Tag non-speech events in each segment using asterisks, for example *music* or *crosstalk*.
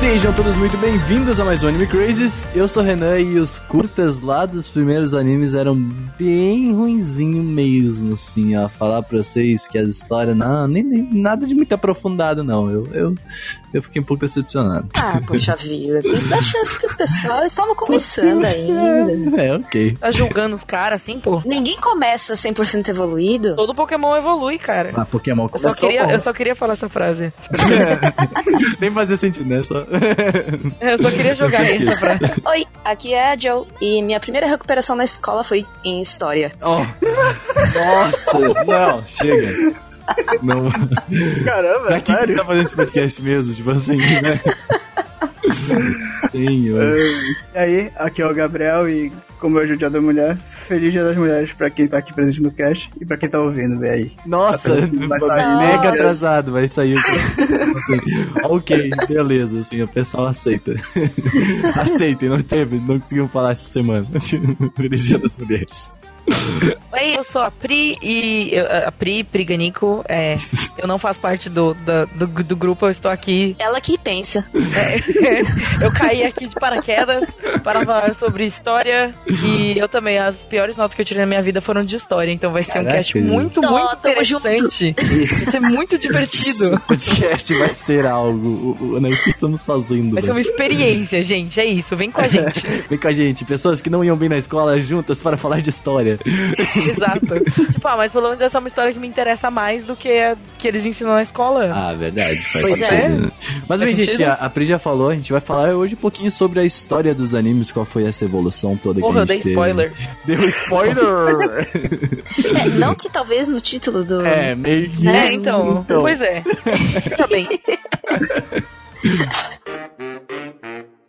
Sejam todos muito bem-vindos a mais um Anime Crazes. Eu sou o Renan e os curtas lá dos primeiros animes eram bem ruinzinho mesmo, assim, ó. Falar pra vocês que as histórias, não, nem, nem nada de muito aprofundado, não. Eu, eu, eu fiquei um pouco decepcionado. Ah, poxa vida. *laughs* Dar chance pros pessoal, eles estavam começando ainda. É, ok. Tá julgando os caras assim, pô? Ninguém começa 100% evoluído. Todo Pokémon evolui, cara. Ah, Pokémon Eu só, começou queria, bom. eu só queria falar essa frase. *laughs* *laughs* Nem fazia sentido, né? Só... *laughs* Eu só queria jogar frase. *laughs* Oi, aqui é a Joe e minha primeira recuperação na escola foi em história. Ó. Nossa! Não, chega. Não. Caramba, Pra que sério? tá fazendo esse podcast mesmo? Tipo assim, né? *laughs* Senhor. E aí, aqui é o Gabriel e como hoje é o Dia da Mulher, feliz Dia das Mulheres pra quem tá aqui presente no cast e pra quem tá ouvindo, vê aí. Nossa, Vai sair. mega Nossa. atrasado, vai sair. Assim, ok, beleza, assim, o pessoal aceita. *laughs* Aceitem, não teve, não conseguimos falar essa semana. *laughs* Feliz Dia das Mulheres. *laughs* Oi, eu sou a Pri e. eu- A Pri Priganico. É, eu não faço parte do, da- do, do grupo, eu estou aqui. Ela que pensa. é, *laughs* eu caí aqui de paraquedas para falar sobre história. E eu também, as piores notas que eu tirei na minha vida foram de história. Então vai ser um Caraca, cast muito, Tó, muito interessante. Vai ser muito divertido. Esse podcast vai ser algo. O, o, né, o que estamos fazendo? Vai ser uma velho? experiência, gente. É isso, vem com a *laughs* gente. Vem com a gente, pessoas que não iam bem na escola juntas para falar de história. *laughs* Exato. tipo, ah, mas pelo menos essa é uma história que me interessa mais do que a que eles ensinam na escola. Ah, verdade. Faz Pois sentido. é. né? Mas Faz bem, gente, a, a Pri já falou, a gente vai falar hoje um pouquinho sobre a história dos animes, qual foi essa evolução toda Porra, eu que a dei gente spoiler. teve. Deu spoiler! *laughs* É, não que talvez no título do. é, meio que É, isso. então. Pois é. *laughs* Tá bem.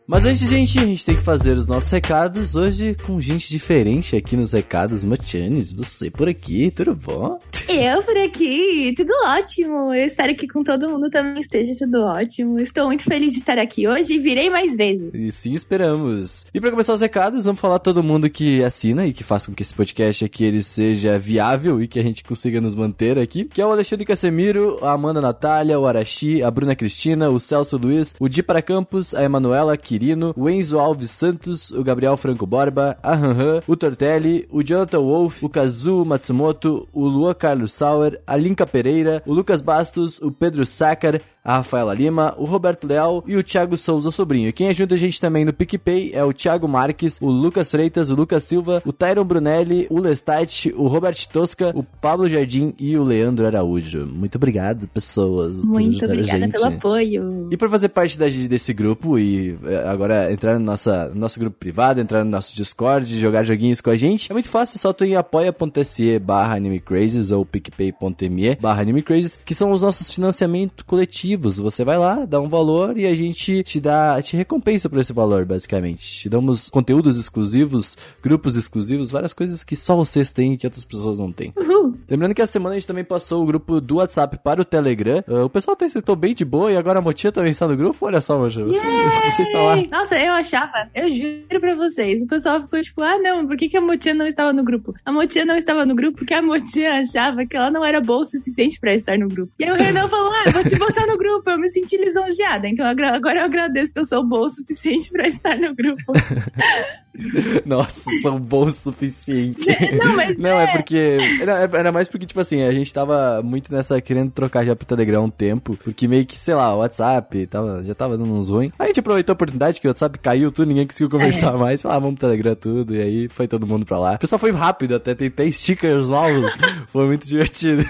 Mas antes, gente, a gente tem que fazer os nossos recados. Hoje com gente diferente aqui nos recados. Machanes, você por aqui, tudo bom? Eu por aqui, tudo ótimo. Eu espero que com todo mundo também esteja tudo ótimo. Estou muito feliz de estar aqui hoje e virei mais vezes. E sim, esperamos. E pra começar os recados, vamos falar todo mundo que assina e que faz com que esse podcast aqui ele seja viável e que a gente consiga nos manter aqui. Que é o Alexandre Casemiro, a Amanda Natália, o Arashi, a Bruna Cristina, o Celso Luiz, o Di para Campos, a Emanuela Quirino, o Enzo Alves Santos, o Gabriel Franco Borba, a Hanhan, o Tortelli, o Jonathan Wolf, o Kazu Matsumoto, o Luan Carlos Sauer, a Linka Pereira, o Lucas Bastos, o Pedro Sácar, a Rafaela Lima, o Roberto Leal e o Thiago Souza Sobrinho. Quem ajuda a gente também no PicPay é o Thiago Marques, o Lucas Freitas, o Lucas Silva, o Tyron Brunelli, o Lestat, o Robert Tosca, o Pablo Jardim e o Leandro Araújo. Muito obrigado, pessoas. Muito obrigada pelo apoio. E por fazer parte da- desse grupo e eh, agora entrar no nossa, no nosso grupo privado, entrar no nosso Discord, jogar joguinhos com a gente, é muito fácil, é só tu ir em apoia.se barra animecrazes ou picpay.me barra animecrazes, que são os nossos financiamentos coletivos. Você vai lá, dá um valor e a gente te dá, te recompensa por esse valor, basicamente. Te damos conteúdos exclusivos, grupos exclusivos, várias coisas que só vocês têm e que outras pessoas não têm. Uhul. Lembrando que essa semana a gente também passou o grupo do WhatsApp para o Telegram. Ah, o pessoal até aceitou bem de boa e agora a Motinha também está no grupo. Olha só, Mocha. Você, *laughs* você está lá. Nossa, eu achava, eu juro pra vocês, o pessoal ficou tipo, ah não, por que, que a Motinha não estava no grupo? A Motinha não estava no grupo porque a Motinha achava que ela não era boa o suficiente pra estar no grupo. E aí o Renan falou, ah, vou te botar no grupo, eu me senti lisonjeada, então agora eu agradeço que eu sou boa o suficiente pra estar no grupo. *laughs* Nossa, são bons o suficiente. *laughs* Não, mas *laughs* Não, é porque. Era, era mais porque, tipo assim, a gente tava muito nessa querendo trocar já pro Telegram um tempo. Porque meio que, sei lá, o WhatsApp tava, já tava dando uns ruins. A gente aproveitou a oportunidade que o WhatsApp caiu tudo, ninguém conseguiu conversar mais. Falou, ah, vamos pro Telegram tudo. E aí foi todo mundo pra lá. O pessoal foi rápido, até tem até stickers novos. foi muito divertido.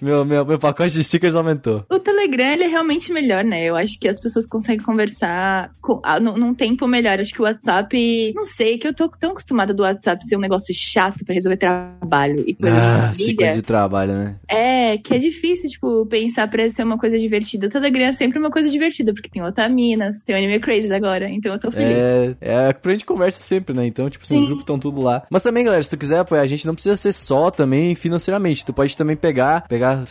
meu, meu, meu pacote de stickers aumentou. O Telegram, ele é realmente melhor, né? Eu acho que as pessoas conseguem conversar com- ah, num, num tempo melhor. Acho que o WhatsApp, não sei, que eu tô tão acostumada do WhatsApp ser um negócio chato pra resolver trabalho e coisa Ah, de família. de trabalho, né? É, que é difícil, tipo, pensar pra ser uma coisa divertida. O Telegram é sempre uma coisa divertida, porque tem Otaminas, tem o Anime Crazy agora, então eu tô feliz. É, é pra gente conversa sempre, né? Então, tipo, assim, os grupos estão tudo lá. Mas também, galera, se tu quiser apoiar a gente, não precisa ser só também financeiramente. Tu pode também pegar, pegar,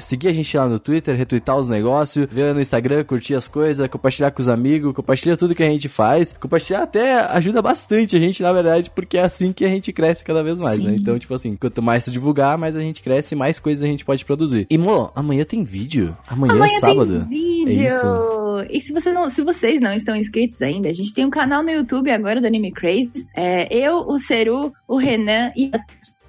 seguir a gente lá no Twitter, retweetar retweetar os negócios, ver no Instagram, curtir as coisas, compartilhar com os amigos, compartilhar tudo que a gente faz. Compartilhar até ajuda bastante a gente, na verdade, porque é assim que a gente cresce cada vez mais, né? Sim. Então, tipo assim, quanto mais tu divulgar, mais a gente cresce e mais coisas a gente pode produzir. E, Mo, amanhã tem vídeo. Amanhã, Amanhã é sábado. tem vídeo. É isso. E se, você não, se vocês não estão inscritos ainda, a gente tem um canal no YouTube agora do Anime Crazy. É, eu, o Seru, o Renan e a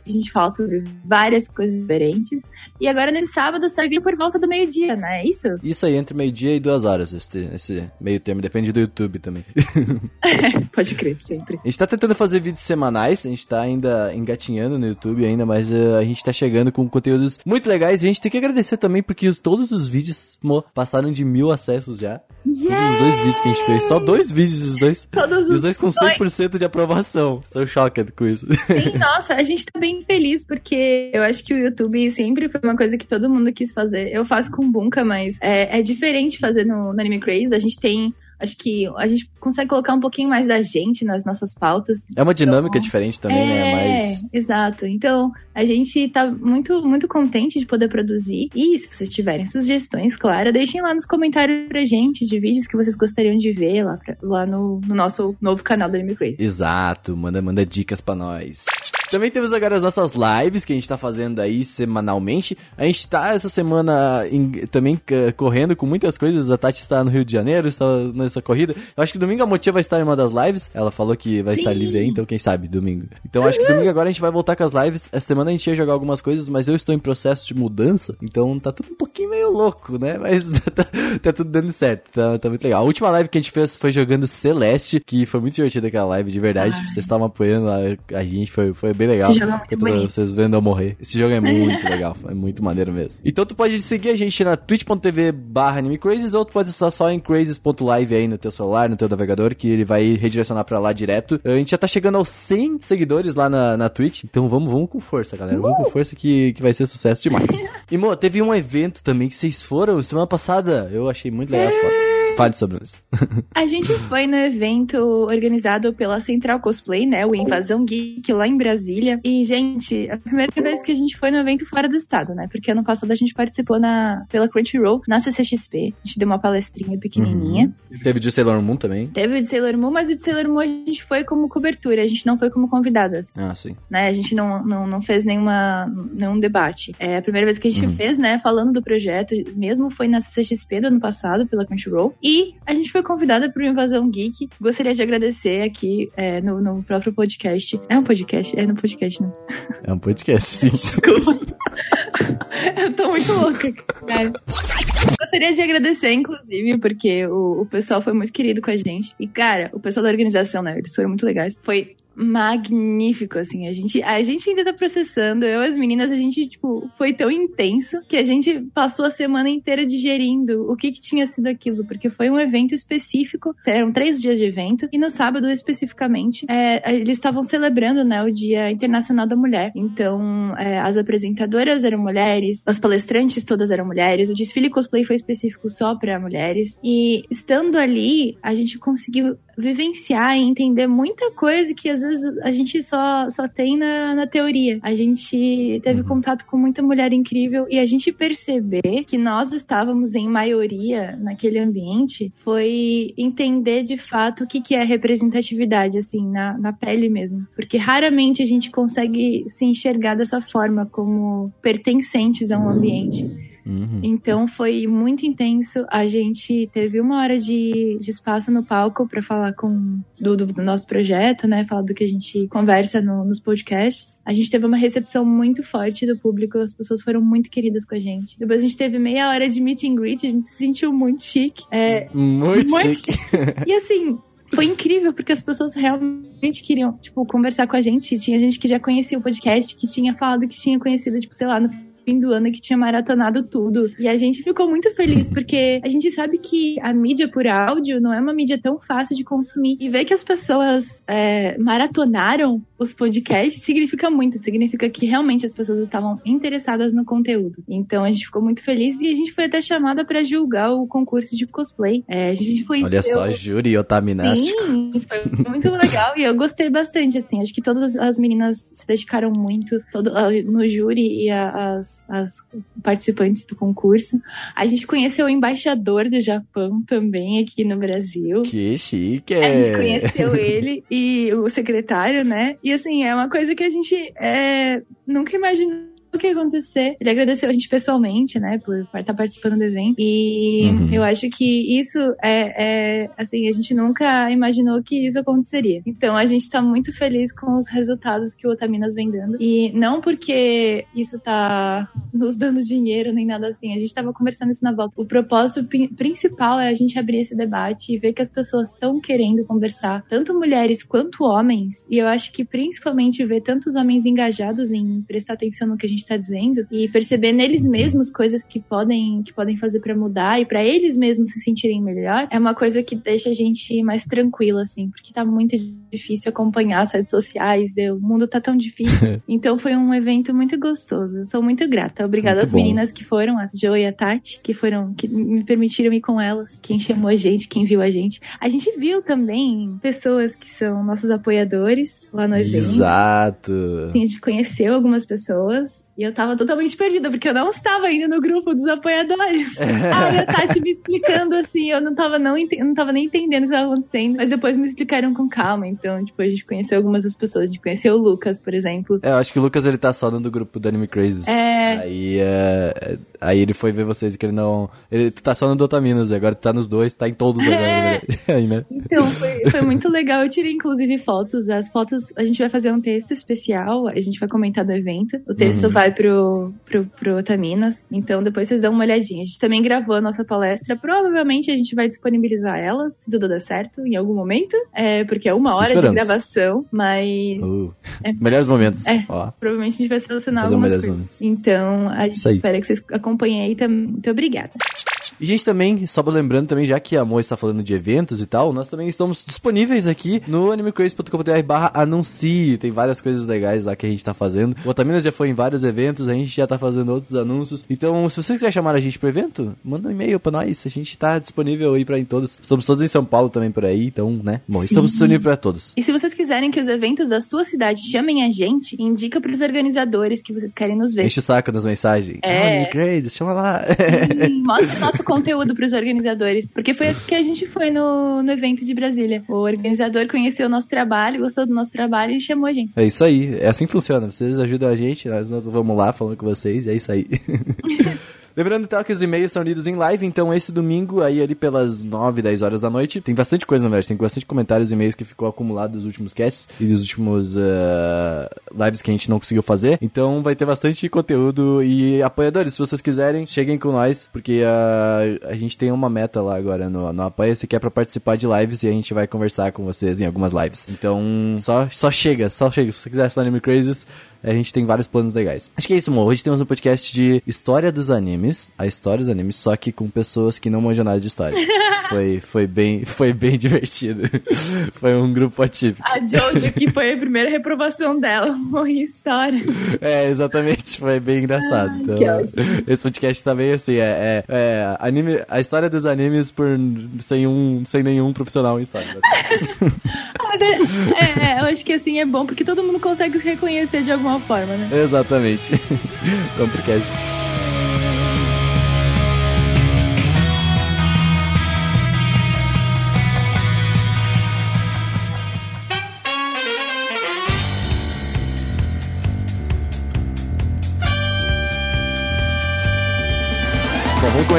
a gente fala sobre várias coisas diferentes. E agora, nesse sábado, sai vir por volta do meio-dia, não é isso? Isso aí, entre meio-dia e duas horas, esse, esse meio termo. Depende do YouTube também. *laughs* Pode crer, sempre. A gente tá tentando fazer vídeos semanais, a gente tá ainda engatinhando no YouTube ainda, mas eh, a gente tá chegando com conteúdos muito legais e a gente tem que agradecer também porque os- todos os vídeos mo, passaram de mil acessos já. Todos os dois vídeos que a gente fez, só dois vídeos os dois. Todos os os dois com 100% de aprovação. Estou chocado com isso. Sim, *laughs* nossa, a gente tá bem feliz porque eu acho que o YouTube sempre foi uma coisa que todo mundo quis fazer. Eu faço com Bunka, mas é, é diferente fazer no, no Anime Craze. A gente tem. Acho que a gente consegue colocar um pouquinho mais da gente nas nossas pautas. É uma dinâmica diferente também, né? é, Mas. exato. Então, a gente tá muito, muito contente de poder produzir. E se vocês tiverem sugestões, claro, deixem lá nos comentários pra gente de vídeos que vocês gostariam de ver lá, pra- lá no, no nosso novo canal do Anime Crazy. Exato, manda, manda dicas pra nós. Também temos agora as nossas lives que a gente tá fazendo aí semanalmente. A gente tá essa semana em- também c- correndo com muitas coisas. A Tati está no Rio de Janeiro, está nessa corrida. Eu acho que domingo a Motia vai estar em uma das lives. Ela falou que vai estar Sim. livre aí, então quem sabe, domingo. Então acho que domingo agora a gente vai voltar com as lives. Essa semana a gente ia jogar algumas coisas, mas eu estou em processo de mudança. Então tá tudo um pouquinho meio louco, né? *laughs* Mas tá, tá tudo dando certo. Tá, tá muito legal. A última live que a gente fez foi jogando Celeste, que foi muito divertida aquela live, de verdade. Ai. Vocês estavam apoiando a, a gente, foi, foi bem legal. Esse jogo é muito vocês vendo eu morrer. Esse jogo é muito *laughs* legal, é muito maneiro mesmo. Então tu pode seguir a gente na twitch.tv barra animecrazes ou tu pode acessar só em crazes.live aí no teu celular, no teu navegador, que ele vai redirecionar pra lá direto. A gente já tá chegando aos 100 seguidores lá na, na Twitch, então vamos, vamos com força, galera. Vamos com força que, que vai ser sucesso demais. *laughs* E, Mo, teve um evento também que vocês foram semana passada. Eu achei muito legal as fotos. Fale sobre isso. *laughs* A gente foi no evento organizado pela Central Cosplay, né? O Invasão Geek lá em Brasília. E, gente, a primeira vez que a gente foi no evento fora do estado, né? Porque ano passado a gente participou na, pela Crunchyroll, na CCXP. A gente deu uma palestrinha pequenininha. Teve o de Sailor Moon também. Teve o de Sailor Moon, mas o de Sailor Moon a gente foi como cobertura, a gente não foi como convidadas. Ah, sim. né? A gente não, não, não fez nenhuma, nenhum debate. É a primeira vez que a gente Uhum. fez, né? Falando do projeto, mesmo foi na CXP do ano passado, pela Crunchyroll. E a gente foi convidada para o Invasão Geek. Gostaria de agradecer aqui é, no, no próprio podcast. É um podcast? É no podcast, né? É um podcast, sim. Desculpa. *laughs* Eu tô muito louca, cara. Gostaria de agradecer, inclusive, porque o, o pessoal foi muito querido com a gente. E, cara, o pessoal da organização, né? Eles foram muito legais. Foi magnífico, assim. A gente, a gente ainda tá processando. Eu e as meninas, a gente, tipo, foi tão intenso que a gente passou a semana inteira digerindo o que que tinha sido aquilo. Porque foi um evento específico. Eram três dias de evento. E no sábado, especificamente, é, eles estavam celebrando, né, o Dia Internacional da Mulher. Então, é, as apresentadoras eram mulheres, as palestrantes todas eram mulheres. O desfile cosplay foi específico só para mulheres. E estando ali, a gente conseguiu vivenciar e entender muita coisa que às a gente só, só tem na, na teoria. A gente teve Uhum. contato com muita mulher incrível e a gente perceber que nós estávamos em maioria naquele ambiente foi entender de fato o que, que é representatividade, assim, na, na pele mesmo. Porque raramente a gente consegue se enxergar dessa forma, como pertencentes a um ambiente. Uhum. Então foi muito intenso. A gente teve uma hora de, de espaço no palco para falar com do, do- nosso projeto, né? Falar do que a gente conversa no- nos podcasts. A gente teve uma recepção muito forte do público, as pessoas foram muito queridas com a gente. Depois a gente teve meia hora de meet and greet, a gente se sentiu muito chique. É, Muito, Muito chique. e assim, foi incrível, porque as pessoas realmente queriam, tipo, conversar com a gente. Tinha gente que já conhecia o podcast, que tinha falado que tinha conhecido, tipo, sei lá, no fim do ano, que tinha maratonado tudo. E a gente ficou muito feliz, *laughs* porque a gente sabe que a mídia por áudio não é uma mídia tão fácil de consumir. E ver que as pessoas é, maratonaram os podcasts significa muito. Significa que realmente as pessoas estavam interessadas no conteúdo. Então a gente ficou muito feliz e a gente foi até chamada pra julgar o concurso de cosplay. É, a gente conheceu... Olha só, Júri Otaminástico. Sim, foi muito legal e eu gostei bastante, assim. Acho que todas as meninas se dedicaram muito todo, ah, no júri e as, as, as participantes do concurso. A gente conheceu o embaixador do Japão também aqui no Brasil. Que chique. A gente conheceu ele e o secretário, né? E assim, é uma coisa que a gente é, nunca imaginou que ia acontecer. Ele agradeceu a gente pessoalmente, né, por estar participando do evento. E Uhum. eu acho que isso é, é, assim, a gente nunca imaginou que isso aconteceria. Então a gente tá muito feliz com os resultados que o Otaminas vem dando. E não porque isso tá nos dando dinheiro nem nada assim. A gente tava conversando isso na volta. O propósito pri- principal é a gente abrir esse debate e ver que as pessoas estão querendo conversar, tanto mulheres quanto homens. E eu acho que principalmente ver tantos homens engajados em prestar atenção no que a gente tá dizendo e perceber neles mesmos coisas que podem que podem fazer pra mudar e pra eles mesmos se sentirem melhor, é uma coisa que deixa a gente mais tranquila assim, porque tá muito difícil acompanhar as redes sociais, e o mundo tá tão difícil. *laughs* então foi um evento muito gostoso. Sou muito grata. Obrigada Muito às bom. meninas que foram, a Jo e a Tati, que foram que me permitiram ir com elas, quem chamou a gente, quem viu a gente. A gente viu também pessoas que são nossos apoiadores lá no evento. Exato. A gente conheceu algumas pessoas e eu tava totalmente perdida, porque eu não estava ainda no grupo dos apoiadores. *laughs* Aí a Tati me explicando assim, eu não tava, não, não tava nem entendendo o que tava acontecendo, mas depois me explicaram com calma. Então, tipo, a gente conheceu algumas das pessoas. A gente conheceu o Lucas, por exemplo. É, eu acho que o Lucas ele tá só dentro do grupo do Anime Crazy. É. Aí, é, aí ele foi ver vocês que ele não. Ele tu tá só no Dotaminas, agora tu tá nos dois, tá em todos agora. É. verdade. *laughs* Aí, né? Então, foi, foi muito legal. Eu tirei, inclusive, fotos. As fotos, a gente vai fazer um texto especial, a gente vai comentar do evento. O texto Uhum. vai pro, pro, pro Otaminas. Então, depois vocês dão uma olhadinha. A gente também gravou a nossa palestra. Provavelmente a gente vai disponibilizar ela, se tudo der certo, em algum momento. É, porque é uma Sim, hora de gravação, mas. Uh, É. Melhores momentos. É. Ó. Provavelmente a gente vai selecionar Fazer algumas coisas. momentos. Então, a gente espera que vocês acompanhem aí também. Muito obrigada. E, gente, também, só lembrando também, já que a Mo está falando de eventos e tal, nós também estamos disponíveis aqui no animecrazy.com.br barra anuncie. Tem várias coisas legais lá que a gente tá fazendo. O Otaminas já foi em vários eventos, a gente já tá fazendo outros anúncios. Então, se você quiser chamar a gente pro evento, manda um e-mail pra nós. A gente tá disponível aí pra em todos. Estamos todos em São Paulo também por aí, então, né? Bom, estamos disponíveis pra todos. E se vocês quiserem que os eventos da sua cidade chamem a gente, indica pros organizadores que vocês querem nos ver. Enche o saco nas mensagens. É. Anime Crazy, chama lá. Sim, Mostra o nosso *laughs* conteúdo pros organizadores. Porque foi assim que a gente foi no, no evento de Brasília. O organizador conheceu o nosso trabalho, gostou do nosso trabalho e chamou a gente. É isso aí, é assim que funciona. Vocês ajudam a gente, nós, nós vamos lá falando com vocês, e é isso aí. *laughs* Lembrando então que os e-mails são lidos em live, então esse domingo, aí ali pelas 9, 10 horas da noite, tem bastante coisa na verdade, tem bastante comentários e e-mails que ficou acumulado dos últimos casts e dos últimos ah, lives que a gente não conseguiu fazer. Então vai ter bastante conteúdo e apoiadores, se vocês quiserem, cheguem com nós, porque ah, a gente tem uma meta lá agora no, no Apoia-se que é pra participar de lives e a gente vai conversar com vocês em algumas lives. Então só, só chega, só chega. Se você quiser assinar Anime Crazes, a gente tem vários planos legais. Acho que é isso, amor. Hoje temos um podcast de história dos animes, a história dos animes, só que com pessoas que não manjam nada de história. *laughs* foi, foi, bem, foi bem divertido. *laughs* foi um grupo atípico. A Jojo, que foi a primeira reprovação dela, morri história. É, exatamente, foi bem engraçado. Ai, Então, esse podcast tá bem assim, é, é, é anime, a história dos animes por, sem, um, sem nenhum profissional em história. *laughs* *laughs* É, é, eu acho que assim é bom, porque todo mundo consegue se reconhecer de alguma forma, né? Exatamente. *laughs* Vamos pro cast.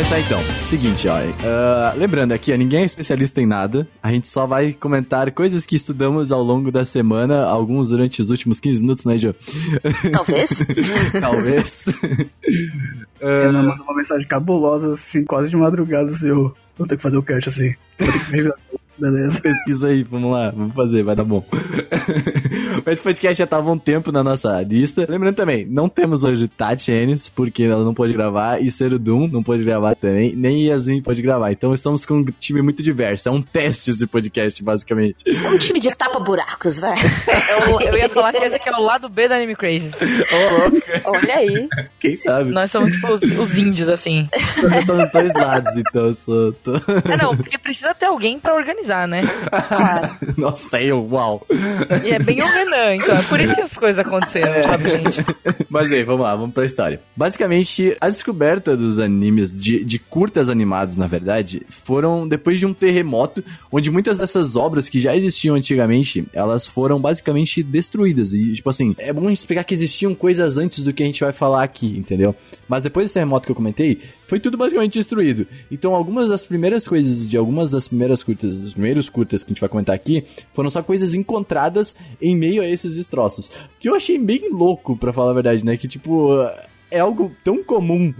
Começar então. Seguinte, ó. ah, lembrando aqui, ó, ninguém é especialista em nada. A gente só vai comentar coisas que estudamos ao longo da semana, alguns durante os últimos 15 minutos, né, Jo? Talvez. *laughs* Talvez. *laughs* Ela mandou uma mensagem cabulosa, assim, quase de madrugada, assim, eu vou ter que fazer o cast, assim. Vou ter que *laughs* pesquisar. Beleza. *laughs* Pesquisa aí, vamos lá, vamos fazer, vai dar bom. *laughs* Mas esse podcast já tava um tempo na nossa lista. Lembrando também, não temos hoje Tati porque ela não pôde gravar, e Cero Doom não pôde gravar também, nem Yasmin pôde gravar. Então estamos com um time muito diverso. É um teste esse podcast, basicamente. É um time de tapa-buracos, vai. É o- eu ia falar que esse aqui é o lado B da Anime Crazy. Ô, louco, Olha aí. quem sabe? Nós somos tipo os, os índios, assim. Eu tô nos dois lados, então eu sou. Tô... É não, porque precisa ter alguém pra organizar organizar, né? Claro. *laughs* Nossa, eu, uau. E é bem o Renan, então é por isso que as coisas aconteceram, sabe, gente? Mas aí, vamos lá, vamos pra história. Basicamente, a descoberta dos animes, de, de curtas animadas, na verdade, foram depois de um terremoto, onde muitas dessas obras que já existiam antigamente, elas foram basicamente destruídas. E, tipo assim, é bom explicar que existiam coisas antes do que a gente vai falar aqui, entendeu? Mas depois desse terremoto que eu comentei, foi tudo basicamente destruído. Então, algumas das primeiras coisas, de algumas das primeiras curtas, dos primeiros curtas que a gente vai comentar aqui, foram só coisas encontradas em meio a esses destroços. Que eu achei bem louco, pra falar a verdade, né? Que, tipo, é algo tão comum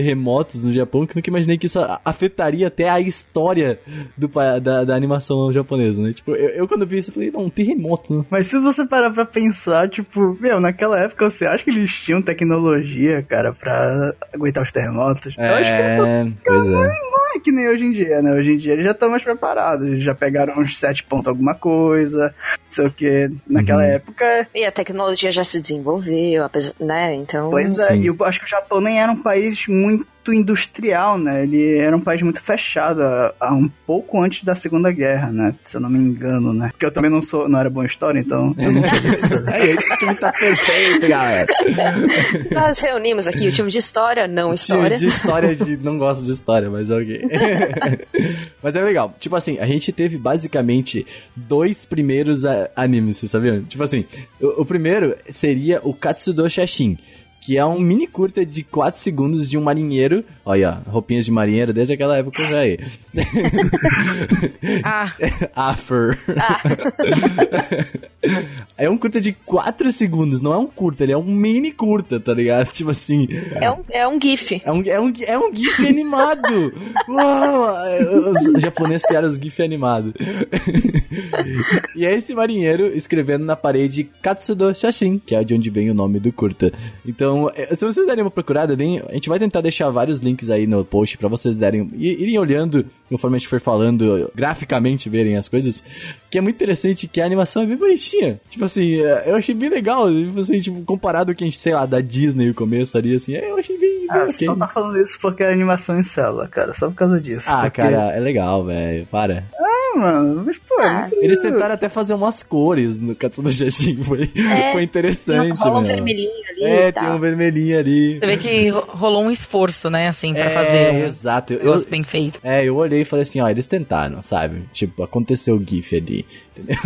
terremotos no Japão que eu nunca imaginei que isso afetaria até a história do, da, da animação japonesa, né? Tipo, eu, eu quando vi isso, eu falei, não, um terremoto, né? Mas se você parar pra pensar, tipo, meu, naquela época você acha que eles tinham tecnologia, cara, pra aguentar os terremotos? Eu acho que É, pois é. não é que nem hoje em dia, né? Hoje em dia eles já estão mais preparados, eles já pegaram uns sete pontos alguma coisa, não sei o que. Naquela Uhum. época, E a tecnologia já se desenvolveu, apesar, né? Então. pois é, Sim. e eu acho que o Japão nem era um país muito industrial, né? Ele era um país muito fechado, a, a um pouco antes da Segunda Guerra, né? Se eu não me engano, né? Porque eu também não sou, não era bom em história, então eu não. *laughs* É, esse time tá perfeito, galera. Nós reunimos aqui o time de história, não história. De, de história, de não gosto de história, mas ok. *laughs* mas é legal. Tipo assim, a gente teve basicamente dois primeiros a- animes, vocês sabiam? Tipo assim, o, o primeiro seria o Katsudo Shashin. Que é um mini curta de 4 segundos de um marinheiro. Olha, roupinhas de marinheiro desde aquela época já aí. *laughs* Ah, *laughs* After. *laughs* é um curta de 4 segundos, não é um curta, ele é um mini curta, tá ligado? Tipo assim. É um, é um GIF. É um, é um, é um GIF animado! Uau! Os japoneses criaram os GIF animados. e é esse marinheiro escrevendo na parede Katsudo Shashin, que é de onde vem o nome do curta. Então, é, se vocês derem uma procurada, a gente vai tentar deixar vários links aí no post pra vocês derem, irem olhando conforme a gente for falando, graficamente verem as coisas. Que é muito interessante que a animação é bem bonitinha. Tipo assim, é, eu achei bem legal. Tipo assim, tipo, comparado com a gente, sei lá, da Disney o começo ali, assim, é, eu achei bem. Ah, ok. só tá falando isso porque era animação em célula, cara. Só por causa disso. Ah, porque... cara, é legal, velho. Para. Ah, mano, mas pô, é Ah, muito... Eles tentaram até fazer umas cores no Katsuno Jashin. *laughs* Foi, É, foi interessante, rola um vermelhinho ali É, e tem um vermelhinho ali. você vê que ro- rolou um esforço, né, assim, pra é, fazer um exato. Eu, eu, bem feito. é, eu olhei e falei assim, ó, eles tentaram, sabe? Tipo, aconteceu o GIF ali, entendeu?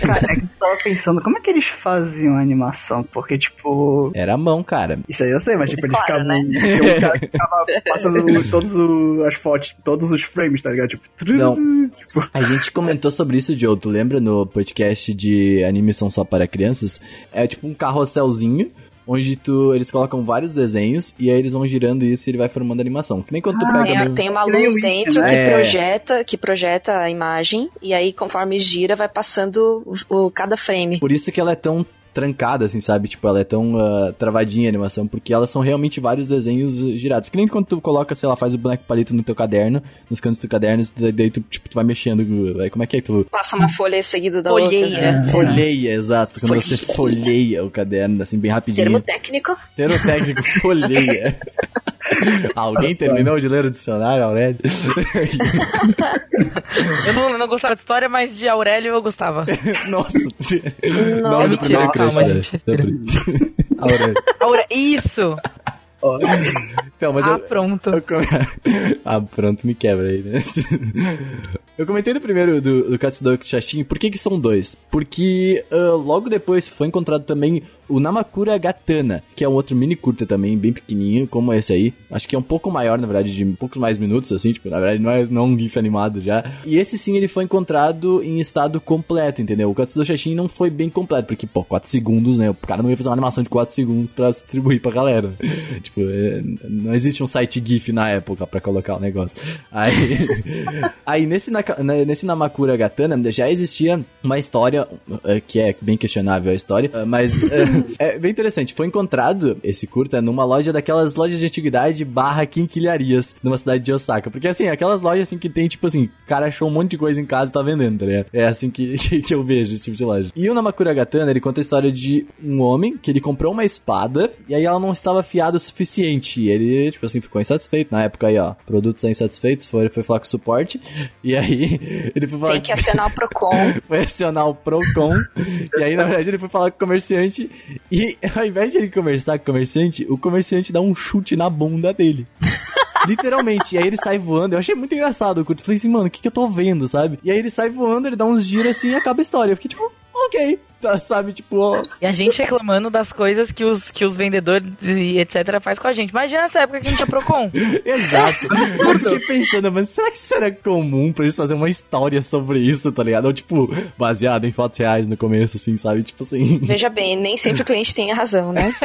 Cara, é *laughs* que eu tava pensando, como é que eles faziam a animação? Porque, tipo... Era a mão, cara. Isso aí eu sei, mas tipo, eles Claro, ficavam... né? *laughs* Um cara ficava passando todas o- as fotos, todos os frames, tá ligado? Tipo... Não. Tipo, A gente comentou sobre isso, Joe. Tu lembra no podcast de anime são só para crianças? É tipo um carrosselzinho. Onde tu, eles colocam vários desenhos e aí eles vão girando isso e ele vai formando animação. Que nem quando tu pega Tem, a- no- tem uma luz dentro né? que É. projeta, que projeta a imagem e aí conforme gira vai passando o, o- cada frame. Por isso que ela é tão trancada, assim, sabe? Tipo, ela é tão ah, travadinha a animação, porque elas são realmente vários desenhos girados. Que nem quando tu coloca, sei lá, faz o boneco palito no teu caderno, nos cantos do caderno, daí tu, tipo, tu vai mexendo. aí Como é que é que tu... Passa uma folha seguida da Folheia. outra. né? Folheia, exato. Quando você Folheia. folheia o caderno, assim, bem rapidinho. Termo técnico. Termo técnico, *laughs* folheia. Alguém só. terminou de ler o dicionário, Aurélio? *laughs* Eu não, não gostava de história, mas de Aurélio eu gostava. *laughs* Nossa. Não, Nome do primeiro calma, né? gente, respira. *laughs* Aurélio. Aure... Isso! Então, mas ah, eu... pronto. eu come- *laughs* ah, pronto, me quebra aí, né? *laughs* Eu comentei no primeiro do, do Katsudoki Shashin, por que que são dois? Porque ah, logo depois foi encontrado também o Namakura Gatana, que é um outro mini curta também, bem pequenininho, como esse aí. Acho que é um pouco maior, na verdade, de poucos mais minutos, assim, tipo, na verdade não é, não é um GIF animado já. E esse sim, ele foi encontrado em estado completo, entendeu? O Katsudo Shashin não foi bem completo, porque, pô, 4 segundos, né? O cara não ia fazer uma animação de 4 segundos pra distribuir pra galera. *laughs* tipo, é, não existe um site GIF na época pra colocar o negócio. Aí, *laughs* aí nesse, na- nesse Namakura Gatana já existia uma história, eh, que é bem questionável a história, mas... *laughs* é bem interessante. Foi encontrado esse curta numa loja daquelas lojas de antiguidade barra quinquilharias numa cidade de Osaka. Porque assim, aquelas lojas assim que tem, tipo assim, o cara achou um monte de coisa em casa e tá vendendo, tá ligado? É assim que, *laughs* que eu vejo esse tipo de loja. E o Namakura Gatana, ele conta a história de um homem que ele comprou uma espada e aí ela não estava afiada o suficiente. E ele, tipo assim, ficou insatisfeito. Na época aí, ó, produtos insatisfeitos, foi, foi falar com o suporte. E aí *laughs* ele foi falar. Tem que acionar o Procon. foi acionar o Procon. e aí, na verdade, ele foi falar com o comerciante. E *laughs* ao invés de ele conversar com o comerciante, o comerciante dá um chute na bunda dele. *laughs* Literalmente. E aí ele sai voando. Eu achei muito engraçado. Eu falei assim, mano, o que, que eu tô vendo, sabe? E aí ele sai voando, ele dá uns giros assim e acaba a história. Eu fiquei tipo, ok. Tá, sabe, tipo, ó. E a gente reclamando das coisas que os, que os vendedores e etc. faz com a gente. Imagina essa época que a gente tinha Procon. *laughs* Exato. *laughs* eu fiquei pensando, mas será que isso era comum pra eles fazerem uma história sobre isso, tá ligado? Ou tipo, baseado em fatos reais no começo, assim, sabe? Tipo assim. Veja bem, nem sempre o cliente tem a razão, né? *laughs*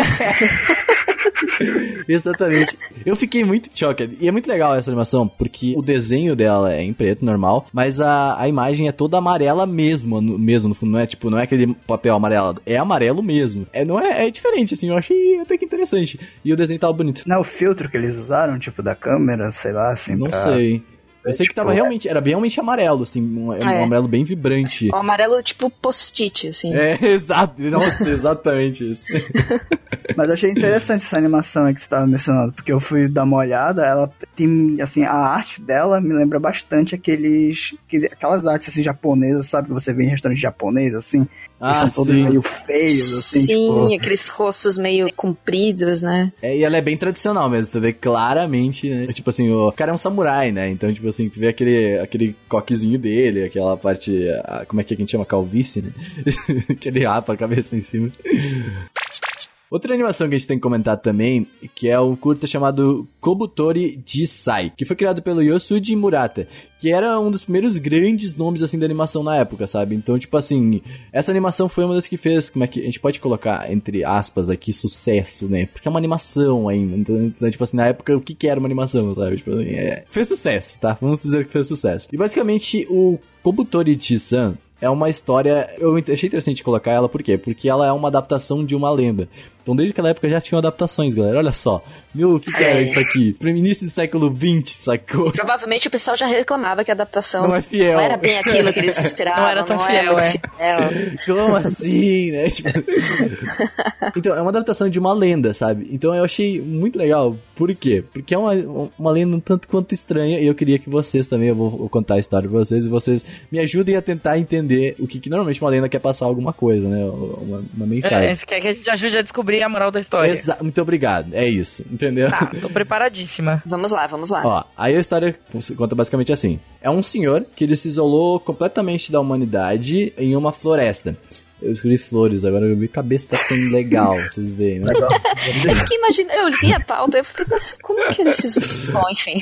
*laughs* Exatamente. Eu fiquei muito choque. E é muito legal essa animação, porque o desenho dela é em preto, normal, mas a, a imagem é toda amarela mesmo, no, mesmo no fundo. Não é tipo, não é aquele papel amarelado. É amarelo mesmo. É, não é, é diferente, assim. Eu achei até que interessante. E o desenho tava bonito. Não é o filtro que eles usaram, tipo, da câmera, sei lá, assim, Não pra... sei. Eu sei que tipo, tava realmente, era bem realmente amarelo, assim, um, um É. amarelo bem vibrante. O amarelo, tipo, post-it, assim. É, *laughs* exato. Nossa, exatamente isso. *laughs* Mas eu achei interessante essa animação aí que você tava mencionando, porque eu fui dar uma olhada, ela tem, assim, a arte dela me lembra bastante aqueles, aquele- aquelas artes, assim, japonesas, sabe, que você vê em restaurante japonês, assim, Ah, são todos sim. meio feios, assim, Sim, tipo... aqueles rostos meio compridos, né? É, e ela é bem tradicional mesmo, tu vê claramente, né? Tipo assim, o cara é um samurai, né? Então, tipo assim, tu vê aquele, aquele coquezinho dele, aquela parte. a- como é que a gente chama? Calvície, né? *laughs* que ele rapa a cabeça em cima. Outra animação que a gente tem que comentar também, que é um curta chamado Kobutori Jisai, que foi criado pelo Yosuji Murata, que era um dos primeiros grandes nomes, assim, da animação na época, sabe? Então, tipo assim, essa animação foi uma das que fez, como é que, a gente pode colocar, entre aspas aqui, sucesso, né? Porque é uma animação ainda, então, então, tipo assim, na época, o que que era uma animação, sabe? Tipo assim, é, fez sucesso, tá? Vamos dizer que fez sucesso. E basicamente, o Kobutori Jisan é uma história. Eu achei interessante colocar ela, por quê? Porque ela é uma adaptação de uma lenda. Então, desde aquela época já tinham adaptações, galera. Olha só. Meu, o que, que era É. isso aqui? Início do século XX, sacou? Provavelmente o pessoal já reclamava que a adaptação Não é fiel. não era bem aquilo que eles *laughs* esperavam. Não era tão fiel, muito é. fiel. Como assim, né? *laughs* Tipo... então, é uma adaptação de uma lenda, sabe? Então eu achei muito legal. Por quê? Porque é uma, uma lenda um tanto quanto estranha e eu queria que vocês também, eu vou, vou contar a história pra vocês e vocês me ajudem a tentar entender o que, que normalmente uma lenda quer passar alguma coisa, né? Uma, uma mensagem. É, você quer que a gente ajude a descobrir a moral da história? Exa- muito obrigado. É isso, entendeu? Tá, tô preparadíssima. *laughs* Vamos lá, vamos lá. Ó, aí a história conta basicamente assim. É um senhor que ele se isolou completamente da humanidade em uma floresta. Eu escolhi flores, agora minha cabeça tá sendo legal, *laughs* vocês veem, né? Eu fiquei imaginando, eu li a pauta, eu falei, mas como que eles se... Bom, enfim.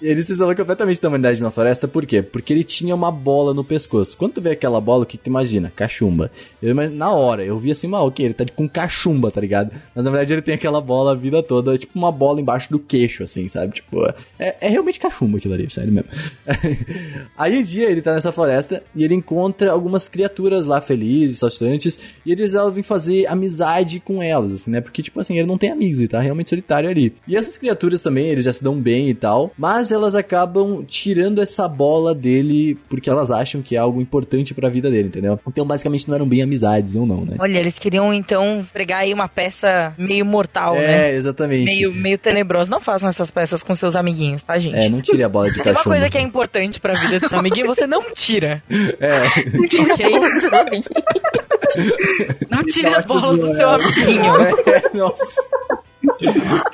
E ele se isolou completamente da humanidade numa floresta, por quê? Porque ele tinha uma bola no pescoço. Quando tu vê aquela bola, o que, que tu imagina? Cachumba. Eu, imag- na hora, eu vi assim, mal, ok, ele tá de- com cachumba, tá ligado? Mas na verdade ele tem aquela bola a vida toda, tipo uma bola embaixo do queixo, assim, sabe? Tipo, é, é realmente cachumba aquilo ali, sério mesmo. *laughs* Aí um dia ele tá nessa floresta e ele encontra algumas criaturas lá felizes, saltitantes, e eles resolvem fazer amizade com elas, assim, né? Porque, tipo assim, ele não tem amigos, ele tá realmente solitário ali. E essas criaturas também, eles já se dão bem e tal, mas elas acabam tirando essa bola dele porque elas acham que é algo importante pra vida dele, entendeu? Então, basicamente, não eram bem amizades ou não, né? Olha, eles queriam então pregar aí uma peça meio mortal, né? É, exatamente. Meio, meio tenebrosa. Não façam essas peças com seus amiguinhos, tá, gente? É, não tire a bola de *laughs* Tem uma coisa que é importante pra vida do seu amiguinho, você não tira. *laughs* É. *laughs* Ok? *laughs* Não tire as bolas do seu amiguinho. É, *laughs* Nossa.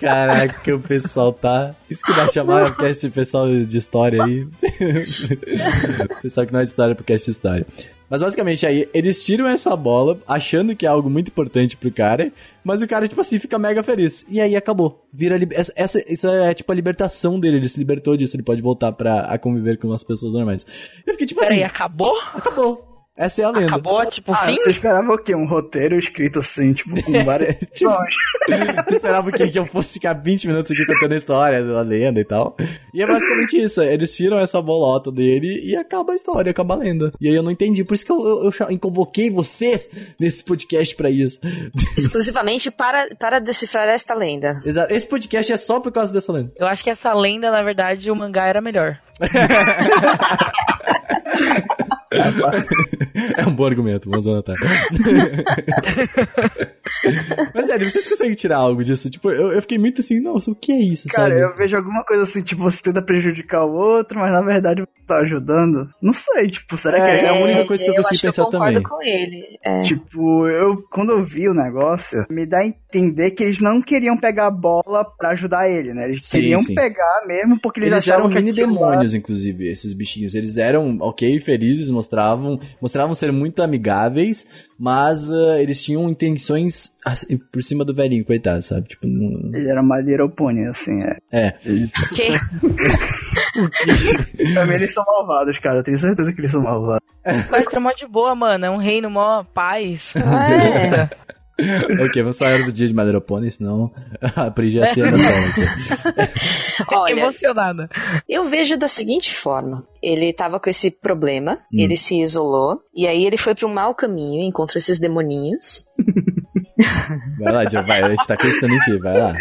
Caraca, o pessoal tá. Isso que dá chamar o cast pessoal de história aí. *laughs* pessoal que não é de história pro cast de história. Mas basicamente aí, eles tiram essa bola, achando que é algo muito importante pro cara, mas o cara, tipo assim, fica mega feliz. E aí acabou. Vira essa, essa- Isso é tipo a libertação dele, ele se libertou disso, ele pode voltar pra a conviver com as pessoas normais. Eu fiquei tipo assim. Peraí, acabou? Acabou. Essa é a lenda. Acabou, tipo, Ah, fim? você esperava o quê? Um roteiro escrito assim, tipo, com *laughs* várias Tipo. Tu *laughs* esperava que, que eu fosse ficar 20 minutos aqui contando a história da lenda e tal. E é basicamente isso. Eles tiram essa bolota dele e acaba a história, acaba a lenda. E aí eu não entendi. Por isso que eu, eu, eu convoquei vocês nesse podcast pra isso. *laughs* Exclusivamente para, para decifrar esta lenda. Exato. Esse podcast é só por causa dessa lenda. Eu acho que essa lenda, na verdade, o mangá era melhor. *laughs* É um bom argumento, vamos anotar. *laughs* Mas sério, vocês conseguem tirar algo disso? Tipo, eu, eu fiquei muito assim, nossa, o que é isso, Cara, sabe? eu vejo alguma coisa assim, tipo, você tenta prejudicar o outro, mas na verdade você tá ajudando. Não sei, tipo, será que É, é, a única coisa que eu consigo acho pensar eu concordo também. com ele. É. Tipo, eu, quando eu vi o negócio, me dá a entender que eles não queriam pegar a bola pra ajudar ele, né? Eles Sim, queriam sim. pegar mesmo porque eles, Eles acharam eram que mini aquilo lá- demônios, inclusive, esses bichinhos. Eles eram, ok, felizes, mostravam, mostravam ser muito amigáveis, mas ah, eles tinham intenções assim, por cima do velhinho, coitado, sabe? Tipo, não... Ele era uma Little Pony, assim, é. é. Que? *laughs* Mim eles são malvados, cara. Eu tenho certeza que eles são malvados. Mas é mó de boa, mano. É um reino mó paz. *laughs* É. *laughs* Ok, vamos falar do dia de Madeira Pony, senão *laughs* a Pri já se. Olha, Emocionada. eu vejo da seguinte forma. Ele tava com esse problema, Hum. ele se isolou, e aí ele foi para um mau caminho, encontrou esses demoninhos. *laughs* Vai lá, Gio, vai, a gente tá acreditando em ti, vai lá.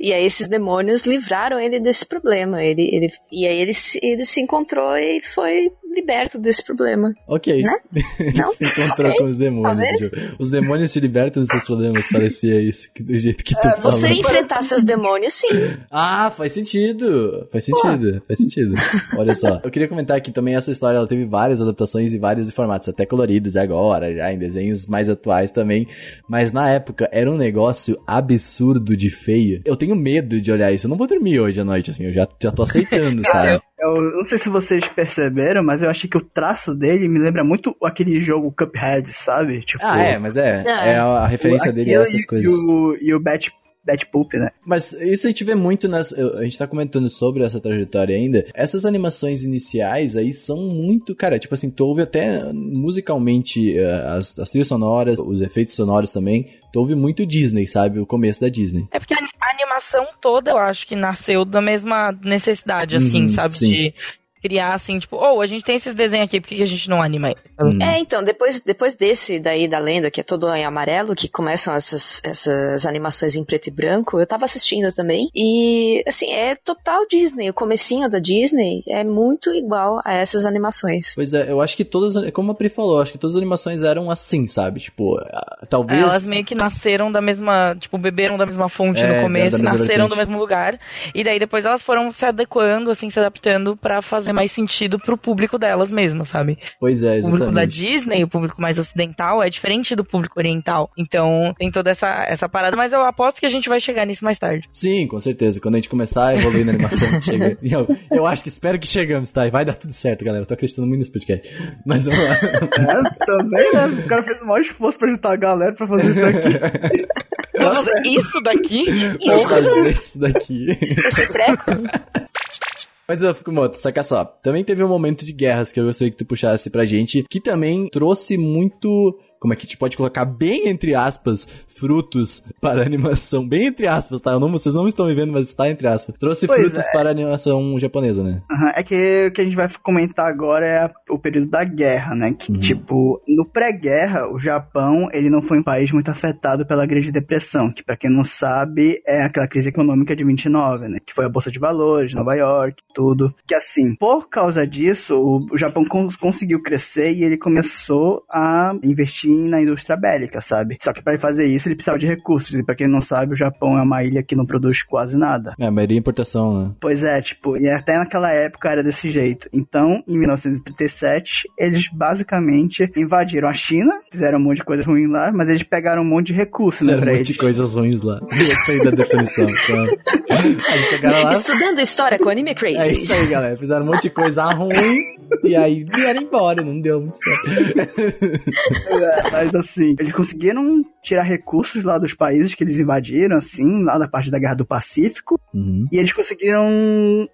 E aí esses demônios livraram ele desse problema. Ele, ele, e aí ele, se- ele se encontrou e foi liberto desse problema. Ok. Né? *laughs* Ele Não? se encontrou Ok. com os demônios. Os demônios te libertam dos seus problemas, parecia isso, do jeito que tu falou. Você enfrentar seus demônios, sim. Ah, faz sentido. Faz sentido, faz sentido. Olha só. Eu queria comentar que também essa história ela teve várias adaptações em vários formatos, até coloridos agora, já em desenhos mais atuais também. Mas na época era um negócio absurdo de feio. Eu tenho medo de olhar isso. Eu não vou dormir hoje à noite, assim. Eu já, já tô aceitando, *laughs* sabe? Eu não sei se vocês perceberam, mas eu achei que o traço dele me lembra muito aquele jogo Cuphead, sabe? Tipo, Ah, é, mas é. Ah. É a, referência dele a essas e, coisas. E o, e o Bat, Bat Poop, né? Mas isso a gente vê muito nas. A gente tá comentando sobre essa trajetória ainda. Essas animações iniciais aí são muito. Cara, tipo assim, tu ouve até musicalmente eh, as, as trilhas sonoras, os efeitos sonoros também. Tu ouve muito Disney, sabe? O começo da Disney. É porque a a animação toda, eu acho que nasceu da mesma necessidade, assim, Uhum, sabe? sim. De criar, assim, tipo, oh, a gente tem esses desenhos aqui, por que que a gente não anima ele? Hum. É, então, depois, depois desse daí da lenda, que é todo em amarelo, que começam essas, essas animações em preto e branco, eu tava assistindo também. E, assim, é total Disney. O comecinho da Disney é muito igual a essas animações. Pois é, eu acho que todas. Como a Pri falou, acho que todas as animações eram assim, sabe? Tipo, talvez. Elas meio que nasceram da mesma, tipo, beberam da mesma fonte É, no começo, nasceram vertente. do mesmo lugar. E daí depois elas foram se adequando, assim, se adaptando pra fazer mais sentido pro público delas mesmas, sabe? Pois é, O público da exatamente. Disney, o público mais ocidental, é diferente do público oriental. Então tem toda essa, essa parada, mas eu aposto que a gente vai chegar nisso mais tarde. Sim, com certeza. Quando a gente começar a evoluir na animação, *laughs* chega. Eu, eu acho que espero que chegamos, tá? E vai dar tudo certo, galera. Eu tô acreditando muito nesse podcast. Mas vamos lá. É, também, né? O cara fez o maior esforço pra juntar a galera pra fazer isso daqui. Nossa, Isso daqui? Vamos fazer isso daqui. Esse treco, *laughs* Mas eu fico moto, saca só. Também teve um momento de guerras que eu gostaria que tu puxasse pra gente, que também trouxe muito. Como é que a gente pode colocar bem entre aspas frutos para animação? Bem entre aspas, tá? Eu não, vocês não estão me vendo, mas está entre aspas. Trouxe Pois frutos é. para animação japonesa, né? Aham, É que o que a gente vai comentar agora é o período da guerra, né? Que, Uhum. tipo, no pré-guerra, o Japão, ele não foi um país muito afetado pela Grande Depressão, que, pra quem não sabe, é aquela crise econômica de 29, né? Que foi a Bolsa de Valores, Nova York, tudo. Que, assim, por causa disso, o, o Japão cons- conseguiu crescer e ele começou a investir na indústria bélica, sabe? Só que para ele fazer isso, ele precisava de recursos. E pra quem não sabe, o Japão é uma ilha que não produz quase nada. É, a maioria é importação, né? Pois é, tipo, e até naquela época era desse jeito. Então, em 1937, eles basicamente invadiram a China, fizeram um monte de coisa ruim lá, mas eles pegaram um monte de recursos, né, Fizeram pra um eles. monte de coisas ruins lá. *laughs* Gostei da definição. *laughs* sabe? Aí chegaram lá. estudando história com Anime É isso Crazy. aí, galera. Fizeram um monte de coisa ruim. E aí vieram embora, não deu muito certo. *laughs* *laughs* Mas assim, eles conseguiram tirar recursos lá dos países que eles invadiram, assim, lá da parte da Guerra do Pacífico, Uhum. e eles conseguiram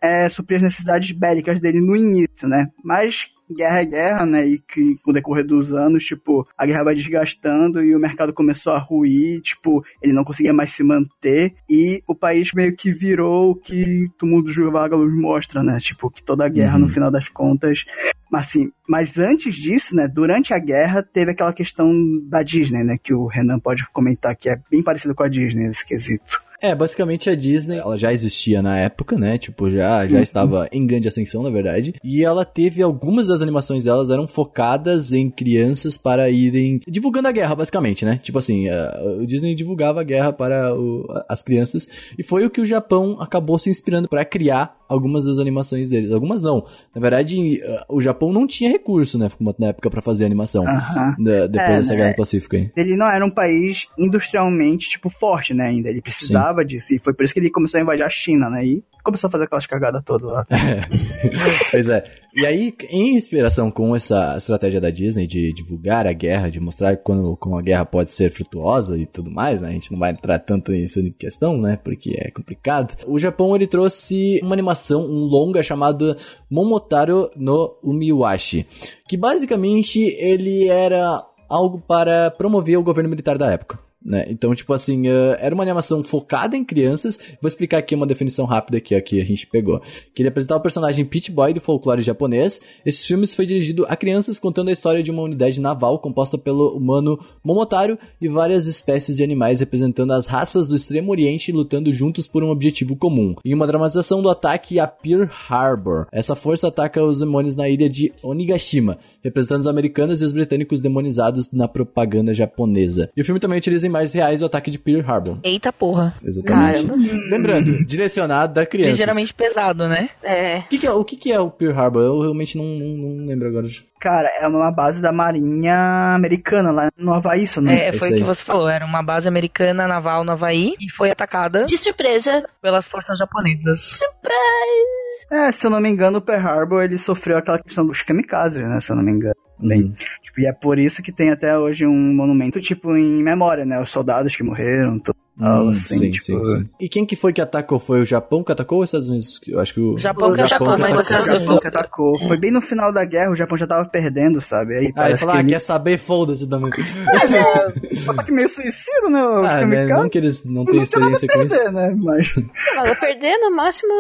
é, suprir as necessidades bélicas dele no início, né? Mas guerra é guerra, né? E que com o decorrer dos anos, tipo, a guerra vai desgastando e o mercado começou a ruir, tipo, ele não conseguia mais se manter e o país meio que virou o que o mundo dos Vagalumes mostra, né? Tipo, que toda a guerra, Uhum. no final das contas. Mas assim, mas antes disso, né? Durante a guerra, teve aquela questão da Disney, né? Que o Renan pode comentar que é bem parecido com a Disney nesse quesito. É, basicamente a Disney, ela já existia na época, né? Tipo, já, já estava em grande ascensão, na verdade. E ela teve algumas das animações delas eram focadas em crianças para irem divulgando a guerra, basicamente, né? Tipo assim, a- o Disney divulgava a guerra para o- as crianças e foi o que o Japão acabou se inspirando para criar algumas das animações deles. Algumas não. Na verdade, eh, o Japão não tinha recurso, né? Na época para fazer animação. Aham. da- depois É, dessa né? guerra do Pacífico aí. Ele não era um país industrialmente, tipo, forte, né, ainda. Ele precisava disso. E foi por isso que ele começou a invadir a China, né? E começou a fazer aquelas cagadas todas lá. *laughs* Pois é. E aí, em inspiração com essa estratégia da Disney de divulgar a guerra, de mostrar quando, como a guerra pode ser frutuosa e tudo mais, né? A gente não vai entrar tanto nisso em questão, né? Porque é complicado. O Japão, ele trouxe uma animação, um longa chamado Momotaro no Umiwashi. Que basicamente, ele era algo para promover o governo militar da época. Né? Então, tipo assim, eh, era uma animação focada em crianças. Vou explicar aqui uma definição rápida que aqui a gente pegou. Que ele apresentava o personagem Peach Boy do folclore japonês. Esses filmes foi dirigido a crianças contando a história de uma unidade naval composta pelo humano Momotaro e várias espécies de animais representando as raças do Extremo Oriente lutando juntos por um objetivo comum. Em uma dramatização do ataque a Pearl Harbor. Essa força ataca os demônios na ilha de Onigashima, representando os americanos e os britânicos demonizados na propaganda japonesa. E o filme também utiliza imagens reais do ataque de Pearl Harbor. Eita porra. Exatamente. Caramba. Lembrando, direcionado da criança. Ligeiramente pesado, né? É. O que, que é, o que, que é o Pearl Harbor? Eu realmente não, não, não lembro agora. Cara, é uma base da marinha americana lá no Havaí, isso, né? É, foi o que você falou. Era uma base americana naval no Havaí e foi atacada De surpresa. pelas forças japonesas. Surprise! É, se eu não me engano, o Pearl Harbor, ele sofreu aquela questão dos kamikazes, né? Se eu não me engano. Bem, Uhum. tipo, e é por isso que tem até hoje um monumento, tipo, em memória, né? Os soldados que morreram, tudo. Hum, assim, sim, tipo, sim, sim. E quem que foi que atacou? Foi o Japão que atacou ou os Estados Unidos? Eu acho que o Japão O que Japão atacou, que mas atacou. você O Japão que atacou. Foi bem no final da guerra, o Japão já tava perdendo, sabe? Aí Ah, ele falou, ah, que quer saber? Foda-se também. Mas é um ataque meio suicida, né? Os ah, né? Não que eles não não tenham tinha nada a experiência com isso. perder, né? Mas Não, eu perder no máximo.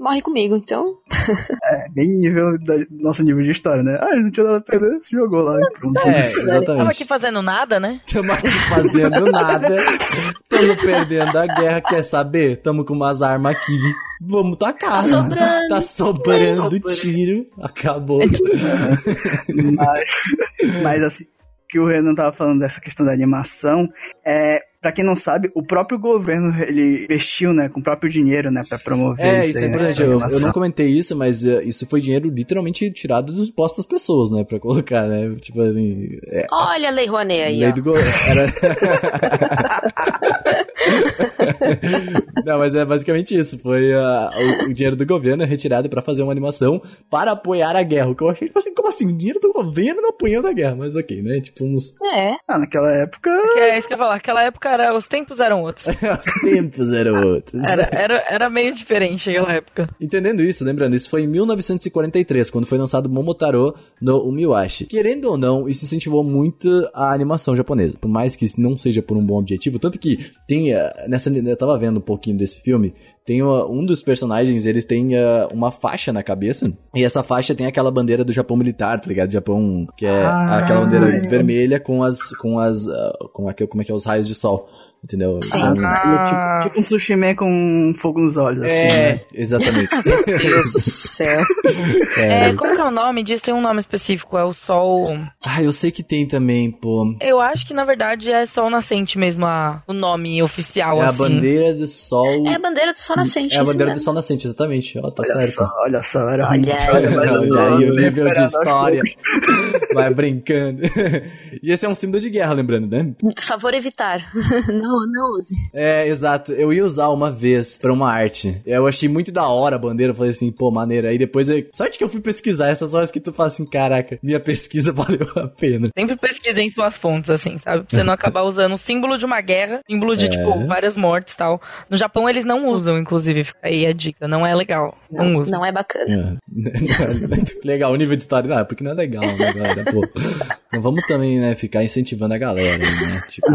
Morre comigo, então. é bem nível da nosso nível de história, né? Ah, não tinha nada a perder, se jogou lá e pronto. É, Tava exatamente. aqui fazendo nada, né? Tamo aqui fazendo nada. Tamo perdendo a guerra. Quer saber? Tamo com umas armas aqui. Vamos tacar. Tá sobrando. Tá sobrando sobrando. tiro. Acabou. *laughs* mas, mas assim, que o Renan tava falando dessa questão da animação, é, pra quem não sabe, o próprio governo, ele investiu, né, com o próprio dinheiro, né, pra promover É, isso é aí, né, importante. a Eu, eu não comentei isso, mas eh, isso foi dinheiro literalmente tirado dos impostos das pessoas, né? Pra colocar, né? Tipo assim. É, Olha a Lei Rouanet aí, lei ó. do go- Era... *laughs* Não, mas é basicamente isso. Foi ah, o, o dinheiro do governo retirado pra fazer uma animação para apoiar a guerra. O que eu achei, tipo assim, como assim? O dinheiro do governo não apoiando a guerra. Mas ok, né? Tipo, uns. É. Ah, naquela época, Que é isso que eu ia falar. Aquela época era, os tempos eram outros. *laughs* Os tempos eram outros. Era, era, era meio diferente aquela época. Entendendo isso, lembrando, isso foi em 1943, quando foi lançado Momotaro no Umiwashi. Querendo ou não, isso incentivou muito a animação japonesa. Por mais que não seja por um bom objetivo, tanto que tem eh, nessa eu tava vendo um pouquinho desse filme, tem uh, um dos personagens, eles têm uh, uma faixa na cabeça, e essa faixa tem aquela bandeira do Japão militar, tá ligado? Japão, que é Ah, aquela bandeira vermelha com as com as uh, com aquele, como é que é os raios de sol, entendeu? Sim. Então, Ah. tipo, tipo um sushi man com fogo nos olhos, assim, é, né? exatamente. Meu Deus do céu. É, como que é o nome disso? Tem um nome específico, é o Sol. Ah, eu sei que tem também, pô. Eu acho que na verdade é Sol Nascente mesmo a, o nome oficial, É a assim. bandeira do sol. É a bandeira do sol nascente. É a bandeira do mesmo. sol nascente, exatamente. Ó, tá Olha certo. só, olha só, era Olha aí. Olha, aí o nível de história. Vai brincando. *laughs* e esse é um símbolo de guerra, lembrando, né? Favor evitar. *laughs* Não Não, não use. É, exato. Eu ia usar uma vez pra uma arte. Eu achei muito da hora a bandeira. Eu falei assim, pô, maneira. Aí depois, eu... sorte que eu fui pesquisar essas horas que tu fala assim, caraca, minha pesquisa *laughs* valeu a pena. Sempre pesquisem suas fontes, assim, sabe? Pra você não acabar usando o símbolo de uma guerra, símbolo de, É. tipo, várias mortes e tal. No Japão eles não usam, inclusive, fica aí a dica. Não é legal. Não, Não, usa. não é bacana. É. *laughs* legal, o nível de história, não, porque não é legal, né, galera? Pô, não vamos também, né, ficar incentivando a galera, né? Tipo,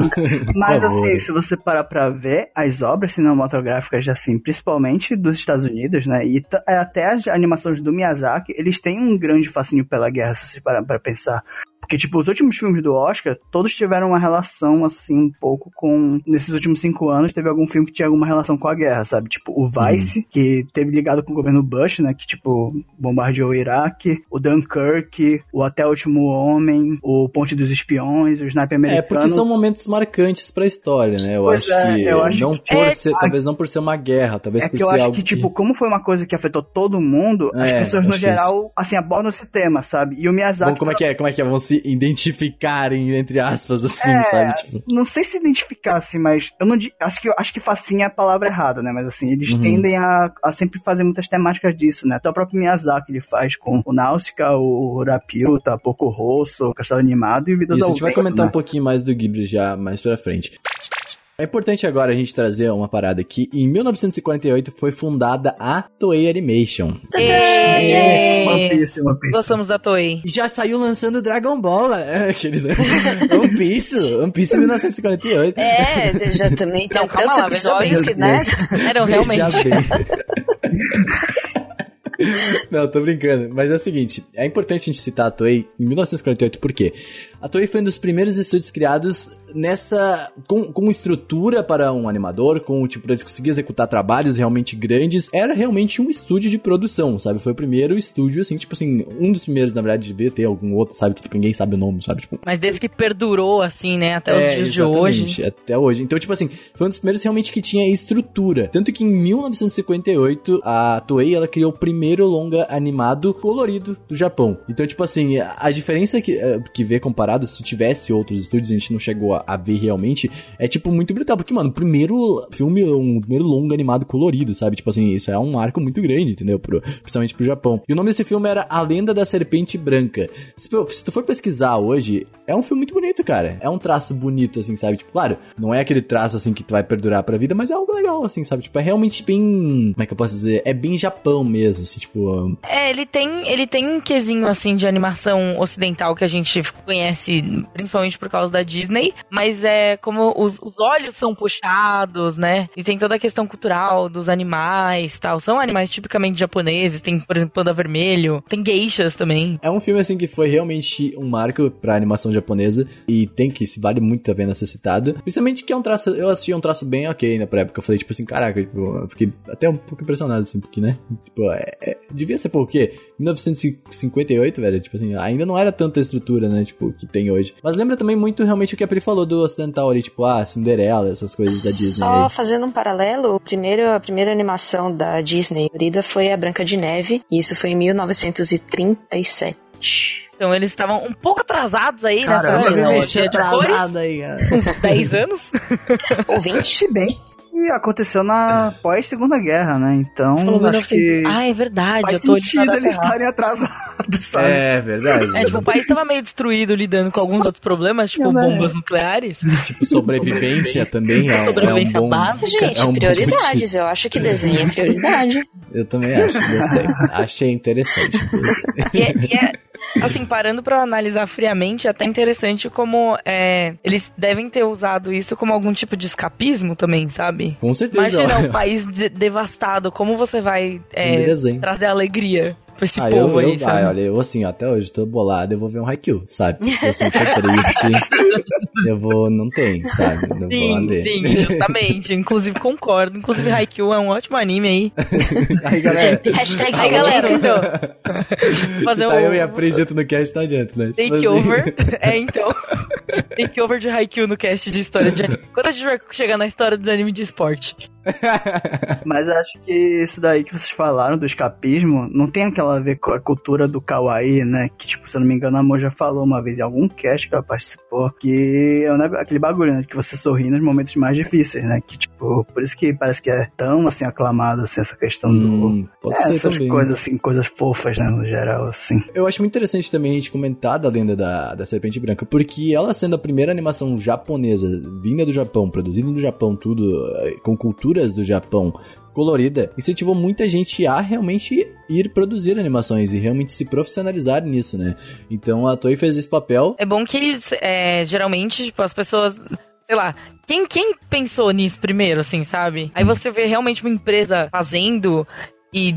Mas assim, se você parar pra ver as obras cinematográficas, assim, principalmente dos Estados Unidos, né, e é, até as animações do Miyazaki, eles têm um grande fascínio pela guerra, se você parar pra pensar. Porque, tipo, os últimos filmes do Oscar, todos tiveram uma relação, assim, um pouco com... Nesses últimos cinco anos, teve algum filme que tinha alguma relação com a guerra, sabe? Tipo, o Vice, que teve ligado com o governo Bush, né? Que, tipo, bombardeou o Iraque. O Dunkirk, o Até o Último Homem, o Ponte dos Espiões, o Sniper É, Americano. porque são momentos marcantes pra história, né? Eu Pois acho é, que eu acho não que- por É, ser, talvez não por ser uma guerra, talvez É por que eu ser acho algo que, tipo, como foi uma coisa que afetou todo mundo, as É, pessoas, no que geral, assim, abordam esse tema, sabe? E o Miyazaki. Vão, como é que é? Como é que é? Vão se identificarem, entre aspas, assim, É, sabe? Tipo, Não sei se identificar, assim, mas eu não acho que acho que facinha é a palavra errada, né? Mas assim, eles Uhum. tendem a, a sempre fazer muitas temáticas disso, né? Até o próprio Miyazaki ele faz com o Náusica, o Rapiuta, Poco Rosso, Castelo Animado e Vidas Isso, a ao gente vai comentar né? um pouquinho mais do Ghibli já mais pra frente. É importante agora a gente trazer uma parada aqui. Em 1948 foi fundada a Toei Animation. Ê! One Piece, One Piece. Gostamos da Toei. E já saiu lançando Dragon Ball, né? *laughs* Aqueles, né? *laughs* One Piece, One Piece 1948. É, já também *laughs* tem Não, calma tantos lá, episódios que, né? Eram realmente. Não, tô brincando. Mas é o seguinte, é importante a gente citar a Toei em 1948, por quê? A Toei foi um dos primeiros estúdios criados nessa... com, com estrutura para um animador, com, tipo, pra eles conseguirem executar trabalhos realmente grandes. Era realmente um estúdio de produção, sabe? Foi o primeiro estúdio, assim, tipo assim, um dos primeiros, na verdade, devia ter algum outro, sabe? Que tipo, ninguém sabe o nome, sabe? Tipo, Mas desde que perdurou, assim, né? Até os é, dias de hoje. Até hoje. Então, tipo assim, foi um dos primeiros realmente que tinha estrutura. Tanto que em 1958, a Toei, ela criou o primeiro longa animado colorido do Japão. Então, tipo assim, a, a diferença que, eh, que vê comparado, se tivesse outros estúdios, a gente não chegou a, a ver realmente, é, tipo, muito brutal. Porque, mano, primeiro filme, um primeiro longa animado colorido, sabe? Tipo assim, isso é um marco muito grande, entendeu? Pro, principalmente pro Japão. E o nome desse filme era A Lenda da Serpente Branca. Se, se tu for pesquisar hoje, é um filme muito bonito, cara. É um traço bonito, assim, sabe? Tipo, claro, não é aquele traço, assim, que tu vai perdurar pra vida, mas é algo legal, assim, sabe? Tipo, é realmente bem... Como é que eu posso dizer? É bem Japão mesmo, assim, tipo... É, ele tem, ele tem um quesinho assim de animação ocidental que a gente conhece principalmente por causa da Disney, mas é como os, os olhos são puxados, né? E tem toda a questão cultural dos animais, tal. São animais tipicamente japoneses, tem, por exemplo, panda vermelho, tem geishas também. É um filme, assim, que foi realmente um marco pra animação japonesa e tem que, se vale muito a pena ser citado. Principalmente que é um traço, eu assisti um traço bem ok, né, pra época. Eu falei, tipo assim, caraca, tipo, eu fiquei até um pouco impressionado, assim, porque, né, tipo, é, é- devia ser por quê? 1958, velho, tipo assim, ainda não era tanta estrutura, né, tipo, que tem hoje. Mas lembra também muito realmente o que a Pri falou do ocidental ali, tipo, ah, Cinderela, essas coisas da Disney Só aí. fazendo um paralelo, o primeiro, a primeira animação da Disney colorida foi a Branca de Neve, e isso foi em 1937. Então eles estavam um pouco atrasados aí Caramba, nessa tecnologia de cores, aí, cara. uns 10 anos. *laughs* Ouvinte? Se bem que aconteceu na pós-segunda guerra, né? Então, Falou acho que Ah, é verdade, faz eu tô sentido eles estarem atrasados, sabe? É, verdade. É, tipo, o país tava meio destruído lidando com alguns outros problemas, tipo né? bombas nucleares. Tipo, sobrevivência também é, um- é um Sobrevivência bom... básica. Gente, É um prioridades. Eu acho que desenho é prioridade. Eu também acho, gostei. Achei interessante. E é, e é, assim, parando pra analisar friamente, é até interessante como é, eles devem ter usado isso como algum tipo de escapismo também, sabe? Com certeza. Imagina *laughs* um país de- devastado, como você vai é, desenho. trazer alegria pra esse Ah, povo eu, aí, eu, sabe? ah, olha, eu assim, até hoje tô bolado, eu vou ver um Haikyuu, sabe? Se eu sentir *laughs* triste, eu vou, não tem, sabe? Eu vou lá Sim, sim, justamente. Inclusive, concordo. Inclusive, Haikyuu é um ótimo anime aí. *laughs* Aí, galera, Hashtag Aí, galera, então. se Fazer tá um- eu e a Pri junto no cast, não adianta, né? Tipo assim. Takeover. *laughs* É, então. Takeover de Haikyuu no cast de história de anime. Quando a gente vai chegar na história dos animes de esporte? *laughs* Mas acho que isso daí que vocês falaram do escapismo não tem aquela a ver com a cultura do kawaii, né? Que, tipo, se eu não me engano, a Mo já falou uma vez em algum cast que ela participou que aquele, é aquele bagulho, né? Que você sorri nos momentos mais difíceis, né? Que, tipo, por isso que parece que é tão, assim, aclamado, assim, essa questão do... Hum, pode É, ser essas também. coisas, assim, coisas fofas, né? No geral, assim. Eu acho muito interessante também a gente comentar da lenda da, da Serpente Branca, porque ela sendo a primeira animação japonesa, vinda do Japão, produzida no Japão, tudo eh, com culturas do Japão colorida, incentivou muita gente a realmente ir produzir animações e realmente se profissionalizar nisso, né? Então a Toei fez esse papel. É bom que é, geralmente, tipo, as pessoas. Sei lá. Quem, quem pensou nisso primeiro, assim, sabe? Aí você vê realmente uma empresa fazendo e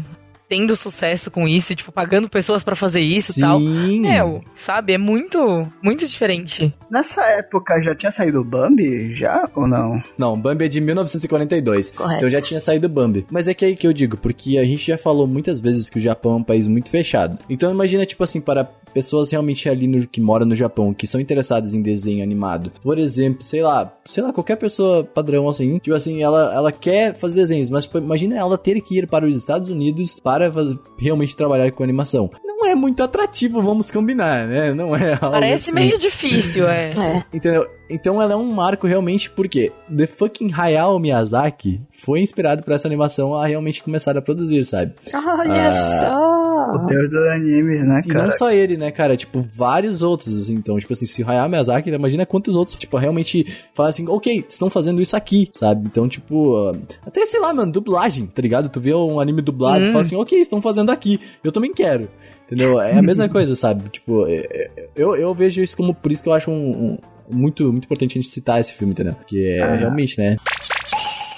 tendo sucesso com isso, e, tipo, pagando pessoas pra fazer isso e Sim. tal. Meu, sabe? É muito, muito diferente. Nessa época já tinha saído o Bambi? Já ou não? Não, Bambi é de 1942. Correto. Então já tinha saído Bambi. Mas é que aí que eu digo, porque a gente já falou muitas vezes que o Japão é um país muito fechado. Então imagina, tipo assim, para pessoas realmente ali no, que moram no Japão, que são interessadas em desenho animado. Por exemplo, sei lá, sei lá, qualquer pessoa padrão assim, tipo assim, ela, ela quer fazer desenhos, mas tipo, imagina ela ter que ir para os Estados Unidos para faz- realmente trabalhar com animação. Não é muito atrativo, vamos combinar, né? Não é algo Parece assim. meio difícil, é. É. Entendeu? Então ela é um marco realmente porque The fucking Hayao Miyazaki foi inspirado por essa animação a realmente começar a produzir, sabe? Olha Ah. só. O deus do anime, né, E cara? não só ele, né, cara? Tipo, vários outros, assim. Então, tipo assim, se o Hayao Miyazaki, imagina quantos outros, tipo, realmente falam assim, ok, estão fazendo isso aqui, sabe? Então, tipo, até sei lá, mano, dublagem, tá ligado? Tu vê um anime dublado e Hum. fala assim, ok, estão fazendo aqui, eu também quero. Entendeu? É a mesma *laughs* coisa, sabe? Tipo, é- é- eu, eu vejo isso como, por isso que eu acho um, um- muito, muito importante a gente citar esse filme, entendeu? Porque é Ah. realmente, né?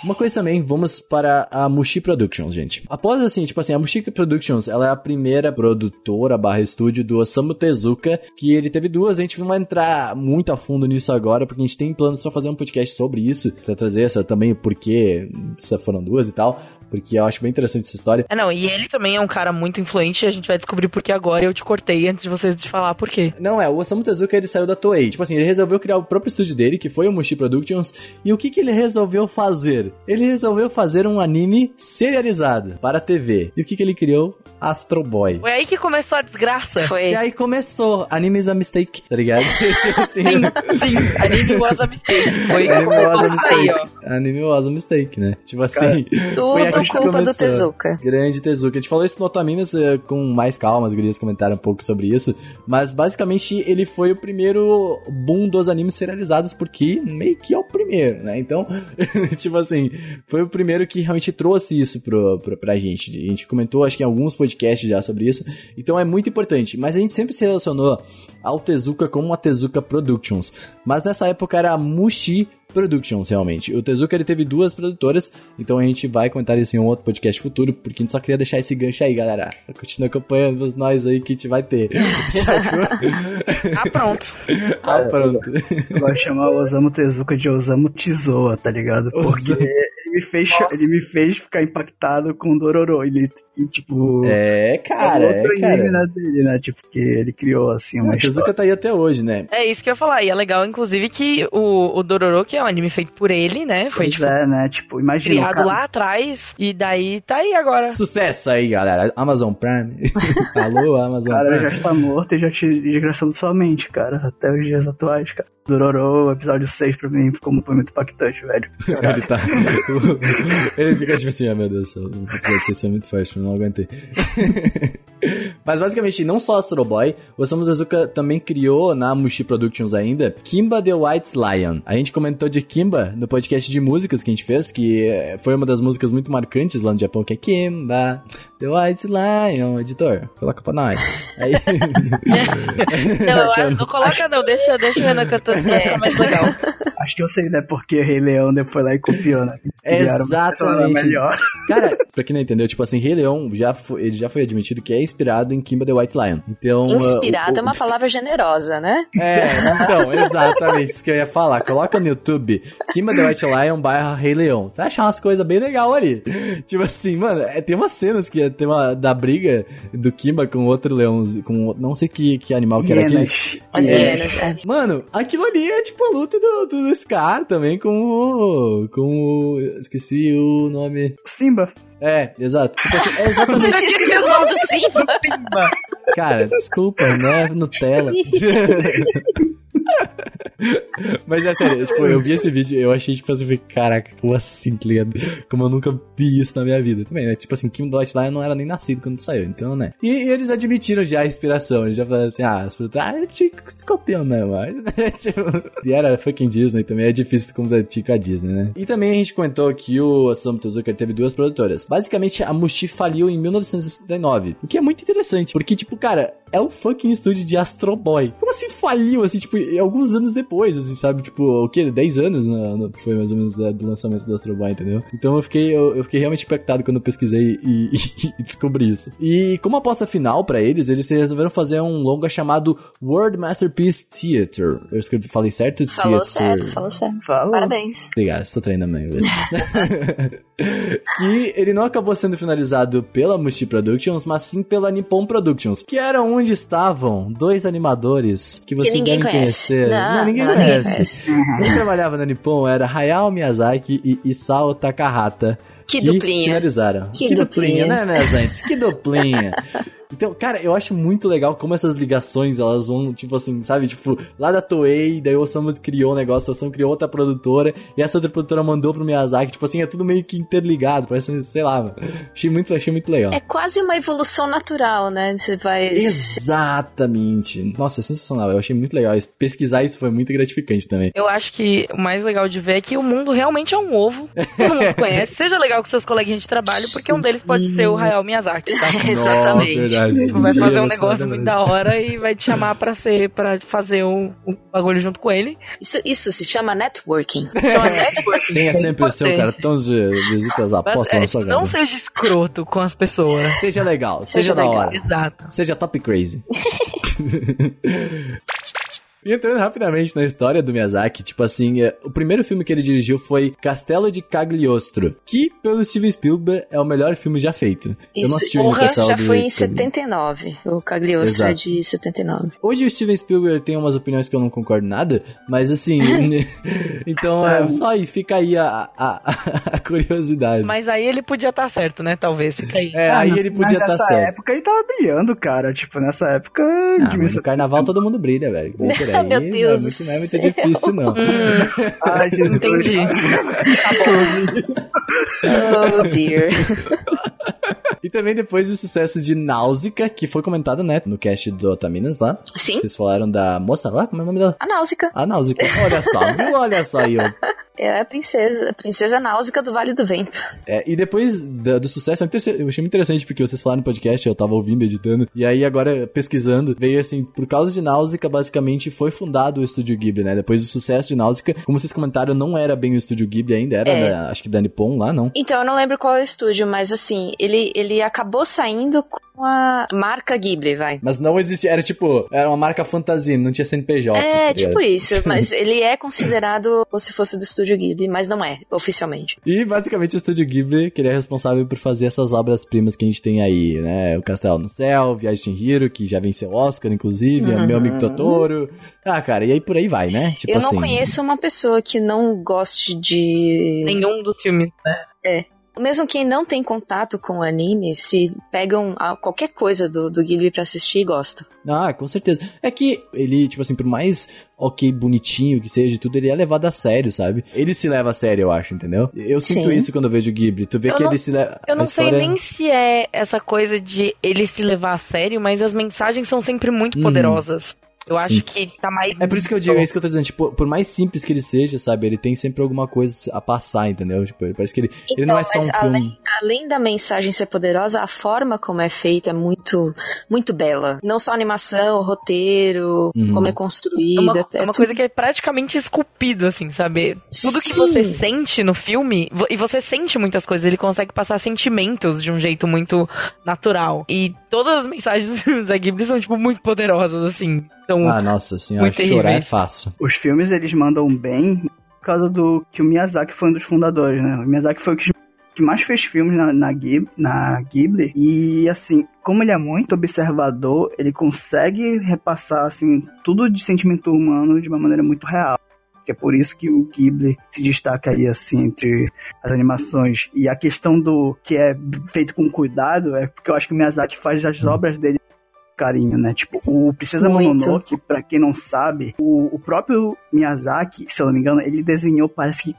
Uma coisa também, vamos para a Mushi Productions, gente. Após assim, tipo assim, a Mushi Productions, ela é a primeira produtora barra estúdio do Osamu Tezuka, que ele teve duas, a gente não vai entrar muito a fundo nisso agora, porque a gente tem planos pra fazer um podcast sobre isso, pra trazer essa também o porquê se foram duas e tal, porque eu acho bem interessante essa história. É, não, e ele também é um cara muito influente e a gente vai descobrir por que agora eu te cortei antes de vocês te falar por quê. Não, é, o Osamu Tezuka ele saiu da Toei. Tipo assim, ele resolveu criar o próprio estúdio dele, que foi o Mushi Productions. E o que que ele resolveu fazer? Ele resolveu fazer um anime serializado para a TV. E o que que ele criou? Astro Boy. Foi aí que começou a desgraça. Foi. E aí começou, anime is a mistake, tá ligado? *laughs* tipo assim, Sim, sim, anime was a mistake. Foi anime was a Aí, mistake. ó. Anime was a mistake, né? Tipo assim, *laughs* foi aqui Tudo culpa do. Tezuka. Grande Tezuka. A gente falou isso no Otaminas eh, com mais calma, as gurias comentaram um pouco sobre isso. Mas basicamente ele foi o primeiro boom dos animes serializados, porque meio que é o primeiro, né? Então, *laughs* tipo assim, foi o primeiro que realmente trouxe isso pro, pro, pra gente. A gente comentou, acho que em alguns podcasts já sobre isso. Então é muito importante. Mas a gente sempre se relacionou ao Tezuka como a Tezuka Productions. Mas nessa época era a Mushi Productions, realmente. O Tezuka ele teve duas produtoras, então a gente vai comentar isso em um outro podcast futuro, porque a gente só queria deixar esse gancho aí, galera. Continua acompanhando nós aí que a gente vai ter. *laughs* Sacou? Ah, pronto. ah, *laughs* pronto. Vai chamar o Osamu Tezuka de Osamu Tesoa, tá ligado? Porque Osamu. ele me fez, ele me fez ficar impactado com o Dororo. Ele, e, tipo. É, cara, é outro é, cara. anime né, dele, né? Tipo, que ele criou, assim, uma O história. Tezuka tá aí até hoje, né? É isso que eu ia falar. E é legal, inclusive, que o, o Dororo, que é um anime feito por ele, né? Foi, Pois tipo, é, né? Tipo, imagina. criado cara- lá atrás. E daí tá aí agora. Sucesso aí, galera. Amazon Prime. *laughs* Alô, O Amazon cara já Prime. está morto e já te desgraçando sua mente, cara. Até os dias atuais, cara. Dororo, episódio 6 pra mim ficou foi muito impactante, velho. *laughs* Ele tá. *laughs* Ele fica tipo assim, ah, meu Deus, o episódio 6 foi muito forte, não aguentei. *laughs* Mas basicamente, não só Astro Boy, o Osamu Tezuka também criou na Mushi Productions ainda Kimba the White Lion. A gente comentou de Kimba no podcast de músicas que a gente fez, que eh, foi uma das músicas muito marcantes lá no Japão, que é Kimba the White Lion, editor. Coloca pra nós. Aí... *laughs* Não, não coloca não, deixa, deixa o Renan cantando, ficar mais legal. Acho que eu sei, né? Porque Rei Leão depois foi lá e copiou, né? Exatamente. melhor. Cara, *laughs* pra quem não entendeu, tipo assim, Rei Leão já foi, ele já foi admitido que é inspirado em Kimba the White Lion. Então. Inspirado uh, é uma palavra generosa, né? É, então, exatamente isso que eu ia falar. Coloca no YouTube Kimba the White Lion barra Rei Leão. Você vai achar umas coisas bem legais ali. Tipo assim, mano, é, tem umas cenas que é, tem uma da briga do Kimba com outro leão, com não sei que, que animal que era aquele. As É. hienas, é. Mano, aquilo ali é tipo a luta do, do Scar também com o. com o. Esqueci o nome. Simba. É, exato. Tipo assim, é Você exatamente. tinha esquecido o nome do Simba? Cara, desculpa, né? Nutella. *laughs* *laughs* Mas é sério, tipo, eu vi esse vídeo eu achei, tipo assim, caraca, como assim, tá ligado? Como eu nunca vi isso na minha vida também, né? Tipo assim, Kim Dot lá eu não era nem nascido quando saiu, então, né? E, e eles admitiram já a inspiração, eles já falaram assim, ah, as produtoras, ah, a gente copiou mesmo, *laughs* tipo, e era fucking Disney também, é difícil competir com a Disney, né? E também a gente comentou que o Osamu Tezuka teve duas produtoras. Basicamente, a Mushi faliu em 1969, o que é muito interessante, porque, tipo, cara, é o fucking estúdio de Astro Boy. Como assim faliu, assim, tipo, alguns anos depois, assim, sabe? Tipo, o quê? 10 anos no, no, foi mais ou menos é, do lançamento do Astro Boy, entendeu? Então eu fiquei, eu, eu fiquei realmente impactado quando eu pesquisei e, e, *laughs* e descobri isso. E como aposta final para eles, eles resolveram fazer um longa chamado World Masterpiece Theater. Eu escrevi, falei certo? Falou Theater. certo, falou certo. Falou. Parabéns. Obrigado, estou treinando meu inglês. *laughs* que ele não acabou sendo finalizado pela Mushi Productions, mas sim pela Nippon Productions, que era onde estavam dois animadores que vocês ninguém devem conhece. conhecer. Não, ninguém não, ninguém conhece. Quem trabalhava na Nippon era Hayao Miyazaki e Isao Takahata. Que duplinha. finalizaram. Que duplinha. né, minhas antes? Que duplinha. *laughs* Então, cara, eu acho muito legal como essas ligações, elas vão, tipo assim, sabe? Tipo, lá da Toei, daí o Osamu criou um negócio, o Osamu criou outra produtora, e essa outra produtora mandou pro Miyazaki, tipo assim, é tudo meio que interligado, parece, sei lá, mano. Achei muito, achei muito legal. É quase uma evolução natural, né? Você vai. Exatamente. Nossa, é sensacional. Eu achei muito legal. Pesquisar isso foi muito gratificante também. Eu acho que o mais legal de ver é que o mundo realmente é um ovo. Todo mundo *laughs* conhece. Seja legal com seus coleguinhas de trabalho, porque um deles pode ser o Hayao Miyazaki, tá? *laughs* Exatamente. Nossa, verdade. Tipo, vai fazer um negócio muito da hora e vai te chamar pra ser, para fazer o, o bagulho junto com ele. Isso, isso se chama networking. *laughs* Então, até Tenha sempre o seu cartão de visitas apostas É, na sua não seja escroto com as pessoas. Seja legal, seja, Seja da legal. hora. Exato. Seja top crazy. *laughs* E entrando rapidamente na história do Miyazaki, tipo assim, é, o primeiro filme que ele dirigiu foi Castelo de Cagliostro, que pelo Steven Spielberg é o melhor filme já feito. Eu não Isso, assisti o Castelo já foi em Cagliostro. 79. O Cagliostro é Exato. de 79. Hoje o Steven Spielberg tem umas opiniões que eu não concordo nada, mas assim, *laughs* *laughs* então é, só aí, fica aí a, a, a curiosidade. Mas aí ele podia estar certo, né? Talvez. Fica aí. é, Ah, aí mas- ele podia mas estar nessa certo. época ele tava brilhando, cara. Tipo, nessa época. Ah, no carnaval todo mundo brilha, velho. *laughs* Aí, Meu Deus isso não é muito difícil, não. Ai, Jesus. Entendi. *laughs* Oh, dear. *laughs* E também depois do sucesso de Náusica, que foi comentado, né, no cast do Otaminas lá. Sim, Vocês falaram da moça lá, como é o nome dela? a Náusica. A Náusica. Olha só, viu? Olha só ó. *laughs* É a princesa. A princesa Náusica do Vale do Vento. É, e depois da- do sucesso, eu achei eu achei muito interessante porque vocês falaram no podcast, eu tava ouvindo, editando, e aí agora pesquisando, veio assim, por causa de Náusica, basicamente foi fundado o Estúdio Ghibli, né? Depois do sucesso de Náusica, como vocês comentaram, não era bem o Estúdio Ghibli ainda, era, É. da- acho que da Nippon lá, não? Então, eu não lembro qual é o estúdio, mas assim, ele, ele acabou saindo com a marca Ghibli, vai. Mas não existia, era tipo, era uma marca fantasia, não tinha CNPJ. É, tá ligado? tipo isso, *laughs* mas ele é considerado como se fosse do estúdio Ghibli, mas não é, oficialmente. E basicamente o Estúdio Ghibli, que ele é responsável por fazer essas obras-primas que a gente tem aí, né? O Castelo no Céu, Viagem de Chihiro, que já venceu Oscar, inclusive, Uhum. Meu Amigo Totoro. Ah, cara, e aí por aí vai, né? Tipo eu não assim. conheço uma pessoa que não goste de. Nenhum dos filmes, né? Mesmo quem não tem contato com o anime, se pegam a- qualquer coisa do, do Ghibli pra assistir e gosta. Ah, com certeza. É que ele, tipo assim, por mais ok, bonitinho que seja e tudo, ele é levado a sério, sabe? Ele se leva a sério, eu acho, entendeu? Eu sinto Sim. isso quando eu vejo o Ghibli. Tu vê Eu que não- ele se leva. Eu não a sei história- nem se é essa coisa de ele se levar a sério, mas as mensagens são sempre muito Uhum. Eu Sim. acho que tá mais. É por isso que eu digo, é isso que eu tô dizendo, tipo, por mais simples que ele seja, sabe, ele tem sempre alguma coisa a passar, entendeu? Tipo, parece que ele, ele não é só um Então, mas filme. além, além da mensagem ser poderosa, a forma como é feita é muito, muito bela. Não só a animação, o roteiro, Uhum. como é É construída. uma, é é uma tudo- coisa que é praticamente esculpido, assim, sabe? Tudo que Sim. você sente no filme, e você sente muitas coisas, ele consegue passar sentimentos de um jeito muito natural. E todas as mensagens *laughs* da Ghibli são, tipo, muito poderosas, assim. Ah, nossa senhora, Muito chorar é fácil. Os filmes eles mandam bem por causa do que o Miyazaki foi um dos fundadores, né? O Miyazaki foi o que que mais fez filmes na, na, Ghib- na Ghibli e assim, como ele é muito observador, ele consegue repassar assim tudo de sentimento humano de uma maneira muito real. Que é por isso que o Ghibli se destaca aí assim entre as animações. E a questão do que é feito com cuidado é porque eu acho que o Miyazaki faz as obras dele carinho, né? Tipo, o Princesa Muito. Mononoke, pra quem não sabe, o, o próprio Miyazaki, se eu não me engano, ele desenhou, parece que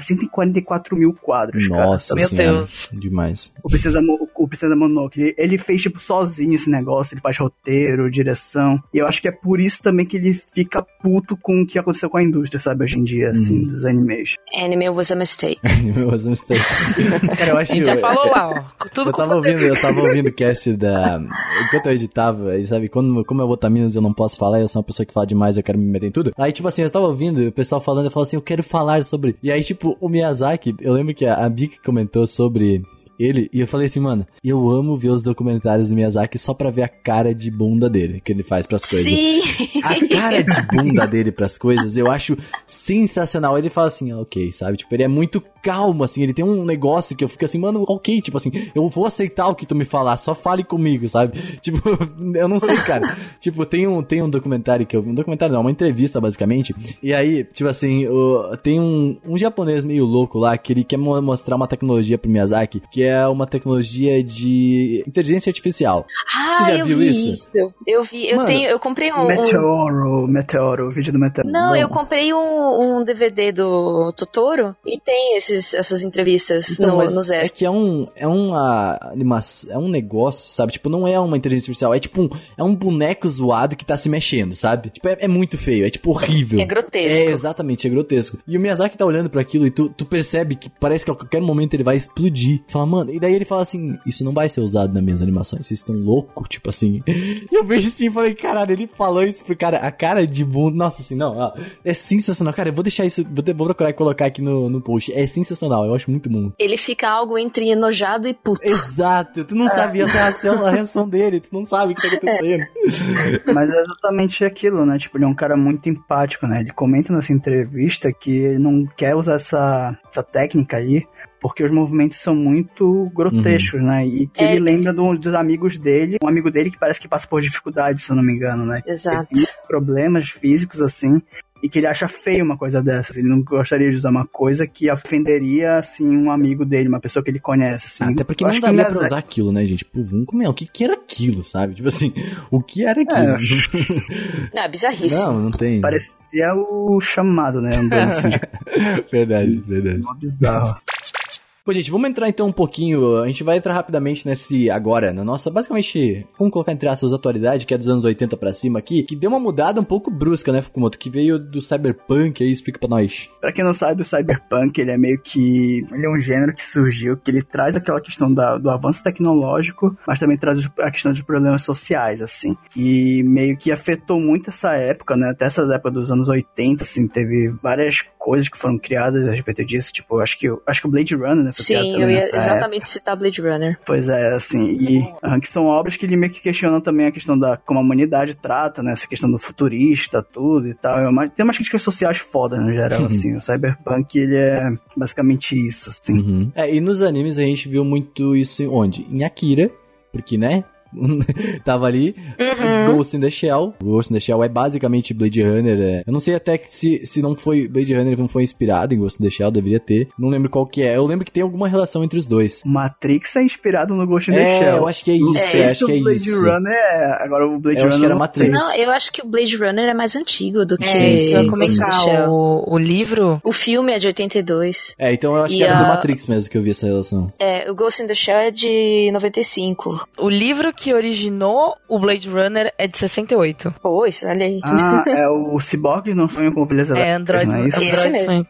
144 mil quadros, cara. Nossa Meu. Deus. Demais. O Princesa, o Princesa Mononoke, ele, ele fez, tipo, sozinho esse negócio, ele faz roteiro, direção, e eu acho que é por isso também que ele fica puto com o que aconteceu com a indústria, sabe, hoje em dia, assim, Uhum. dos animes. Anime was a mistake. *laughs* Meu Deus, mistake. *laughs* Cara, eu A acho gente já falou lá, ó. *laughs* Tudo Eu tava ouvindo, eu tava ouvindo o cast da. Enquanto eu editava, e sabe, quando, como eu vou Minas eu não posso falar, eu sou uma pessoa que fala demais, eu quero me meter em tudo. Aí, tipo assim, eu tava ouvindo o pessoal falando, eu falo assim, eu quero falar sobre. E aí, tipo, o Miyazaki, eu lembro que a, a comentou sobre ele, e eu falei assim, mano, eu amo ver os documentários do Miyazaki só pra ver a cara de bunda dele, que ele faz pras coisas. Sim! A cara de bunda dele pras coisas, eu acho sensacional. Ele fala assim, ok, sabe? Tipo, ele é muito calmo, assim. Ele tem um negócio que eu fico assim, mano, ok, tipo assim, eu vou aceitar o que tu me falar, só fale comigo, sabe? *laughs* Tipo, eu não sei, cara. tipo, tem um, tem um documentário que eu vi, um documentário não, uma entrevista, basicamente. E aí, tipo assim, o- tem um, um japonês meio louco lá que ele quer mo- mostrar uma tecnologia pro Miyazaki, que é uma tecnologia de inteligência artificial. Ah, já eu viu vi isso? isso. Eu vi, eu Mano, tenho, eu comprei um. um- Meteoro, Meteoro, o vídeo do Meteoro. Não, Bom. eu comprei um, um DVD do Totoro e tem esses, essas entrevistas Então, no, no é Zé. que é um é uma animação, é um negócio, sabe? Tipo, não é uma inteligência artificial, é tipo um, é um boneco zoado que tá se mexendo, sabe? Tipo, é, é muito feio, é tipo horrível. É grotesco. É, exatamente, é grotesco. E o Miyazaki tá olhando pra aquilo e tu, tu percebe que parece que a qualquer momento ele vai explodir. Fala, mano, e daí ele fala assim: Isso não vai ser usado nas minhas animações, vocês estão loucos, tipo assim. *laughs* E eu vejo assim e falei, caralho, ele falou isso pro cara, a cara de bunda, nossa, assim, não, ó, é sensacional. Cara, eu vou deixar isso, vou, vou procurar e colocar aqui no, no post. É sensacional, eu acho muito bom. Ele fica algo entre enojado e puto. Exato, tu não sabia essa reação, a reação dele, tu não sabe o que tá acontecendo. Mas é exatamente aquilo, né? Tipo, ele é um cara muito empático, né? Ele comenta nessa entrevista que ele não quer usar essa, essa técnica aí porque os movimentos são muito grotescos, né? E que É. ele lembra do- dos amigos dele, um amigo dele que parece que passa por dificuldades, se eu não me engano, né? Exato. Ele tem problemas físicos, assim, e que ele acha feio uma coisa dessas. Ele não gostaria de usar uma coisa que ofenderia, assim, um amigo dele, uma pessoa que ele conhece, assim. Até porque Eu não acho que daria pra Miyazaki- usar aquilo, né, gente? Pô, vamos comer, o que que era aquilo, sabe? Tipo assim, o que era É, aquilo? *laughs* Ah, bizarríssimo. não, não tem. Parecia o chamado, né? Andando assim, de *laughs* verdade, verdade. uma bizarra. Pô, gente, vamos entrar então um pouquinho. A gente vai entrar rapidamente nesse agora, na nossa, basicamente, vamos colocar entre aspas atualidade, que é dos anos 80 pra cima aqui, que deu uma mudada um pouco brusca, né, Fukumoto? Que veio do cyberpunk aí, explica pra nós. Pra quem não sabe, o cyberpunk, ele é meio que... Ele é um gênero que surgiu, que ele traz aquela questão da- do avanço tecnológico, mas também traz a questão de problemas sociais, assim. E meio que afetou muito essa época, né? Até essa época dos anos 80, assim, teve várias coisas que foram criadas a respeito disso. Tipo, acho que, acho que o Blade Runner, né? Sim, eu ia nessa época. exatamente citar Blade Runner. Pois é, assim, e ah, que são obras que ele meio que questionam também a questão da como a humanidade trata, né, essa questão do futurista, tudo e tal. É uma- tem umas críticas sociais fodas no geral, assim. O cyberpunk, ele é basicamente isso, assim. Uhum. É, e nos animes a gente viu muito isso em onde? Em Akira, porque, né? *laughs* Tava ali. Uhum. Ghost in the Shell. Ghost in the Shell é basicamente Blade Runner. é. Eu não sei até que se, se não foi Blade Runner não foi inspirado em Ghost in the Shell, deveria ter. Não lembro qual que é. Eu lembro que tem alguma relação entre os dois. Matrix é inspirado no Ghost in the É, Shell. eu acho que é isso, sei eu acho que é o Blade isso. Runner é... Agora o Blade Eu acho Runner que era Matrix. Não, eu acho que o Blade Runner é mais antigo do que É, isso eu ia Ghost in the comentar. Shell. O, o livro. O filme é de 82. É, então eu acho E que era do a- Matrix mesmo que eu vi essa relação. É, o Ghost in the Shell é de 95. O livro que originou o Blade Runner é de 68. Pô, isso, olha aí. Ah, *laughs* é o Cyborg não sonham com ovelhas É, elétricas, Android. não é isso? Esse mesmo.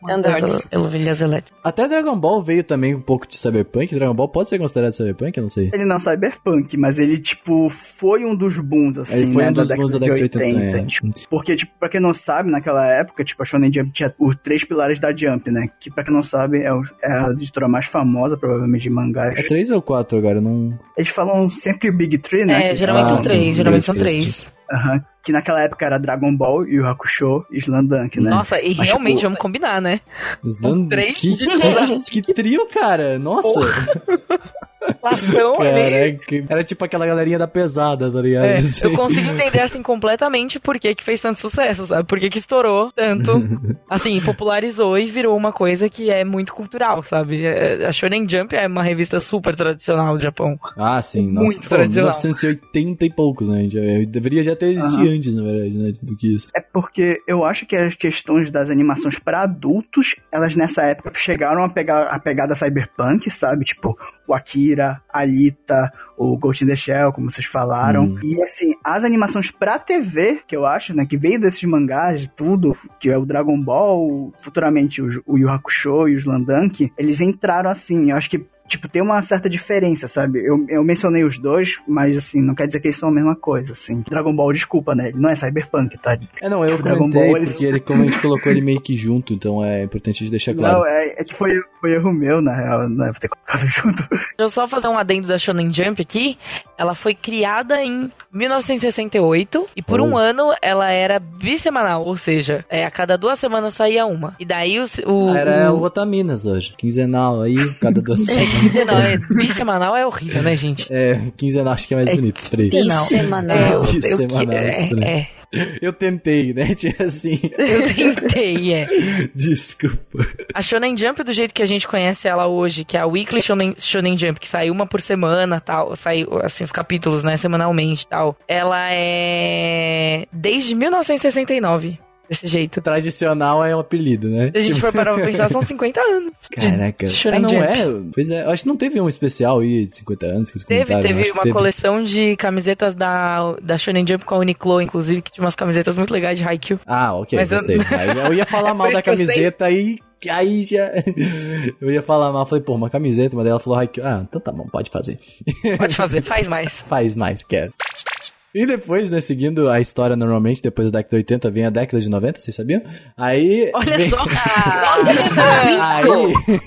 Ovelhas elétricas. Até Dragon Ball veio também um pouco de cyberpunk. Dragon Ball pode ser considerado cyberpunk? Eu não sei. Ele não é cyberpunk, mas ele, tipo, foi um dos booms, assim, Ele foi né, um dos bons da década de 80. é. tipo, porque, tipo, pra quem não sabe, naquela época, tipo, a Shonen Jump tinha os três pilares da Jump, né? Que, pra quem não sabe, é, o- é a editora mais famosa, provavelmente, de mangás. É três ou quatro agora? Não. Eles falam sempre Big Three, né? É, que geralmente são sim, três. Geralmente são três. Aham. que naquela época era Dragon Ball, Yu Hakusho e Slandunk, né? Nossa, e Mas, realmente, tipo, vamos combinar, né? Três que, que, *laughs* que trio, cara. Nossa. *laughs* inflação ali. Caraca, era tipo aquela galerinha da pesada, tá ligado? É, eu consigo entender, assim, completamente por que, que fez tanto sucesso, sabe? Por que, que estourou tanto, *laughs* assim, popularizou e virou uma coisa que é muito cultural, sabe? É, A Shonen Jump é uma revista super tradicional do Japão. Ah, sim, nossa, Muito pô, tradicional. 1980 e poucos, né? Já- deveria já ter existido Aham. antes, na verdade, né? Do que isso. É porque eu acho que as questões das animações pra adultos, elas nessa época chegaram a pegar a pegada cyberpunk, sabe? Tipo, o Akira, a Alita, o Ghost in the Shell, como vocês falaram. Hum. E assim, as animações pra TV, que eu acho, né, que veio desses mangás de tudo, que é o Dragon Ball, futuramente o, o Yu Hakusho e o Slandank, eles entraram assim, eu acho que Tipo, tem uma certa diferença, sabe? Eu, eu mencionei os dois, mas assim, não quer dizer que eles são a mesma coisa, assim. Dragon Ball, desculpa, né? Ele não é cyberpunk, tá? É, não, eu Tipo, Dragon Ball, eles- porque ele, como a gente colocou ele meio que junto, então é importante deixar claro. Não, é, é que foi, foi erro meu, na real, não é vou ter colocado *laughs* junto. Deixa eu só fazer um adendo da Shonen Jump aqui. Ela foi criada em 1968 e por Oh. um ano ela era bissemanal, ou seja, é, a cada duas semanas saía uma. E daí o. o, Ah, Era o Otaminas hoje. Quinzenal aí, cada duas semanas. Não, é, bissemanal é horrível, né, gente? É, quinzenal acho que é mais É bonito. Peraí. Bissemanal. É, eu- eu- Bissemanal, é, estranho. é, Eu tentei, né? *laughs* Tipo assim. eu tentei, é. Desculpa. A Shonen Jump, do jeito que a gente conhece ela hoje, que é a Weekly Shonen, Shonen Jump, que sai uma por semana, tal, sai, assim, os capítulos, né, semanalmente, tal. Ela é desde 1969, desse jeito. Tradicional é um apelido, né? Se a gente Tipo, for parar pra pensar, são 50 anos. Caraca. Ah, não Jump. é? Pois é, acho que não teve um especial aí de 50 anos que Teve, teve uma coleção de camisetas da, da Shonen Jump com a Uniqlo, inclusive, que tinha umas camisetas muito legais de Haikyuu. Ah, ok, Mas eu- gostei. *laughs* Aí Eu ia falar mal da eu camiseta aí. Aí já. *laughs* Eu ia falar mal, falei, pô, uma camiseta, mas daí ela falou, "Ai, que- ah, então tá bom, pode fazer. Pode fazer, *laughs* faz mais. Faz mais, quero. E depois, né, seguindo a história normalmente, depois da década de 80 vem a década de 90, vocês sabiam? Aí. Olha vem- *laughs* só! Aí,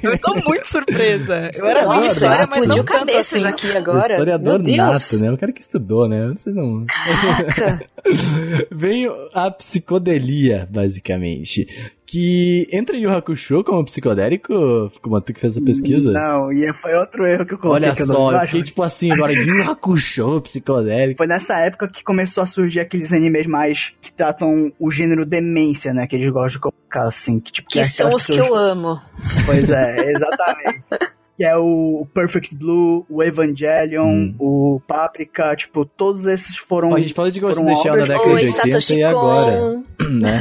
Eu tô muito surpresa. Eu era muito Nossa, história, mas não explodiu cabeças assim. aqui agora. historiador Meu Deus. nato, né? O cara que estudou, né? Vocês não. Caraca. *laughs* Vem a psicodelia, basicamente. Que entra em Yu Hakusho como psicodélico? Como tu que fez essa pesquisa? Não, e foi outro erro que eu coloquei Olha que eu não só, eu fiquei tipo assim, agora Yu Hakusho, psicodélico. Foi nessa época que começou a surgir aqueles animes mais que tratam o gênero demência, né? Que eles gostam de colocar assim. Que, tipo, Que é são os que eu amo. Pois é, exatamente. *laughs* que é o Perfect Blue, o Evangelion, Hum. o Paprika, tipo, todos esses foram. A gente falou de Ghost in the Shell na década Oi, de 80 Satoshi e agora, *clears throat* né?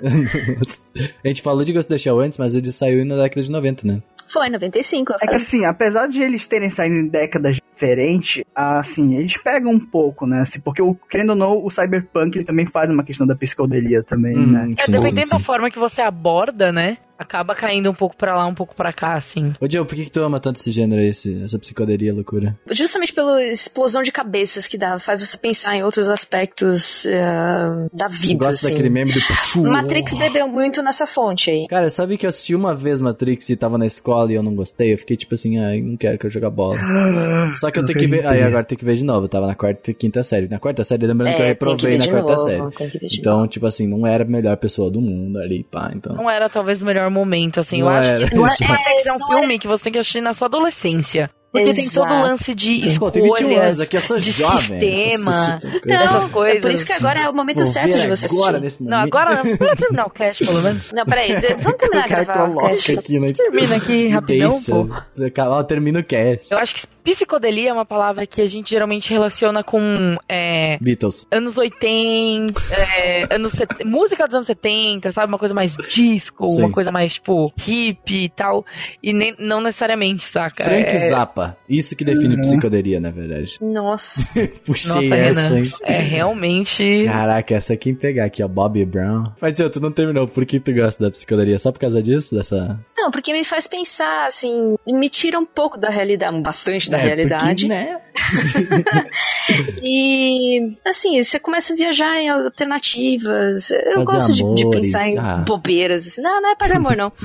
*laughs* a gente falou de Ghost in the Shell antes, mas ele saiu na década de 90, né? Foi, 95. Eu É que assim, apesar de eles terem saído em décadas diferentes, assim, eles pegam um pouco, né? Assim, porque, o, querendo ou não, o Cyberpunk ele também faz uma questão da psicodelia também, Hum, né? É, dependendo sim, da forma que você aborda, né? Acaba caindo um pouco pra lá, um pouco pra cá, assim. Ô, Joe, por que, que tu ama tanto esse gênero aí, esse- essa psicodelia loucura? Justamente pela explosão de cabeças que dá, faz você pensar em outros aspectos eh, da vida, gosta assim. daquele meme do... Pfu, *laughs* Matrix bebeu muito nessa fonte aí. Cara, sabe que eu assisti uma vez Matrix e tava na escola e eu não gostei? Eu fiquei tipo assim, ai, não quero que eu jogar bola. *gasps* Só que eu tenho que ver. Aí agora tem que ver de novo. Eu tava na quarta e quinta série. Na quarta série, lembrando que eu É, que reprovei ver na de quarta novo, série. tem que ver de Então, novo. tipo assim, não era a melhor pessoa do mundo ali, pá. Então. Não era talvez o melhor momento, assim. Não eu acho era. que Não é- Matrix é um não filme que você tem que assistir na sua adolescência. Porque tem todo o Exato. lance de Pô, tem 21 anos escolhas, aqui, eu sou de jovem. sistema. Não, Não, essas coisas. é por isso que agora é o momento Vou certo de você agora, assistir. nesse Não, momento. agora não. Vamos terminar o cast, pelo menos. Não, peraí, vamos terminar O de cara gravar o coloca aqui, né? Termina aqui rapidão, deixa. pô. Termina o cast. Eu acho que psicodelia é uma palavra que a gente geralmente relaciona com é, Beatles. anos 80, é, anos set... música dos anos 70, sabe? Uma coisa mais disco, Sim. uma coisa mais, tipo, hippie e tal. E nem, não necessariamente, saca? Frank é... Zappa. Isso que define Uhum. psicodelia, na verdade. Nossa. *laughs* Puxei Nossa, essa, Renan. hein? É realmente. Caraca, essa quem pegar aqui, ó, Bobby Brown. Mas, eu, tu não terminou. Por que tu gosta da psicodelia? Só por causa disso? Dessa... Não, porque me faz pensar, assim, me tira um pouco da realidade, bastante da É, realidade. Porque, né? *laughs* E, assim, você começa a viajar em alternativas. Eu Fazer gosto de, de pensar em ah. bobeiras. Assim. Não, não é fazer amor, não. *laughs*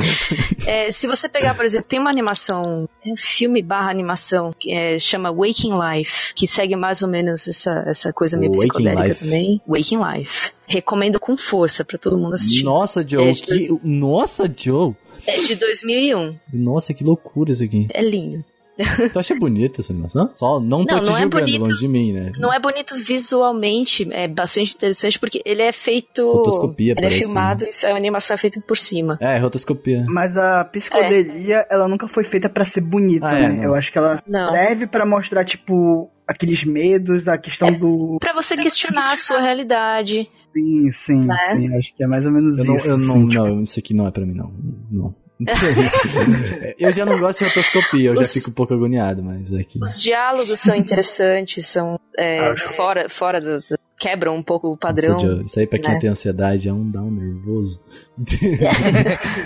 É, se você pegar, por exemplo, tem uma animação, é um filme barra animação, que é, chama Waking Life, que segue mais ou menos essa, essa coisa meio Waking psicodélica Life. também. Waking Life. Recomendo com força pra todo mundo assistir. Nossa, Joe. É, que... Nossa, Joe. É de 2001. Nossa, que loucura isso aqui. É lindo. *laughs* Tu acha bonita essa animação? Só não tô Não, te não é julgando, bonito. longe de mim, né? Não é bonito visualmente, é bastante interessante porque ele é feito. Rotoscopia, ele é parece, filmado e a animação é feita por cima. É, rotoscopia. Mas a psicodelia, ela nunca foi feita pra ser bonita, Ah, é, né? não. Eu acho que ela Não. serve pra mostrar, tipo, aqueles medos, a questão do. Pra você questionar a sua realidade. Sim, sim, Né? sim. Acho que é mais ou menos Eu não, isso. eu não, assim, tipo, não, isso aqui não é pra mim, não. Não. *laughs* eu já não gosto de rotoscopia, eu Os- já fico um pouco agoniado, mas aqui. Os diálogos são interessantes, são é, fora, fora do, do- quebram um pouco o padrão. Nossa, Joe, isso aí pra quem né? tem ansiedade é um down nervoso. *laughs*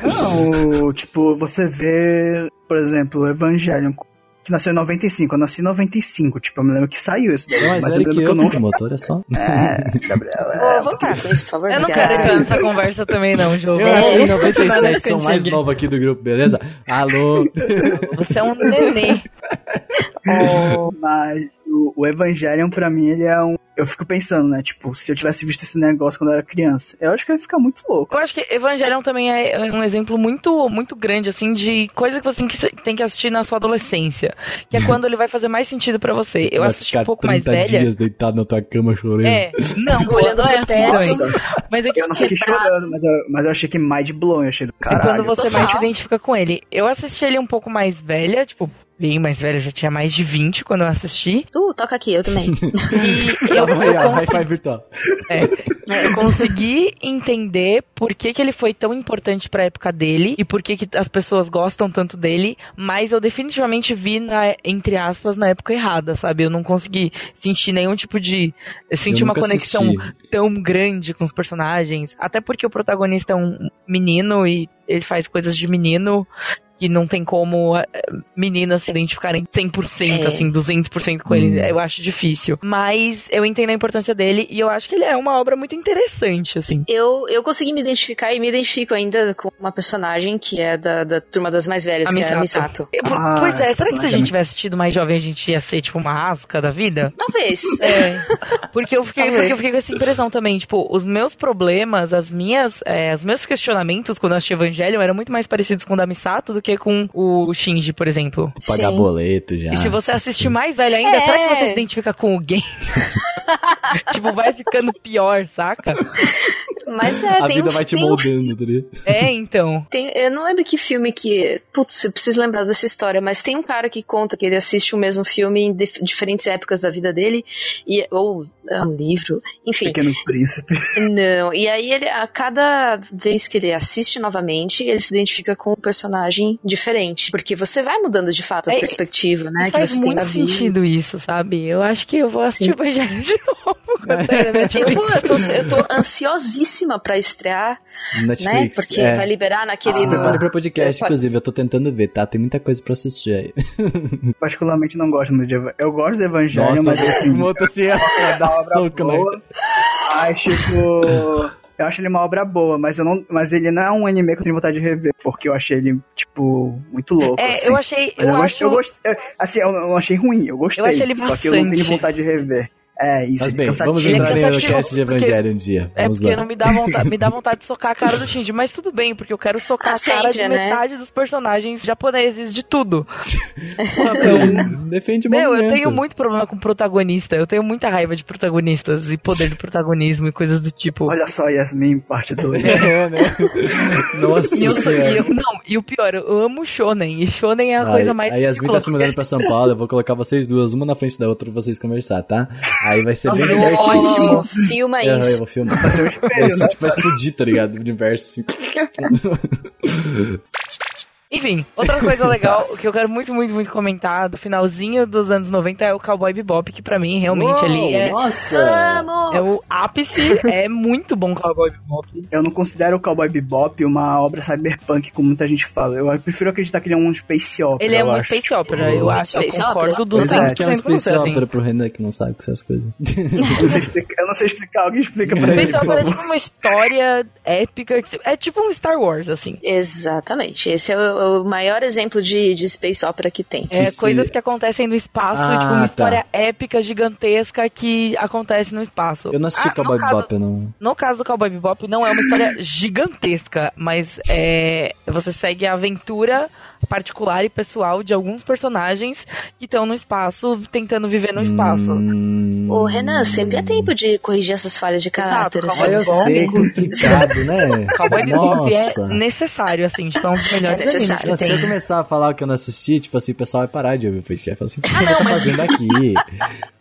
Não, o- tipo, você vê, por exemplo, o Evangelion, que nasceu em 95. Eu nasci em 95, tipo, eu me lembro que saiu isso daí. Não, mas mas eu que lembro eu, que eu não. motor é só. *laughs* É, Gabriel, é, vamos parar com isso, por favor. Eu não quero entrar nessa *laughs* conversa também, não, João. Eu É. nasci em Nada 97, sou de mais novo aqui do grupo, beleza? Alô? Você é um nenê. Ô, *laughs* Mas o, o Evangelion, pra mim, ele é um. Eu fico pensando, né? Tipo, se eu tivesse visto esse negócio quando eu era criança, eu acho que eu ia ficar muito louco. Eu acho que Evangelion também é um exemplo muito, muito grande, assim, de coisa que você tem que, tem que assistir na sua adolescência. Que é *laughs* quando ele vai fazer mais sentido pra você. Eu Vai assisti ficar um pouco mais 30 velha. dias deitado na tua cama chorando. É, não, *laughs* Olhando é pro teto. Mas é que Eu não fiquei Quebrado. chorando, mas eu, mas eu achei que mind blowing, eu achei do é caralho. quando você mais se identifica com ele. Eu assisti ele um pouco mais velha, tipo, bem mais velha, eu já tinha mais de 20 quando eu assisti. uh, toca aqui, eu também. *laughs* *laughs* E eu, eu five virtual. É, eu consegui entender por que, que ele foi tão importante pra época dele e por que, que as pessoas gostam tanto dele, mas eu definitivamente vi, na, entre aspas, na época errada, sabe? Eu não consegui sentir nenhum tipo de. Eu senti Eu uma conexão assisti. tão grande com os personagens, até porque o protagonista é um menino e ele faz coisas de menino. Que não tem como eh, meninas se identificarem 100%, É. assim, 200% com ele. Hum. Eu acho difícil. Mas eu entendo a importância dele e eu acho que ele é uma obra muito interessante, assim. Eu, eu consegui me identificar e me identifico ainda com uma personagem que é da, da turma das mais velhas, que é a Misato. Eu- Ah, pois é, será que se a é gente tivesse tido mais jovem a gente ia ser, tipo, uma Asuka da vida? Talvez. *laughs* É. Porque eu fiquei, Talvez. porque eu fiquei com essa impressão também, tipo, os meus problemas, as minhas, é, os meus questionamentos quando eu assisti Evangelion eram muito mais parecidos com o da Misato do que com o Shinji, por exemplo. Pagar Sim. boleto já. e se você assistir mais velho ainda, É. será que você se identifica com o game? *laughs* tipo, vai ficando pior, saca? *laughs* Mas é, A tem vida um, vai te tem moldando, tá ligado? *laughs* É, então. Tem, eu não lembro que filme que. Putz, eu preciso lembrar dessa história, mas tem um cara que conta que ele assiste o mesmo filme em dif- diferentes épocas da vida dele, e, ou é um livro, enfim. Pequeno príncipe. *laughs* Não, e aí ele, a cada vez que ele assiste novamente, ele se identifica com um personagem diferente. Porque você vai mudando de fato a É, perspectiva, né? Que Faz você tem muito da vida. sentido isso, sabe? Eu acho que eu vou assistir o Evangelho de *laughs* novo. da Eu, vou, eu, tô, eu tô ansiosíssima pra estrear, né? Netflix. Porque é. vai liberar naquele. Se no- prepare pra podcast, Eu- inclusive, eu tô tentando ver, tá? Tem muita coisa pra assistir aí. Particularmente não gosto muito de Evangelho. Eu gosto do Evangelho, Nossa, mas assim. o outro assim, *laughs* uma obra soco, né? Mas, tipo. Eu acho ele uma obra boa, mas, eu não, mas ele não é um anime que eu tenho vontade de rever, porque eu achei ele, tipo, muito louco. É, assim. eu achei. Mas Eu, eu, acho, gost- eu gostei. Assim, eu não achei ruim, eu gostei. Eu achei ele só que eu não tenho vontade de rever. É, isso. Mas é bem, vamos Ele é entrar no cast de Evangelho um dia. É Vamos porque lá. não me dá vontade, me dá *laughs* vontade de socar a cara do Shinji, mas tudo bem, porque eu quero socar Ah, a cara de sempre, né? metade dos personagens japoneses, de tudo. *laughs* Então, defende o Meu, eu tenho muito problema com protagonista, eu tenho muita raiva de protagonistas e poder de protagonismo e coisas do tipo. Olha só, Yasmin, parte 2. *laughs* É, né? Nossa E eu, sou- e eu- não, e o pior, eu amo Shonen, e Shonen é a coisa mais. Aí Yasmin tá se mudando pra São Paulo, eu vou colocar vocês duas, uma na frente da outra, pra vocês conversar, tá? Aí vai ser bem divertido. ótimo. *laughs* Filma eu isso. vou filmar. Vai ser um Vai espelho, ser, né? tipo, vai explodir, tá ligado? O universo, assim. *laughs* Enfim, outra coisa *laughs* legal que eu quero muito, muito, muito comentar do finalzinho dos anos 90 é o Cowboy Bebop, que pra mim realmente ali é, Nossa! É o ápice, é muito bom Cowboy Bebop. Eu não considero o Cowboy Bebop uma obra cyberpunk, como muita gente fala. Eu prefiro acreditar que ele é um space opera. Ele é eu um acho. space opera, eu acho, eu Space concordo opera. 200% Exato, que é um space você, assim. opera pro Renan que não sabe que são as coisas. Eu não sei explicar, eu não sei explicar, alguém explica pra ele, Space Opera é tipo uma história épica, é tipo um Star Wars, assim. Exatamente. Esse é o, o maior exemplo de, de space opera que tem. É, se- coisas que acontecem no espaço, Ah, tipo uma tá. história épica, gigantesca que acontece no espaço. Eu não assisti Ah, no Cowboy caso- Bebop, não... No caso do Cowboy Bebop, não é uma história gigantesca, mas é, você segue a aventura particular e pessoal de alguns personagens que estão no espaço, tentando viver no espaço. Hum... Ô, Renan, sempre é tempo de corrigir essas falhas de caráter. Exato, assim. Eu Cowboy sei, Bebop. complicado, né? Cowboy Bebop é Nossa. necessário, assim, tipo, é um dos melhores É necessário. Se que eu começar a falar o que eu não assisti, tipo assim, o pessoal vai parar de ouvir o podcast. Assim, o que Ah, eu tô fazendo aqui?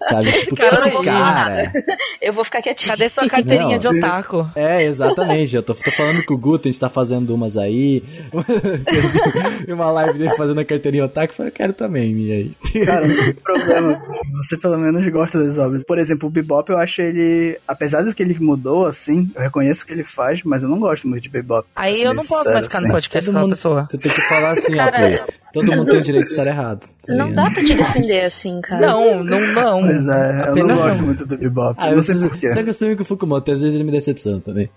Sabe? Tipo, o que é Cara, eu esse não vou falar cara? Eu vou ficar quietinha. Cadê sua carteirinha Não. de otaku? É, exatamente. Eu tô, tô falando com o Guto, a gente tá fazendo umas aí. *laughs* E uma live dele fazendo a carteirinha otaku, eu falei, eu quero também, e aí. Cara, não tem problema. Você pelo menos gosta das obras. Por exemplo, o Bebop eu acho ele. Apesar do que ele mudou, assim, eu reconheço o que ele faz, mas eu não gosto muito de Bebop. Aí eu não posso mais ficar no assim. podcast Todo com mundo- pessoa. Tu tem que falar assim, ó, Cara, Play. Todo mundo tem o direito de estar errado. tá Não dá pra te defender assim, cara. Não, não, não. Pois é, eu não gosto muito do Bebop. Ah, não eu sei sei porquê. Você acostuma com o Fukumoto, às vezes ele me decepciona também.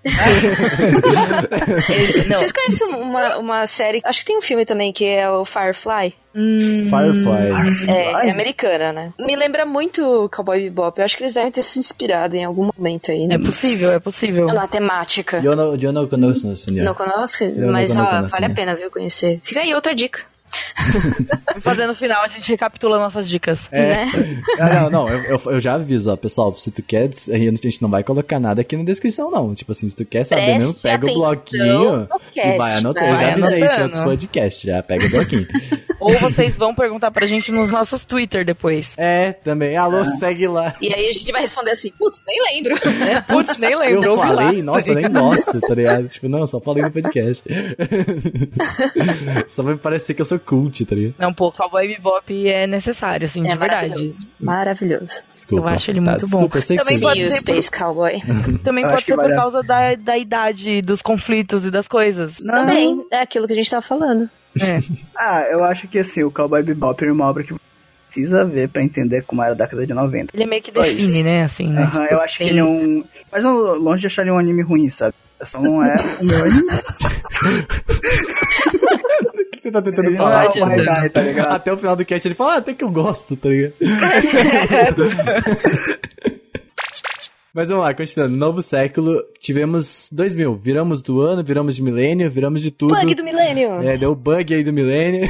Não. Vocês conhecem uma, uma série, acho que tem um filme também que é o Firefly? Hum, Firefly. É, é americana, né? Me lembra muito Cowboy Bebop. Eu acho que eles devem ter se inspirado em algum momento aí. É possível, é possível. Na temática. Eu não, eu não conheço senhor. Não conosco, não mas não ó, vale né? a pena, viu, conhecer. Fica aí outra dica. *laughs* Vamos fazer no final, a gente recapitula nossas dicas. É. Né? *laughs* Ah, não, não, eu, eu, eu já aviso, ó, pessoal, se tu quer, a gente não vai colocar nada aqui na descrição, não. Tipo assim, se tu quer saber Preste mesmo, pega o bloquinho no e cast, vai anotar. né? Eu já avisei isso em outros podcasts, já pega o bloquinho. *laughs* Ou vocês vão perguntar pra gente nos nossos Twitter depois. é, também, alô, segue lá. E aí a gente vai responder assim, putz, nem lembro. É, Putz, nem lembro. Eu falei, nossa, nem gosto, tá ligado? Tipo, não, só falei no podcast. só vai parecer que eu sou cult, tá ligado? Não, pô, Cowboy Bebop é necessário, assim, de É verdade. maravilhoso. Desculpa. Eu acho ele Tá, muito bom. desculpa, eu sei que Também sim. pode Sim, ser por- Space Cowboy. *laughs* Também pode que ser por causa da, da idade, dos conflitos e das coisas. Não. Também, é aquilo que a gente tava falando. É. *laughs* Ah, eu acho que assim, o Cowboy Bebop é uma obra que você precisa ver pra entender como era a década de 90. Ele é meio que Só define, isso. né, assim, né? Aham, eu acho que ele é um. Mas eu, longe de achar ele um anime ruim, sabe? Só não é o *laughs* meu anime. Que você tá tentando Ele não falar? é Vai adiantando. Guy, tá ligado? Até o final do cast ele fala, ah, até que eu gosto, tá ligado? *laughs* *laughs* Mas vamos lá, continuando. Novo século, tivemos 2000. Viramos do ano, viramos de milênio, viramos de tudo. Bug do milênio. É, deu bug aí do milênio.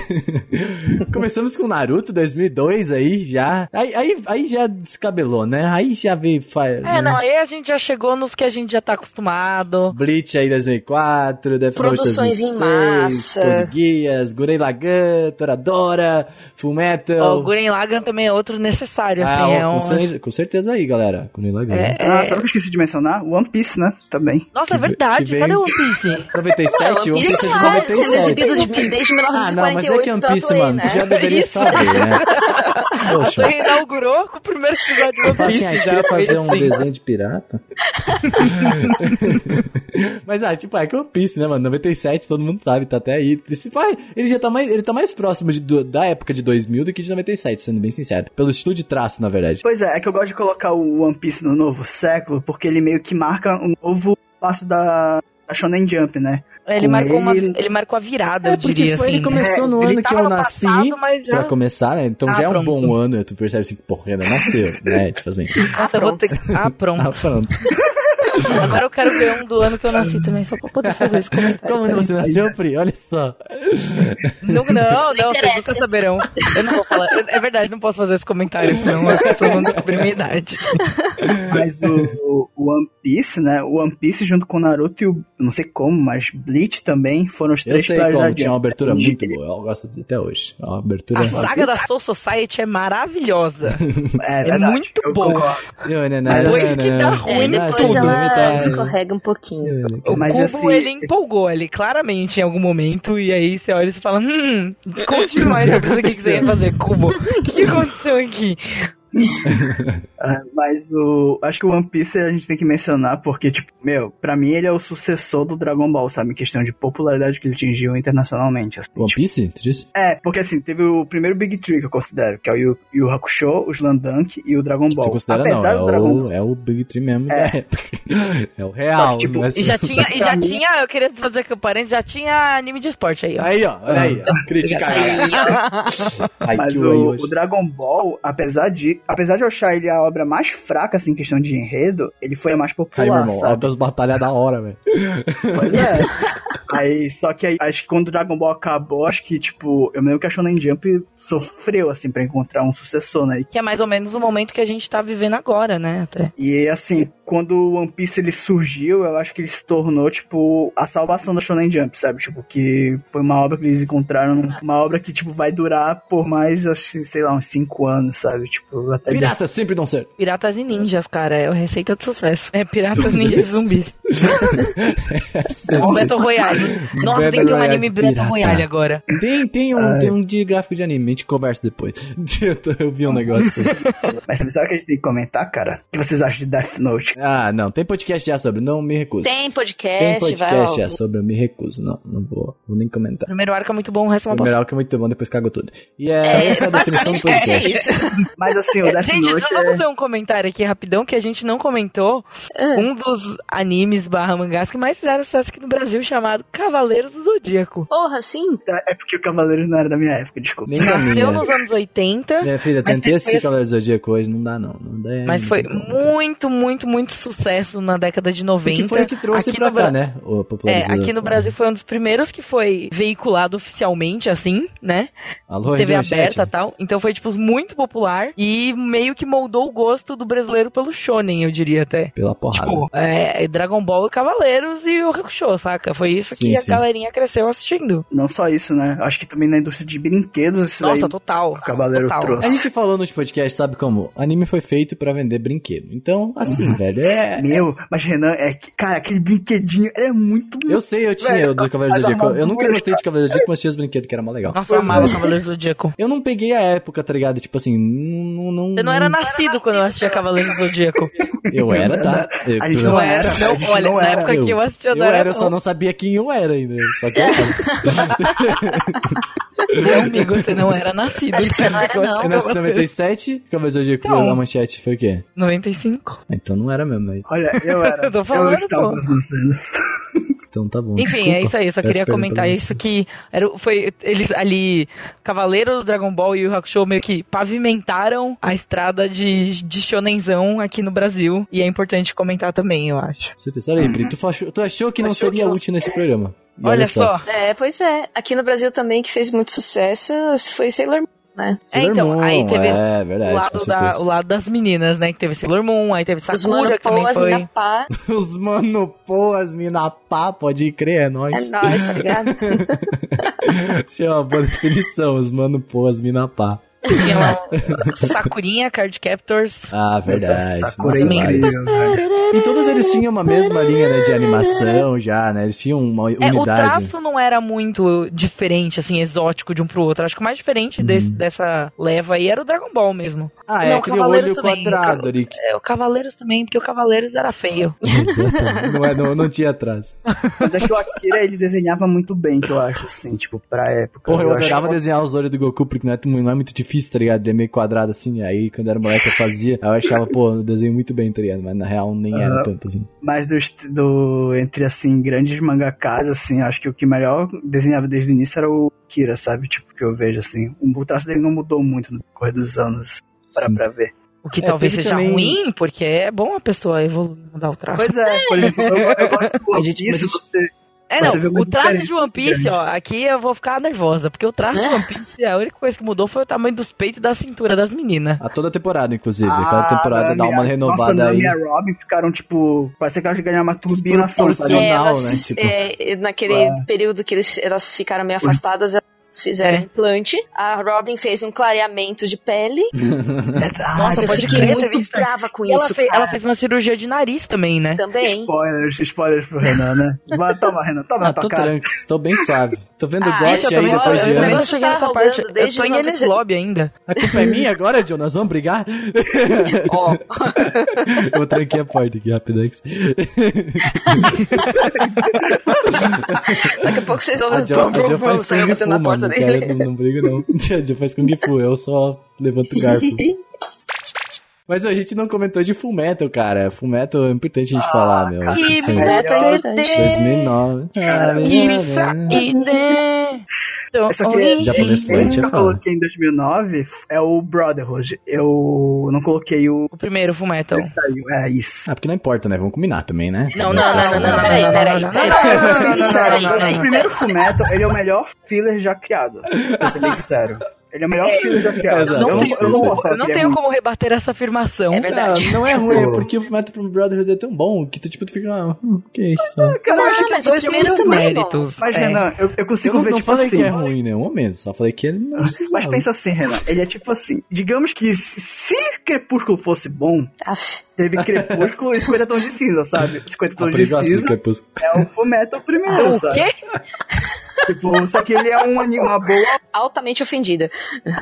*laughs* Começamos com Naruto 2002 aí, já. Aí, aí, aí já descabelou, né? Aí já veio... É, não, aí a gente já chegou nos que a gente já tá acostumado. Bleach aí 2004, Death Produções em 2006, massa. Code Gurren Lagann, Toradora, Full Metal... O Guren Lagann também é outro necessário, Ah, assim, é com, um... com certeza aí, galera. Gurren Lagann. É, Ah, sabe o que eu esqueci de mencionar? One Piece, né? Também. Nossa, é verdade, vem- cadê o One Piece? *laughs* 97, One Piece é de Isso é sendo 97. exibido de- desde Ah, não, mas é 1948 que One Piece, mano, né? tu já deveria Isso. saber, né? A *laughs* Poxa. Play inaugurou com o primeiro episódio do One Piece. assim, ah, a gente já fazer um assim. desenho de pirata. *laughs* Mas, ah, tipo, é que One Piece, né, mano? 97, todo mundo sabe, tá até aí. Esse pai, ele já tá mais, ele tá mais próximo de- do- da época de 2000 do que de 97, sendo bem sincero. Pelo estilo de traço, na verdade. Pois é, é que eu gosto de colocar o One Piece no novo século, porque ele meio que marca um novo passo da, da Shonen Jump, né? Ele Com marcou, uma, ele- ele marcou a virada, É, eu porque diria foi, assim. ele começou no Ele ano que eu nasci, passado, mas já- pra começar, né? Então Ah, já é um pronto. bom ano, tu percebe assim, porra, ainda nasceu, né? Tipo assim. Nossa, eu vou ter... *laughs* Ah, pronto. Ah, pronto. *laughs* *laughs* Agora eu quero ver um do ano que eu nasci também, só pra poder fazer esse comentário. Como você nasceu, Pri? Olha só. Não, não, não, vocês nunca saberão. Eu não vou falar. É verdade, não posso fazer esse comentário, senão as pessoas vão descobrir minha idade. Mas o, o One Piece, né? O One Piece junto com o Naruto e o. Não sei como, mas Bleach também foram os Eu três sei pilares como, da tinha uma abertura muito boa, eu gosto de- até hoje. É Uma abertura... A saga da Soul Society é maravilhosa. *laughs* É, É muito eu boa. Depois que dá ruim, É, depois tudo, ela escorrega um pouquinho. O Mas, Cubo, assim, ele empolgou ali, claramente, em algum momento, e aí você olha e você fala, hum, conte-me mais sobre isso aqui que você ia fazer, Cubo. O que que aconteceu aqui? *laughs* Ah, Mas o. Acho que o One Piece a gente tem que mencionar, porque, tipo, meu, pra mim ele é o sucessor do Dragon Ball, sabe? Em questão de popularidade que ele atingiu internacionalmente. Assim, One tipo. Piece, tu disse? É, porque assim, teve o primeiro Big Tree que eu considero, que é o Yu, Yu Hakusho, o Slandunk e o Dragon Ball. Tu considera Apesar não, do é Dragon o, é o Big Tree mesmo É. da época. *laughs* É o real, Tipo, não é E já tinha, e já tinha, eu queria fazer aqui o parêncis, já tinha anime de esporte aí, ó. Aí, ó, olha aí, ó. Criticar. *laughs* Mas o, o. Dragon Ball, apesar de apesar de eu achar ele a obra mais fraca, assim, em questão de enredo, ele foi a mais Aí, meu popular, irmão, sabe? altas batalhas da hora, velho. Pois é. aí, só que aí, acho que quando o Dragon Ball acabou, acho que, tipo, eu me lembro que a Shonen Jump sofreu, assim, pra encontrar um sucessor, né? Que é mais ou menos o momento que a gente tá vivendo agora, né? Até. E, assim, quando o One Piece ele surgiu, eu acho que ele se tornou, tipo, a salvação da Shonen Jump, sabe? Tipo, que foi uma obra que eles encontraram, uma obra que, tipo, vai durar por mais, assim, sei lá, uns cinco anos, sabe? Tipo, até... Piratas sempre dão certo. Piratas e ninjas, cara, é a receita de sucesso. É piratas, *laughs* ninjas e zumbis. *laughs* Battle Royale. Nossa, tem que ter um anime Battle pirata. Royale agora. Tem, tem, um, tem um de gráfico de anime, a gente conversa depois. *laughs* Eu, tô- eu vi um negócio. Mas sabe o que a gente tem que comentar, cara? O que vocês acham de Death Note? Ah, não, tem podcast já sobre, não me recuso. Tem podcast, Tem podcast já sobre, eu me recuso. Não, não vou, vou nem comentar. primeiro arco é muito bom, o resto é uma primeiro arco é muito bom, depois cago tudo. E é, É, essa é a definição do basicamente é podcast. isso. Mas, assim, o Death Gente, Note deixa eu só é... fazer um comentário aqui rapidão que a gente não comentou. Ah. Um dos animes barra mangás que mais fizeram sucesso aqui no Brasil, chamado Cavaleiros do Zodíaco. Porra, sim. É porque o Cavaleiro não era da minha época, desculpa. Nem Nasceu minha. nos anos 80, Minha filha, tentei foi assistir assim- Cavaleiros do Zodíaco hoje, não dá não. não dá, mas não foi muito, muito, muito sucesso na década de 90. Que foi o que trouxe Aqui pra cá, Bra- né? O É, aqui no Brasil foi um dos primeiros que foi veiculado oficialmente, assim, né? Alô, TV aberta e tal. Então foi, tipo, muito popular e meio que moldou o gosto do brasileiro pelo shonen, eu diria até. Pela porrada. Tipo, é, Dragon Ball e Cavaleiros e o Hakusho, saca? Foi isso Sim, que a sim. galerinha cresceu assistindo. Não só isso, né? Acho que também na indústria de brinquedos, isso Nossa, aí total. o Cavaleiro total. trouxe. A gente falou nos podcasts, sabe como? Anime foi feito pra vender brinquedo. Então, assim, velho, é... Meu, mas Renan, é que, cara, aquele brinquedinho era muito. Eu sei, eu tinha Velho, o do Cavaleiros do Zodíaco. Eu nunca gostei de Cavaleiros do Zodíaco, mas tinha os brinquedos que era mó legal. Nossa, eu amava Cavaleiros do Zodíaco. Eu não peguei a época, tá ligado? Tipo assim, não... não Você não era nascido quando eu assistia Cavaleiros do Zodíaco. Eu era, tá? Eu, A gente eu- não Não era, era. Não, gente olha, não na era. época que eu assistia, eu não era, era. eu só não sabia quem eu era ainda. Só que eu era. Não, amigo, você não era nascido. Acho que você não era, Eu não. Eu nasci em você. 97, Cavaleiros do Zodíaco, Não. a manchete foi o quê? 95. Então não era mesmo, mas... Olha, eu era. *laughs* Eu tô falando, estava pô. nascendo. Então tá bom. Enfim, desculpa. é isso aí. Eu só Peço queria comentar isso que era, foi eles ali Cavaleiros, Dragon Ball e o Hakusho meio que pavimentaram a estrada de, de shonenzão aqui no Brasil e é importante comentar também, eu acho. Certeza. Olha aí, Pri, tu, achou, tu achou que não seria útil nesse programa. E Olha, só. É, pois é. Aqui no Brasil também, que fez muito sucesso, foi Sailor Moon, né? É, então, Moon, aí teve É, o, verdade, com lado da, o lado das meninas, né? Que teve Sailor Moon, aí teve Os Sakura, mano que também pô, as foi. mina pá. *laughs* Os mano, pô, as mina pá, pode crer, é É nóis. nóis, tá ligado? *laughs* Isso é uma boa definição, os mano, pô, as mina pá. Tinha lá Sakurinha, Card Captors. Ah, verdade. Sakura Nossa, é. E todos eles tinham uma mesma linha, né, de animação já, né? Eles tinham uma É, o unidade. traço não era muito diferente, assim, exótico de um pro outro. Acho que o mais diferente desse- dessa leva aí era o Dragon Ball mesmo. ah, é Não, aquele Cavaleiros olho também, quadrado ali. que- É, o Cavaleiros também, porque o Cavaleiros era feio. Exatamente. não, é, não, não tinha traço. Mas acho que o Akira ele desenhava muito bem, que eu acho, assim, tipo, pra época. Porra, eu acho adorava que- desenhar os olhos do Goku, porque não é, não é muito difícil, tá ligado? Ele é meio quadrado assim, aí quando eu era moleque eu fazia, aí eu achava, pô, eu desenho muito bem, tá ligado? Mas na real nem era tanto assim. Mas dos- do, entre, assim, grandes mangakas, assim, acho que o que melhor desenhava desde o início era o Kira, sabe? Tipo, que eu vejo, assim. O traço dele não mudou muito no decorrer dos anos, para Sim. pra ver. O que É, talvez seja também- ruim, porque é bom a pessoa evoluir, mudar o traço. Pois é, por exemplo, eu, eu gosto do *laughs* A One gente- você... É, não, o traço diferente de One Piece, ó, aqui eu vou ficar nervosa, porque o traço de One Piece, a única coisa que mudou foi o tamanho dos peitos e da cintura das meninas. A toda temporada, inclusive. Cada Ah, temporada dá uma renovada nossa, aí. Nami e a Robin ficaram, tipo, parece que elas ganharam uma turbinação. É, elas, né, tipo. é, naquele É. período que eles, elas ficaram meio afastadas, elas fizeram É. implante. A Robin fez um clareamento de pele. *laughs* Nossa, eu fiquei muito isso. brava com E ela, isso, fez, ela fez uma cirurgia de nariz também, né? Também. Spoilers, spoilers pro Renan, né? Vai, *laughs* Toma, Renan, toma Ah, na tua tô cara. tranquilo, tô bem suave. Tô vendo Ah, GOT isso aí eu depois de eu eu anos. Você cheguei tá nessa parte. Eu tô em 90. Enes Lobby ainda. A culpa é minha agora, John? Nós vamos brigar? *laughs* Ó, Eu tranquei a porta aqui, rapidex. daqui a pouco vocês ouvem A o Jo, pum, a pum, Jo pum, faz Kung Fu, mano. Não, quero, *laughs* não, não briga, não. *laughs* Jo faz Kung Fu, eu só levanto o garfo. *laughs* Mas a gente não comentou de Full Metal, cara. Full Metal é importante a gente falar, meu. Que. Fullmetal é importante. 2009. Que saída. Só que Oi. Japonês esse fluente que é eu coloquei em 2009 é o Brotherhood. Eu não coloquei o O primeiro Fullmetal. que. É isso. Ah, porque não importa, né? Vamos combinar também, né? Não, não, não, não, Peraí, peraí, É, vou ser bem sincero, o primeiro Fullmetal, ele é o melhor filler já criado. Vou ser bem sincero. Ele é o melhor criado. Exato, eu, não, isso, eu não Eu não é tenho ruim. como rebater essa afirmação. É verdade. Não, não é *laughs* ruim, é porque o pro Brotherhood é tão bom que tu, tipo, tu fica, ah, ok, só. Cara, eu acho Não, que mas dois o primeiro são também é méritos. Mas, É. Renan, eu, eu Eu consigo não, ver, não tipo falei assim. que é ruim em nenhum momento, só falei que ele não precisava. Mas pensa assim, Renan, ele é tipo assim, digamos que se, se Crepúsculo fosse bom, Aff. teve Crepúsculo e 50 tons de cinza, sabe? 50 Ah, tons de eu cinza é o Fullmetal primeiro, O sabe? quê? *laughs* Tipo, só que ele é um, uma boa Altamente ofendida.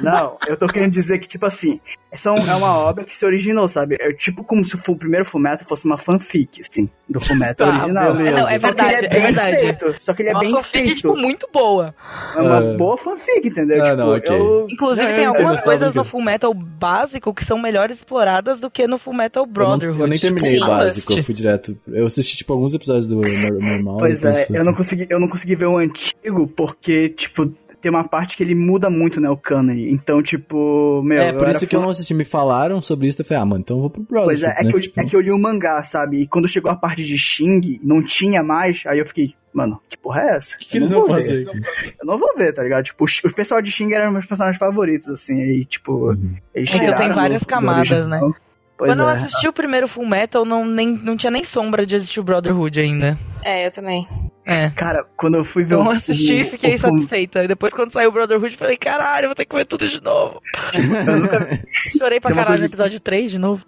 Não, eu tô querendo dizer que, tipo assim, essa é uma obra que se originou, sabe? É tipo como se o primeiro Fullmetal fosse uma fanfic, assim, do Fullmetal *laughs* Tá, original. beleza. Não, é Só que ele verdade, é bem verdade. feito. Só que ele é Uma bem fanfic, feito. tipo, muito boa. É uma É. boa fanfic, entendeu? Ah, tipo, não, ok. eu... Inclusive, Não, tem eu algumas coisas no Fullmetal básico que são melhores exploradas do que no Fullmetal Eu, não- Brotherhood. eu nem terminei Sim. o básico, eu fui direto. Eu assisti, tipo, alguns episódios do nor- normal. Pois depois é, eu não consegui, eu não consegui ver o antigo porque, tipo, tem uma parte que ele muda muito, né, o cânone. Então, tipo, meu, É, por isso que eu fã- não assisti. Me falaram sobre isso, eu falei, ah, mano, então eu vou pro Brotherhood. Pois é, é, né? que eu, Tipo, é que eu li o mangá, sabe? E quando chegou a parte de Xing, não tinha mais, aí eu fiquei, mano, que porra é essa? O que, que Eu eles não vão vou fazer ver. Eu não vou ver, tá ligado? Tipo, os, os pessoal de Xing eram meus personagens favoritos, assim, e tipo, eles É, tiraram. tem várias camadas, original. Pois Quando eu é. assisti o primeiro Fullmetal, não, nem, não tinha nem sombra de assistir o Brotherhood ainda. É, eu também. É. Cara, quando eu fui ver Então o. eu assisti e fiquei o- satisfeita. E depois, quando saiu o Brotherhood, eu falei, caralho, eu vou ter que ver tudo de novo. Eu nunca, Chorei pra caralho no episódio 3 de novo.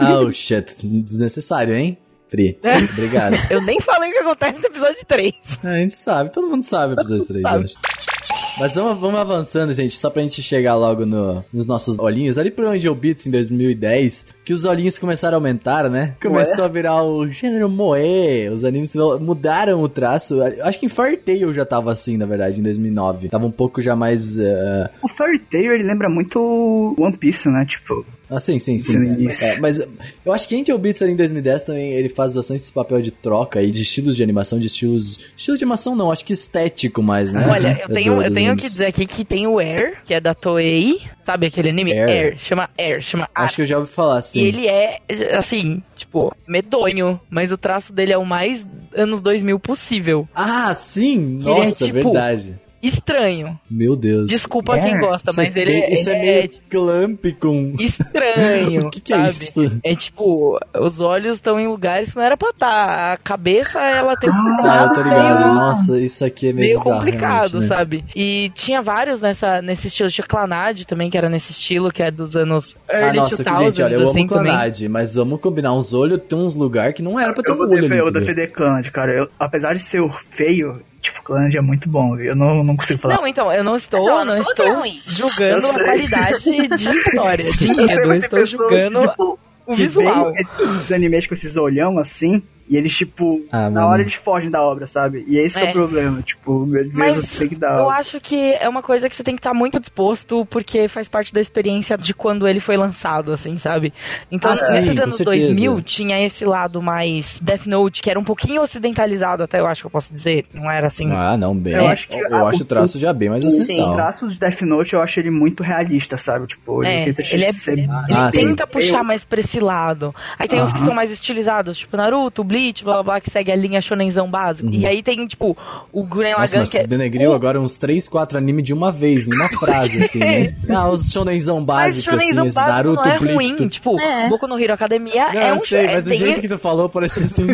Oh, shit. Desnecessário, hein? Free. É. Obrigado. Eu nem falei o que acontece no episódio 3. A gente sabe, todo mundo sabe o episódio 3, eu acho. Mas vamos, vamos avançando, gente, só pra gente chegar logo no- nos nossos olhinhos. Ali pro Angel Beats em 2010, que os olhinhos começaram a aumentar, né? Começou a virar o gênero moe. Os animes mudaram o traço. Acho que em Fairy Tail já tava assim, na verdade, em 2009. Tava um pouco já mais... eh, O Fairy Tail, ele lembra muito One Piece, né? Tipo, Ah, sim, sim, sim. Sim, isso. É, mas eu acho que Angel Beats ali em 2010 também ele faz bastante esse papel de troca aí de estilos de animação, de estilos. Estilo de animação não, acho que estético mais, né? Olha, eu Do- tenho, eu tenho que dizer aqui que tem o Air, que é da Toei. Sabe aquele anime? Air. Air. Chama Air, chama Acho que eu já ouvi falar, E sim. ele é, assim, tipo, medonho, mas o traço dele é o mais anos 2000 possível. Ah, sim! É, Nossa, tipo, verdade. Estranho. Meu Deus. Desculpa É. quem gosta, Isso mas é ele, Isso ele é meio clamp com. estranho. *laughs* O que, que é isso? É tipo, os olhos estão em lugares que não era pra estar. A cabeça, ela tem um Ah, eu formato tô ligado. meio- Nossa, isso aqui é meio, meio bizarro, complicado, né? sabe? E tinha vários nessa, nesse estilo. Tinha Clanad também, que era nesse estilo, que é dos anos early Ah, nossa, que, 2000s, gente, olha, eu assim, amo. Clanad, mas vamos combinar uns olhos, tem uns lugares que não era pra ter eu um olho defender, eu vou defender Clanad, cara. Eu, apesar de ser feio, tipo, é muito bom? Eu não, não consigo falar. Não, então, eu não estou, ó, não estou julgando Eu a qualidade de *laughs* história, de Eu sei, enredo. Eu tem estou pessoas julgando que, tipo, o que visual. veem esses animes com esses olhão assim, e eles, tipo, Ah, na hora eles fogem da obra, sabe? E é esse que é É. o problema. Tipo, Mas você tem que dar. Eu acho que é uma coisa que você tem que estar muito disposto, porque faz parte da experiência de quando ele foi lançado, assim, sabe? Então, Ah, sim, nesses com anos certeza. 2000, tinha esse lado mais Death Note, que era um pouquinho ocidentalizado, até eu acho que eu posso dizer. Não era assim. Ah, não, bem. Eu acho que eu a- acho o traço já bem mais Sim. O ocidental. traço de Death Note eu acho ele muito realista, sabe? Tipo, ele É, tenta ele é- ser. Ele Ah, sim. tenta puxar Eu- mais pra esse lado. Aí tem uns que são mais estilizados, tipo Naruto, Bleach, blá blá blá, que segue a linha shonenzão básico. E aí tem, tipo, o Uhum. Lagann, mas que é... denegriu o- agora uns 3, 4 animes de uma vez, em uma *laughs* frase, assim, né? Ah, os shonenzão Mas básico, assim, shonenzão esse básico Naruto, não é Bleach, ruim. tu... Tipo, É. Boku no Hero Academia Não, é eu um sei, é, mas o tem- jeito que tu falou parece *laughs* assim...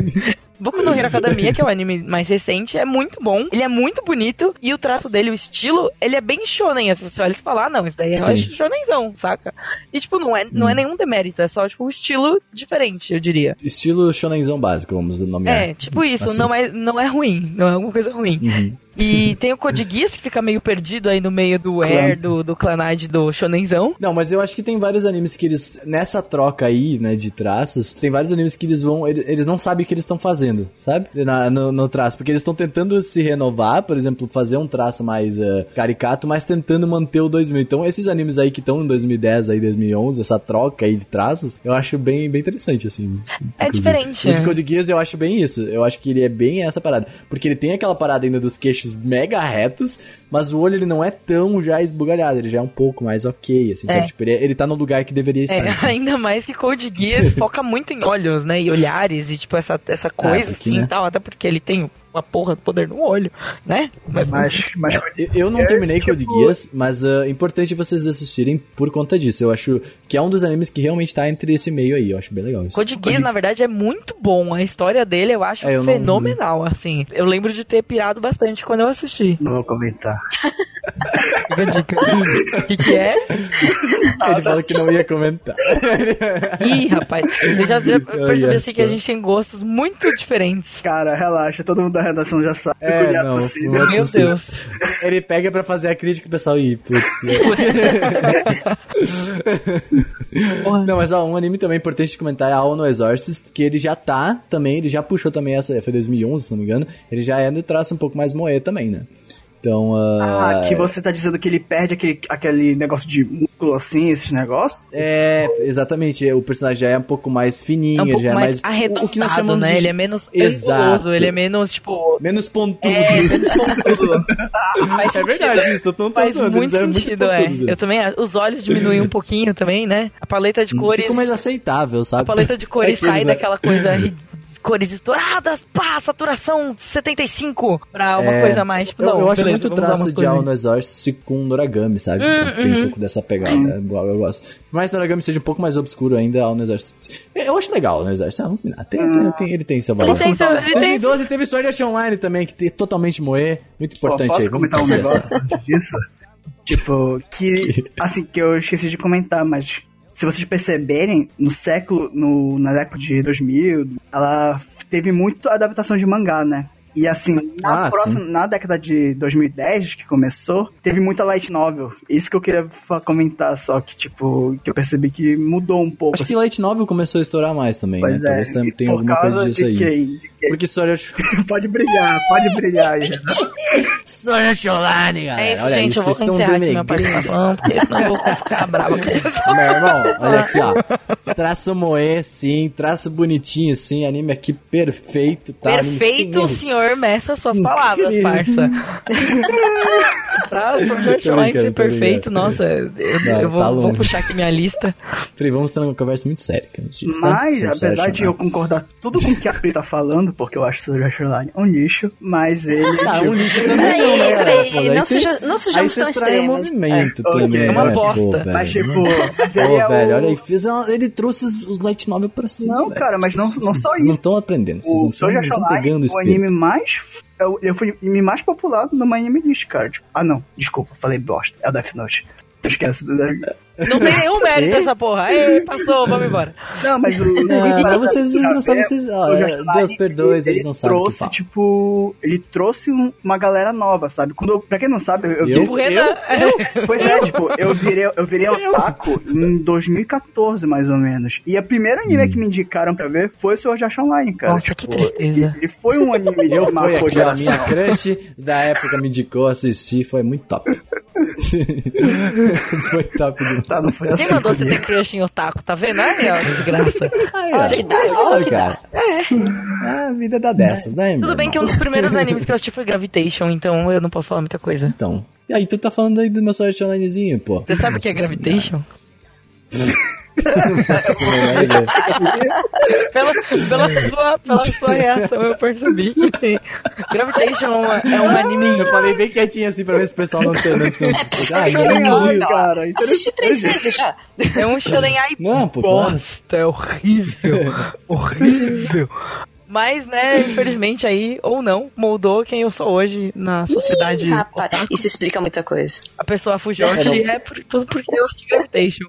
Boku no Hero Academia, que é o anime mais recente, é muito bom. Ele é muito bonito. E o traço dele, o estilo, ele é bem shonen. Assim, você olha e fala, ah, não, isso daí Sim. acho shonenzão, saca? E, tipo, não é, não é Hum. nenhum demérito. É só, tipo, um estilo diferente, eu diria. Estilo shonenzão básico, vamos nomear. É, tipo isso. Assim. Não, é, não é ruim. Não é alguma coisa ruim. Uhum. E tem o Code Geass, que fica meio perdido aí no meio do Air, do, do Clanide, do shonenzão. Não, mas eu acho que tem vários animes que eles, nessa troca aí, né, de traços, tem vários animes que eles vão, eles, eles não sabem o que eles estão fazendo, sabe? Na- no, no traço, porque eles estão tentando se renovar, por exemplo, fazer um traço mais eh, caricato, mas tentando manter o 2000. Então, esses animes aí que estão em 2010 aí, 2011, essa troca aí de traços, eu acho bem, bem interessante, assim. É inclusive. diferente, O de né? Code Geass eu acho bem isso, eu acho que ele é bem essa parada, porque ele tem aquela parada ainda dos queixos mega retos, mas o olho ele não é tão já esbugalhado, ele já é um pouco mais ok, assim, É. sabe? Tipo, ele, ele tá no lugar que deveria estar. É, *laughs* ainda mais que Code Geass *laughs* foca muito em olhos, né? E olhares e, tipo, essa, essa coisa porque, assim né? e tal. Até porque ele tem uma porra do poder no olho, né? Mas, Mas, mas Eu- não É, terminei tipo- Code Geass, mas ah, é importante vocês assistirem por conta disso. Eu acho que é um dos animes que realmente tá entre esse meio aí. Eu acho bem legal isso. Code Geass, na verdade, é muito bom. A história dele eu acho É, eu não- fenomenal, assim. Eu lembro de ter pirado bastante quando eu assisti. não vou comentar. Fica a dica. O que, que é? *laughs* Ele falou que não ia comentar. *laughs* Ih, rapaz. Eu já, já percebi assim que a gente tem gostos muito diferentes. Cara, relaxa, todo mundo da redação já sabe. É, é não, possível. não é Meu. Deus. Ele pega pra fazer a crítica do pessoal e, putz. Não, mas ó, um anime também importante de comentar é All No Exorcist, que ele já tá também, ele já puxou também essa, foi 2011, se não me engano, ele já é do traço um pouco mais moe também, né? Então, ah, Ah, que você tá dizendo que ele perde aquele, aquele negócio de músculo assim, esses negócios? é, exatamente, o personagem já é um pouco mais fininho, É um ele pouco já é mais, mais arredondado, o que nós chamamos né? de Ele é menos *laughs* Exato. ele é menos, tipo... menos pontudo. É, menos *laughs* pontudo. Faz É verdade isso, eu tô Faz pensando, muito sentido, é. pontudos, Eu eles. também. Os olhos diminuem um pouquinho também, né? A paleta de cores... Ficou mais aceitável, A sabe? paleta de cores *laughs* Aqueles, sai daquela coisa cores estouradas, pá, saturação 75 pra uma É, coisa mais, tipo, eu, não, eu acho beleza, muito traço de Ao no Exorcist com Noragami, sabe? Hum, Tem um uhum. pouco dessa pegada. Eu, eu gosto. Por mais que Noragami seja um pouco mais obscuro ainda, Ao no Exorcist. Eu acho legal o no Exorcist. Ah. Tem, tem, tem- ele tem seu valor. Ele tem seu- ele tem- 2012 teve Sword Art Online também, que tem totalmente moe. Muito Pô, importante posso aí. Comentar um negócio disso? *laughs* Tipo, que. *laughs* Assim, que eu esqueci de comentar, mas. Se vocês perceberem, no século. No, na década de 2000, ela teve muito adaptação de mangá, né? E assim, na, Ah, próxima, na década de 2010, que começou, teve muita light novel. Isso que eu queria comentar, só que, tipo, que eu percebi que mudou um pouco. Acho que Light Novel começou a estourar mais também, Pois né? é, Talvez tenha, tenha alguma coisa disso de aí. quem? Porque Art... *laughs* Pode brilhar, pode brilhar *laughs* Art Online, galera. É isso, Olha gente, aí, eu vou vocês estão encerrar aqui minha participação, porque senão eu vou ficar brava com. *laughs* Meu irmão, olha aqui, ó. Traço moe, sim. Traço bonitinho, sim. Anime aqui perfeito, tá? Perfeito, erros. Senhor meça suas palavras, Incrível. parça. *laughs* pra Tô Online ser perfeito, nossa, eu, Não, eu vou, tá vou puxar aqui minha lista. Peraí, vamos ter uma conversa muito séria. tá? Mas, apesar de Art eu concordar tudo com o que a Pri tá falando, porque eu acho o Art Online um lixo, mas ele. Ah, tipo, um lixo também não, né, peraí, não seja- não sejamos aí tão extremos. movimento É, também, né? É uma Pô, bosta. Mas, tipo, mas Pô, ele é velho, o... olha aí, ele trouxe os, os light novel pra cima. Não, velho. cara, mas não, não só Vocês não isso. estão aprendendo, vocês não O estão pegando Online, o o anime mais. É o, é o mais popular no My Anime ah, não, desculpa, falei bosta. É o Death Note. Esquece. Não tem nenhum mérito essa porra. Ei, passou, vamos embora. Não, mas o. Não, o- mas vocês vocês não sabem, vocês, Deus perdoe, ele- eles não sabem o que trouxe, tipo, ele trouxe um- uma galera nova, sabe? Quando, eu- pra quem não sabe, eu, eu, Eu? vi- O Renan. Pois é, tipo, eu virei, eu virei otaku em 2014, mais ou menos. E a primeira anime que me indicaram pra ver foi o Sword Art Online, cara. Nossa, tipo, que tristeza. Ele foi um anime Eu que fui aquela geração. minha crush da época, me indicou, assisti, foi muito top. *laughs* *laughs* foi top demais. Tá, não foi Quem assim. mandou você ter crush em otaku? Tá vendo? Aí, ó, desgraça. Aí, que dá, ó, que cara. É. A vida dá dessas, né, Tudo bem que um irmão? dos primeiros animes que eu assisti foi Gravitation, então eu não posso falar muita coisa. Então. E aí, tu tá falando aí do meu Sword Onlinezinho, pô. Você sabe o que é Gravitation? *laughs* não. Pela, pela, sua, pela sua reação, eu percebi que tem. Gravitation é, uma- é um anime. Eu falei bem quietinho assim pra ver se o pessoal não tem. Não, não, ah, Legal, ninguém riu. cara. Assisti três vezes já. É um shonen ai Não, pô, bosta, é horrível. horrível. Mas, né, infelizmente aí, ou não, moldou quem eu sou hoje na sociedade. Ih, rapaz, isso explica muita coisa. A pessoa Fujoshi é por, tudo porque eu assisti Gravitation.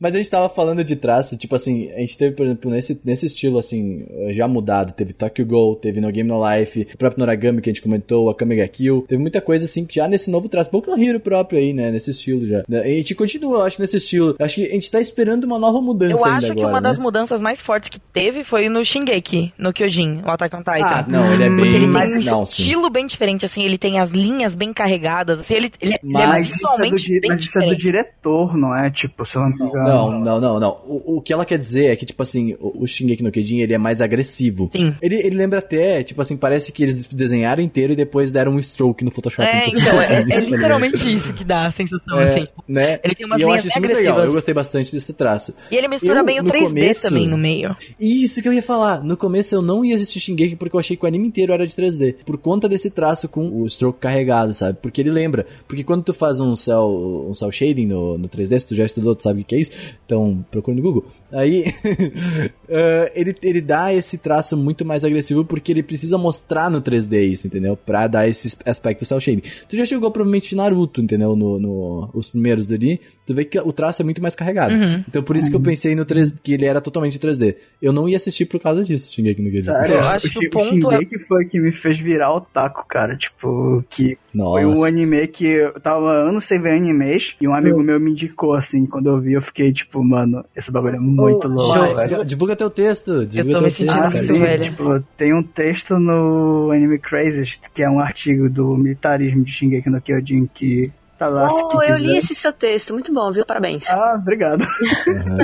Mas a gente tava falando de traço, tipo assim, a gente teve, por exemplo, nesse, nesse estilo, assim, já mudado, teve Tokyo Go, teve No Game No Life, o próprio Noragami que a gente comentou, a Kamega Kill, teve muita coisa, assim, que já nesse novo traço, pouco no Hero próprio aí, né, nesse estilo já. E a gente continua, eu acho, nesse estilo. Acho que a gente tá esperando uma nova mudança Eu ainda acho que agora, uma das né? mudanças mais fortes que teve foi no Shingeki, no Kyojin, o Attack on Titan. Ah, não, ele é bem... Porque ele Mas- tem um não, sim. estilo bem diferente, assim, ele tem as linhas bem carregadas, assim, ele, ele, é- ele é Mas Mas isso é, do, bem mas isso é do diferente. diretor, não é? Tipo, se eu não me engano. Não, não, não, não. O, o que ela quer dizer é que, tipo assim, o, o Shingeki no Kyojin, ele é mais agressivo. Sim. Ele, ele lembra até, tipo assim, parece que eles desenharam inteiro e depois deram um stroke no Photoshop. É, Então, então, é, tá é ligado? literalmente isso que dá a sensação, É, assim. né? Ele tem umas e eu acho isso muito legal. agressivas. Eu gostei bastante desse traço. E ele mistura Eu, bem o no 3D começo- também no meio. Isso que eu ia falar. No começo eu não ia assistir Shingeki porque eu achei que o anime inteiro era de 3D. Por conta desse traço com o stroke carregado, sabe? Porque ele lembra. Porque quando tu faz um cel, um cel shading no, no 3D, se tu já estudou, tu sabe o que é isso. Então procura no Google. Aí *laughs* eh, ele, ele dá esse traço muito mais agressivo porque ele precisa mostrar no 3D isso, entendeu? Pra dar esse aspecto cel shading. Tu já jogou provavelmente Naruto, entendeu? No, no- os primeiros dali. Tu vê que o traço é muito mais carregado. Uhum. Então por isso que eu pensei no 3 que ele era totalmente 3D. Eu não ia assistir por causa disso, Shingeki no Kyojin. Sério, Eu acho que o ponto é- Shingeki foi que me fez virar otaku, cara. Tipo, que Nossa. foi um anime que eu tava anos sem ver animes e um amigo meu me indicou, assim, quando eu vi, eu fiquei tipo, mano, esse bagulho é muito Ô, louco, vai, velho. divulga- teu texto. Divulga tô teu me Ah, texto, cara. sim, velho. tipo, tem um texto no Anime Crazy, que é um artigo do militarismo de Shingeki no Kyojin que tá lá, Oh, eu quiser. li esse seu texto, muito bom, viu? Parabéns. Ah, obrigado. Aham.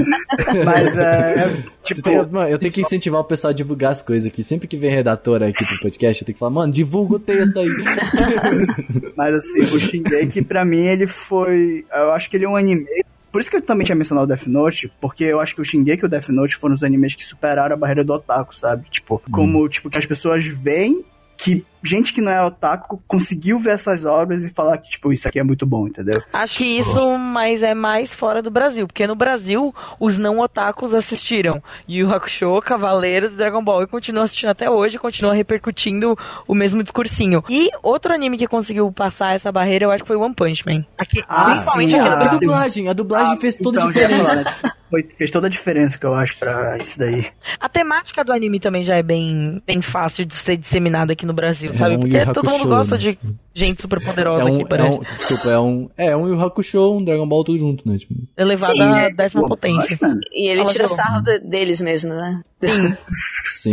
*laughs* Mas é, tipo, tem- mano, eu tenho que incentivar o pessoal a divulgar as coisas aqui. Sempre que vem redator aqui pro podcast, eu tenho que falar, mano, divulga o texto aí. *laughs* Mas assim, o Shingeki pra mim ele foi, eu acho que ele é um anime. Por isso que eu também tinha mencionado o Death Note, porque eu acho que o Shingeki e o Death Note foram os animes que superaram a barreira do otaku, sabe? Tipo, como tipo que as pessoas veem que gente que não é otaku conseguiu ver essas obras e falar que tipo isso aqui é muito bom, entendeu? Acho que isso mas é mais fora do Brasil, porque no Brasil os não otakus assistiram Yu Hakusho, Cavaleiros, Dragon Ball e continuam assistindo até hoje, continua repercutindo o mesmo discursinho. E outro anime que conseguiu passar essa barreira, eu acho que foi One Punch Man. Aqui, Ah, principalmente sim, ah, a da... dublagem, a dublagem fez toda a Então, ia diferença. Foi, fez toda a diferença que eu acho pra isso daí. A temática do anime também já é bem, bem fácil de ser disseminada aqui no Brasil, É sabe? um Porque Yu todo mundo gosta né? de gente super É poderosa um, aqui, é parece. um, desculpa, é um, é um Yu Hakusho, um Dragon Ball tudo junto, né? Tipo, Elevada Sim, à é. décima potência. E ele Fala, tira João. sarro de- deles mesmo, né? sim.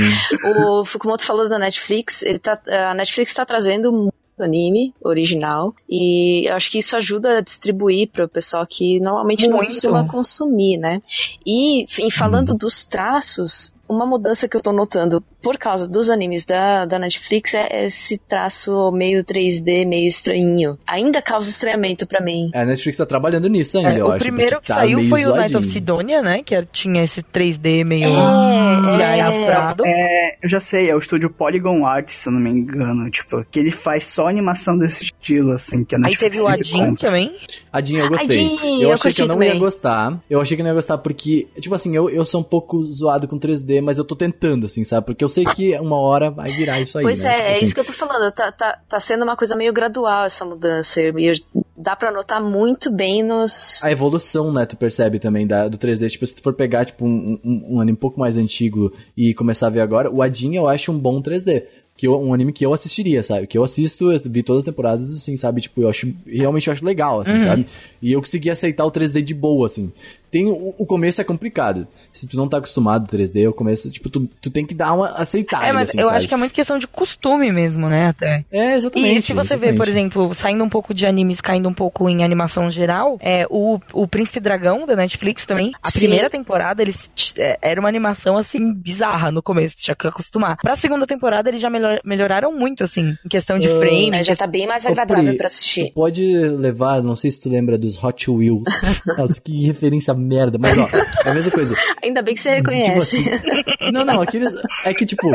O Fukumoto falou da Netflix, ele tá, a Netflix tá trazendo muito anime original e eu acho que isso ajuda a distribuir para o pessoal que normalmente não Muito. costuma consumir, né? E, e falando dos traços, uma mudança que eu tô notando por causa dos animes da, da Netflix é esse traço meio 3D, meio estranho. Ainda causa estranhamento pra mim. A Netflix tá trabalhando nisso ainda, É, eu o acho. primeiro porque que tá saiu foi o Night zoadinho. of Sidonia, né? Que tinha esse 3D meio É, já é. É, eu já sei, é o estúdio Polygon Arts, se eu não me engano, tipo, que ele faz só animação desse estilo, assim, que a Aí Netflix teve o sempre Adin compra. também. Adinho, eu gostei. Adin, eu eu achei que eu não ia também. gostar. Eu achei que eu não ia gostar porque, tipo assim, eu, eu sou um pouco zoado com 3D, mas eu tô tentando, assim, sabe? Porque eu sei que uma hora vai virar isso aí. Pois né? é, Tipo é assim, isso que eu tô falando. Tá, tá, tá sendo uma coisa meio gradual essa mudança. E eu- dá pra notar muito bem nos. A evolução, né, tu percebe também da, do 3D. Tipo, se tu for pegar, tipo, um, um, um anime um pouco mais antigo e começar a ver agora, o Adin eu acho um bom 3D. Que eu- um anime que eu assistiria, sabe? Que eu assisto, eu vi todas as temporadas, assim, sabe? Tipo, eu acho, realmente eu acho legal, assim, sabe? E eu consegui aceitar o 3D de boa, assim. Tem, o, o começo é complicado. Se tu não tá acostumado ao 3D, o começo, tipo, tu, tu tem que dar uma aceitada, É, mas assim, eu sabe? acho que é muito questão de costume mesmo, né? Até. É, exatamente. E se você vê, por exatamente. exemplo, saindo um pouco de animes, caindo um pouco em animação geral, é o, o Príncipe Dragão da Netflix também. A Sim. primeira temporada, eles t- é, era uma animação assim bizarra no começo, tinha que acostumar. Pra segunda temporada, eles já melhor- melhoraram muito, assim, em questão de Ah, frame. né, já tá bem mais agradável Pri, pra assistir. Tu pode levar, não sei se tu lembra dos Hot Wheels. *laughs* Nossa, que referência merda. Mas ó, é a mesma coisa. *laughs* Ainda bem que você Tipo reconhece. assim. Não, não, aqueles. É que, tipo.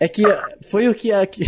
É que foi o que. Aqui...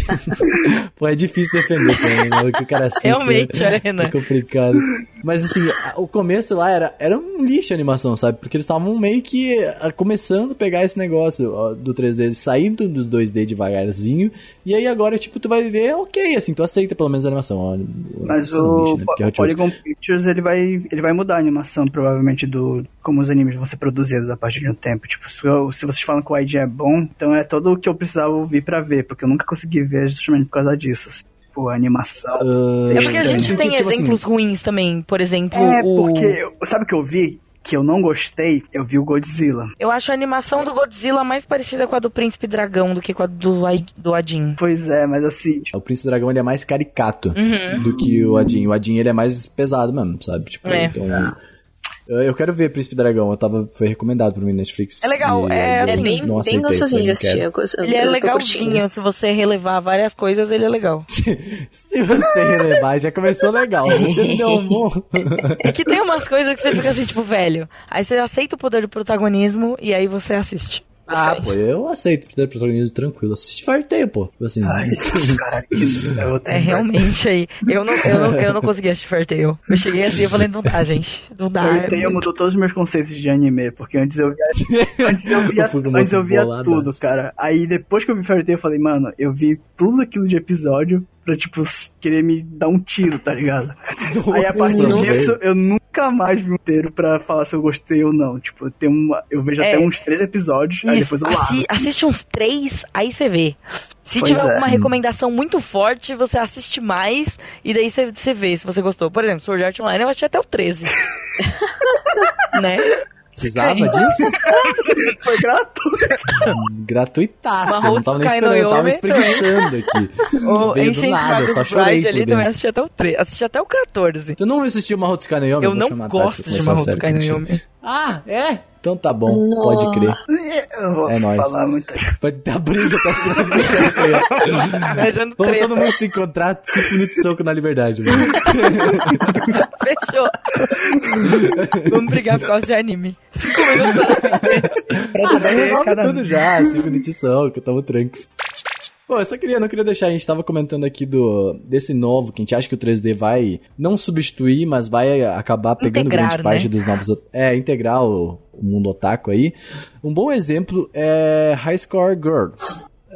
*laughs* Pô, é difícil defender também, né? O que o cara assiste. Realmente, né? Arena. É complicado. Mas assim, a- o começo lá era, era um lixo a animação, sabe? Porque eles estavam meio que ah, começando a pegar esse negócio do 3D, saindo dos 2D devagarzinho. E aí agora, tipo, tu vai ver, ok, assim, tu aceita pelo menos a animação. Ó, Mas é o lixo, né? Porque é. Polygon Pictures, ele vai, ele vai mudar a animação, provavelmente, do como os animes vão ser produzidos a partir de um tempo. Tipo, se, eu- se vocês falam que o ID é bom, então é todo o que eu precisava ouvir pra ver, porque eu nunca consegui ver justamente por causa disso. assim. Tipo, a animação. Ah, É porque a gente Tipo tem assim, exemplos ruins também, por exemplo, É, o... porque, eu- sabe o que eu vi? Que eu não gostei, eu vi o Godzilla. Eu acho a animação do Godzilla mais parecida com a do Príncipe Dragão do que com a do, do Adin. Pois é, mas assim, tipo, O Príncipe Dragão ele é mais caricato Uhum. do que o Adin. O Adin ele é mais pesado mesmo, sabe? Tipo, É. então. Eu, eu quero ver Príncipe Dragão, eu tava, foi recomendado pra mim na Netflix. É legal, e é assim, É bem, não bem gostosinho de assistir. Eu, Ele é legalzinho, se você relevar várias coisas, ele é legal. *laughs* Se você relevar, já começou legal. Você me deu um bom. *laughs* É que tem umas coisas que você fica assim, tipo, velho. Aí você aceita o poder do protagonismo e aí você assiste. Ah, pô, eu aceito o protagonismo tranquilo. Assiste Tail, pô. Tipo assim. Ai, *laughs* caralho, eu É realmente aí. Eu não, eu não, eu não consegui assistir Tail. Eu cheguei assim e falei, não dá, gente. Não dá. Fairy é muito- mudou todos os meus conceitos de anime, porque antes eu via, *laughs* antes eu via, Eu antes eu via tudo, cara. Aí depois que eu vi Fairy Tail, eu falei, mano, eu vi tudo aquilo de episódio pra, tipo, querer me dar um tiro, tá ligado? *laughs* Aí a partir disso, eu nunca mais vi um inteiro pra falar se eu gostei ou não. Tipo, eu, tenho uma, eu vejo É. até uns três episódios, aí Isso, depois eu largo. assi- assiste uns três, aí você vê. Se Pois tiver é. alguma recomendação muito forte, você assiste mais e daí você, você vê se você gostou. Por exemplo, Sword Art Online eu achei até o 13. *laughs* né? Precisava disso? *laughs* Foi gratuito. Gratuitaço. Uma Eu não tava nem esperando, eu tava espreguiçando aqui. *laughs* O Veio do nada, eu só chorei ali por assisti até o 13. Assisti até o 14. Tu não assistiu Mahotsukai no Yomi? Eu não gosto de Mahotsukai no. Yomi. Ah, é? Então tá bom, pode crer. Eu vou É nóis. falar muitas Pode dar briga até o final do podcast aí. Beijando Vamos todo mundo se encontrar, cinco minutos de soco na liberdade, mano. *laughs* Fechou. Vamos brigar por causa de anime. Cinco minutos. Ah, daí resolve tudo já, cinco minutos de soco, tamo tranks. Pô, eu só queria, não queria deixar, a gente tava comentando aqui do desse novo, que a gente acha que o 3D vai não substituir, mas vai acabar pegando Integrar, grande parte né? dos novos. É, integrar o, o mundo otaku aí. Um bom exemplo é High Score Girl.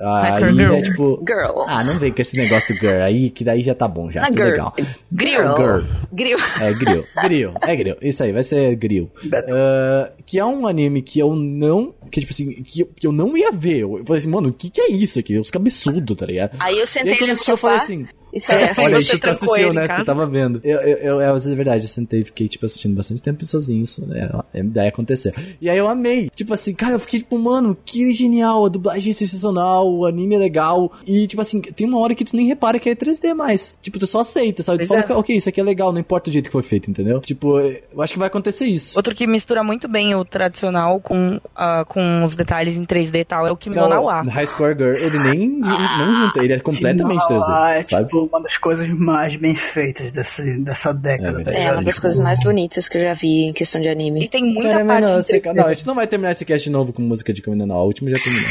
Aí é tipo. Girl. Ah, não vem com esse negócio do girl aí, que daí já tá bom, já. Na tá girl. legal. Grill. Girl. Grill. É, grill. Grill. É grill. Isso aí, vai ser grill. Ah, que é um anime que eu não. Que, tipo assim, que, eu- que eu não ia ver. Eu falei assim, mano, o que que é isso aqui? Os cabeçudos, tá ligado? Aí eu E aí sentei eu no assisti, eu falei sofá assim. E falei assim, Olha você tu trancou assistiu, né? casa? Tu tava vendo. Eu, eu, eu, é, às vezes é verdade, eu sentei e fiquei, tipo, assistindo bastante tempo sozinho, isso, né? É, Daí aconteceu. E aí eu amei. Tipo assim, cara, eu fiquei tipo, mano, que genial, a dublagem é sensacional, o anime é legal. E, tipo assim, tem uma hora que tu nem repara que é 3D mais. Tipo, tu só aceita, sabe? Tu Pois fala, é. ok, isso aqui é legal, não importa o jeito que foi feito, entendeu? Tipo, eu acho que vai acontecer isso. Outro que mistura muito bem o tradicional com, ah, com os detalhes em 3D e tal é o Kimi no Não, Nawa. High Score Girl, ele nem não junta, ele é completamente 3D, Ah, é sabe? tipo uma das coisas mais bem feitas desse, dessa década. É tá É uma das coisas mais bonitas que eu já vi em questão de E anime. tem muita Cara, mas parte não, você- 3D. não, a gente não vai terminar esse cast novo com música de Kimi no Na, o último já terminou.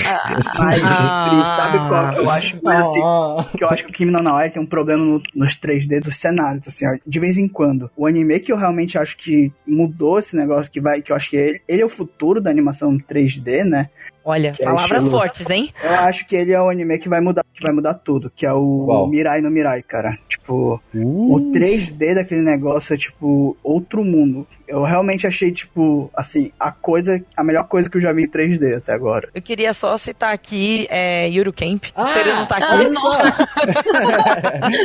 Mas, Ah. sabe qual que eu acho? Mas, assim, Ah. que eu acho que o Kimi no Na wa, ele tem um problema no- nos 3D dos cenários, assim, ó, de vez em quando. O anime que eu realmente acho que mudou esse negócio, que vai, que eu acho que ele, ele é o futuro da animação 3D, né? Olha, Que é palavras estilo- fortes, hein? *laughs* Eu acho que ele é o anime que vai mudar, que vai mudar tudo, que é o Qual? Mirai no Mirai, cara. Tipo, Uh. o 3D daquele negócio é tipo outro mundo. Eu realmente achei tipo, assim, a coisa, a melhor coisa que eu já vi em 3D até agora. Eu queria só citar aqui é, Yuru Camp. Ah, Se ele não tá ah, aqui, *laughs* não.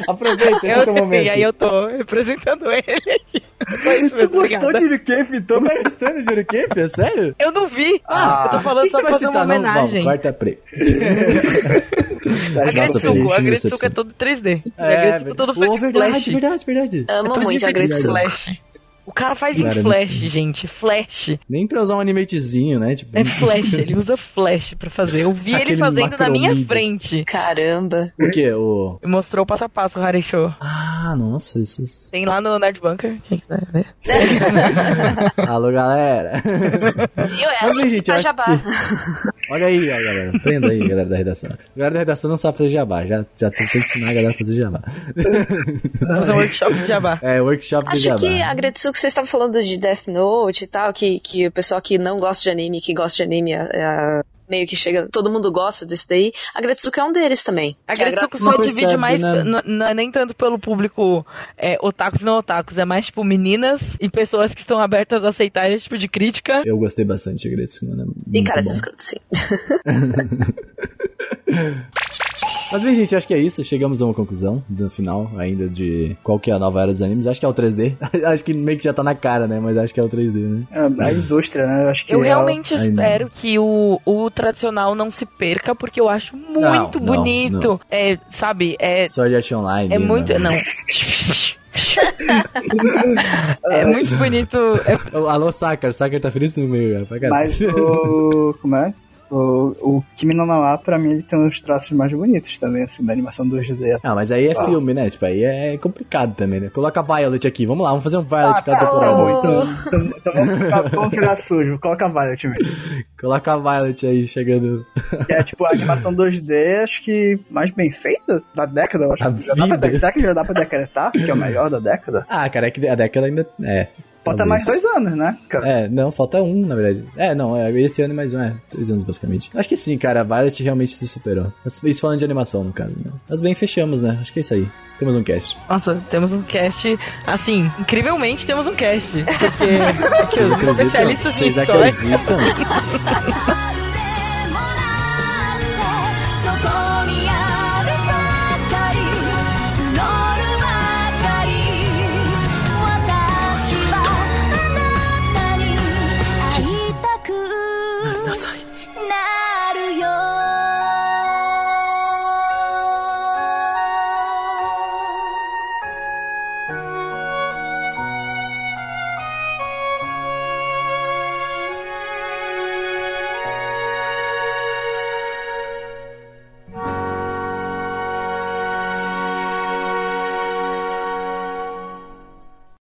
*laughs* Aproveita, esse é o teu eu, momento. e aí eu tô representando ele. Isso Tu gostou de Yurikef, então? Tu tá gostando de Jurikep? É sério? Eu não vi. Ah, eu tô falando que, que só pra vai fazer uma citar? Não, homenagem. vamos, corta pra *laughs* A Gretsuko, a Gretsuko é decepção. todo 3D. É, a Gretsuko todo verdade. verdade, flash. verdade, verdade. É Amo tudo muito a Gretsuko. Flash. O cara faz Cara, em é flash, gente. Flash. Nem pra usar um animatezinho, né? Tipo, É *laughs* flash. ele usa flash pra fazer. Eu vi ele fazendo na minha frente. Caramba. o quê? O... Mostrou o passo a passo o Harisho. Ah, nossa, isso... Tem lá no Nerd Bunker. Quem quiser ver. *laughs* Alô, galera. Viu? É assim gente, que eu faz acho jabá. que... Olha aí, ó, galera. Aprenda aí, galera da redação. A galera da redação não sabe fazer jabá. Já, já tem que ensinar a galera a fazer jabá. Fazer um workshop de jabá. É, workshop de Acho jabá. que a Gretsuko, vocês estavam falando de Death Note e tal, que, que o pessoal que não gosta de anime, que gosta de anime, é, é, meio que chega, todo mundo gosta desse daí. A Gretsuko é um deles também. A é Gretsuko só percebe, divide mais, né? não é nem tanto pelo público é, otakus e não otakus, é mais tipo meninas e pessoas que estão abertas a aceitar esse tipo de crítica. Eu gostei bastante de Gretsuko, mano. é E cara, bom. essas coisas, sim. *laughs* Mas bem, gente, acho que é isso. Chegamos a uma conclusão no final ainda de qual que é a nova era dos animes. Acho que é o 3D. *laughs* acho que meio que já tá na cara, né? Mas acho que é o 3D, né? A, a indústria, né? Eu acho que Eu é- realmente não. espero que o, o tradicional não se perca, porque eu acho muito não, bonito. não. É, sabe, é, Sword Art Online. é né, muito. mano? Não. *laughs* É muito bonito. É- Alô, Sakar. Sakar tá feliz no meio, cara. Mas o. Como é? O, o Kimi no Nawa, pra mim, ele tem uns traços mais bonitos também, assim, da animação 2D. Ah, mas aí é Ah. filme, né? Tipo, aí é complicado também, né? Coloca a Violet aqui. Vamos lá, vamos fazer um Violet Ah, cada tá, temporada. bom, então, então, então vamos, ficar, vamos ficar sujo. Coloca a Violet mesmo. *laughs* Coloca a Violet aí, chegando. Que é tipo a animação 2D, acho que mais bem feita da década, eu acho. Da Já dá pra, vida. será que já dá pra decretar que é o melhor da década? Ah, cara, é que a década ainda. É. Falta talvez. mais dois anos, né? cara? É, não, falta um, na verdade. É, não, é esse ano e mais um, é. Dois anos, basicamente. Acho que sim, cara, a Violet realmente se superou. Mas Isso falando de animação, no caso, né? Mas bem, fechamos, né? Acho que é isso aí. Temos um cast. Nossa, temos um cast. Assim, incrivelmente temos um cast. Porque, *laughs* Vocês acreditam? Vocês acreditam? *laughs*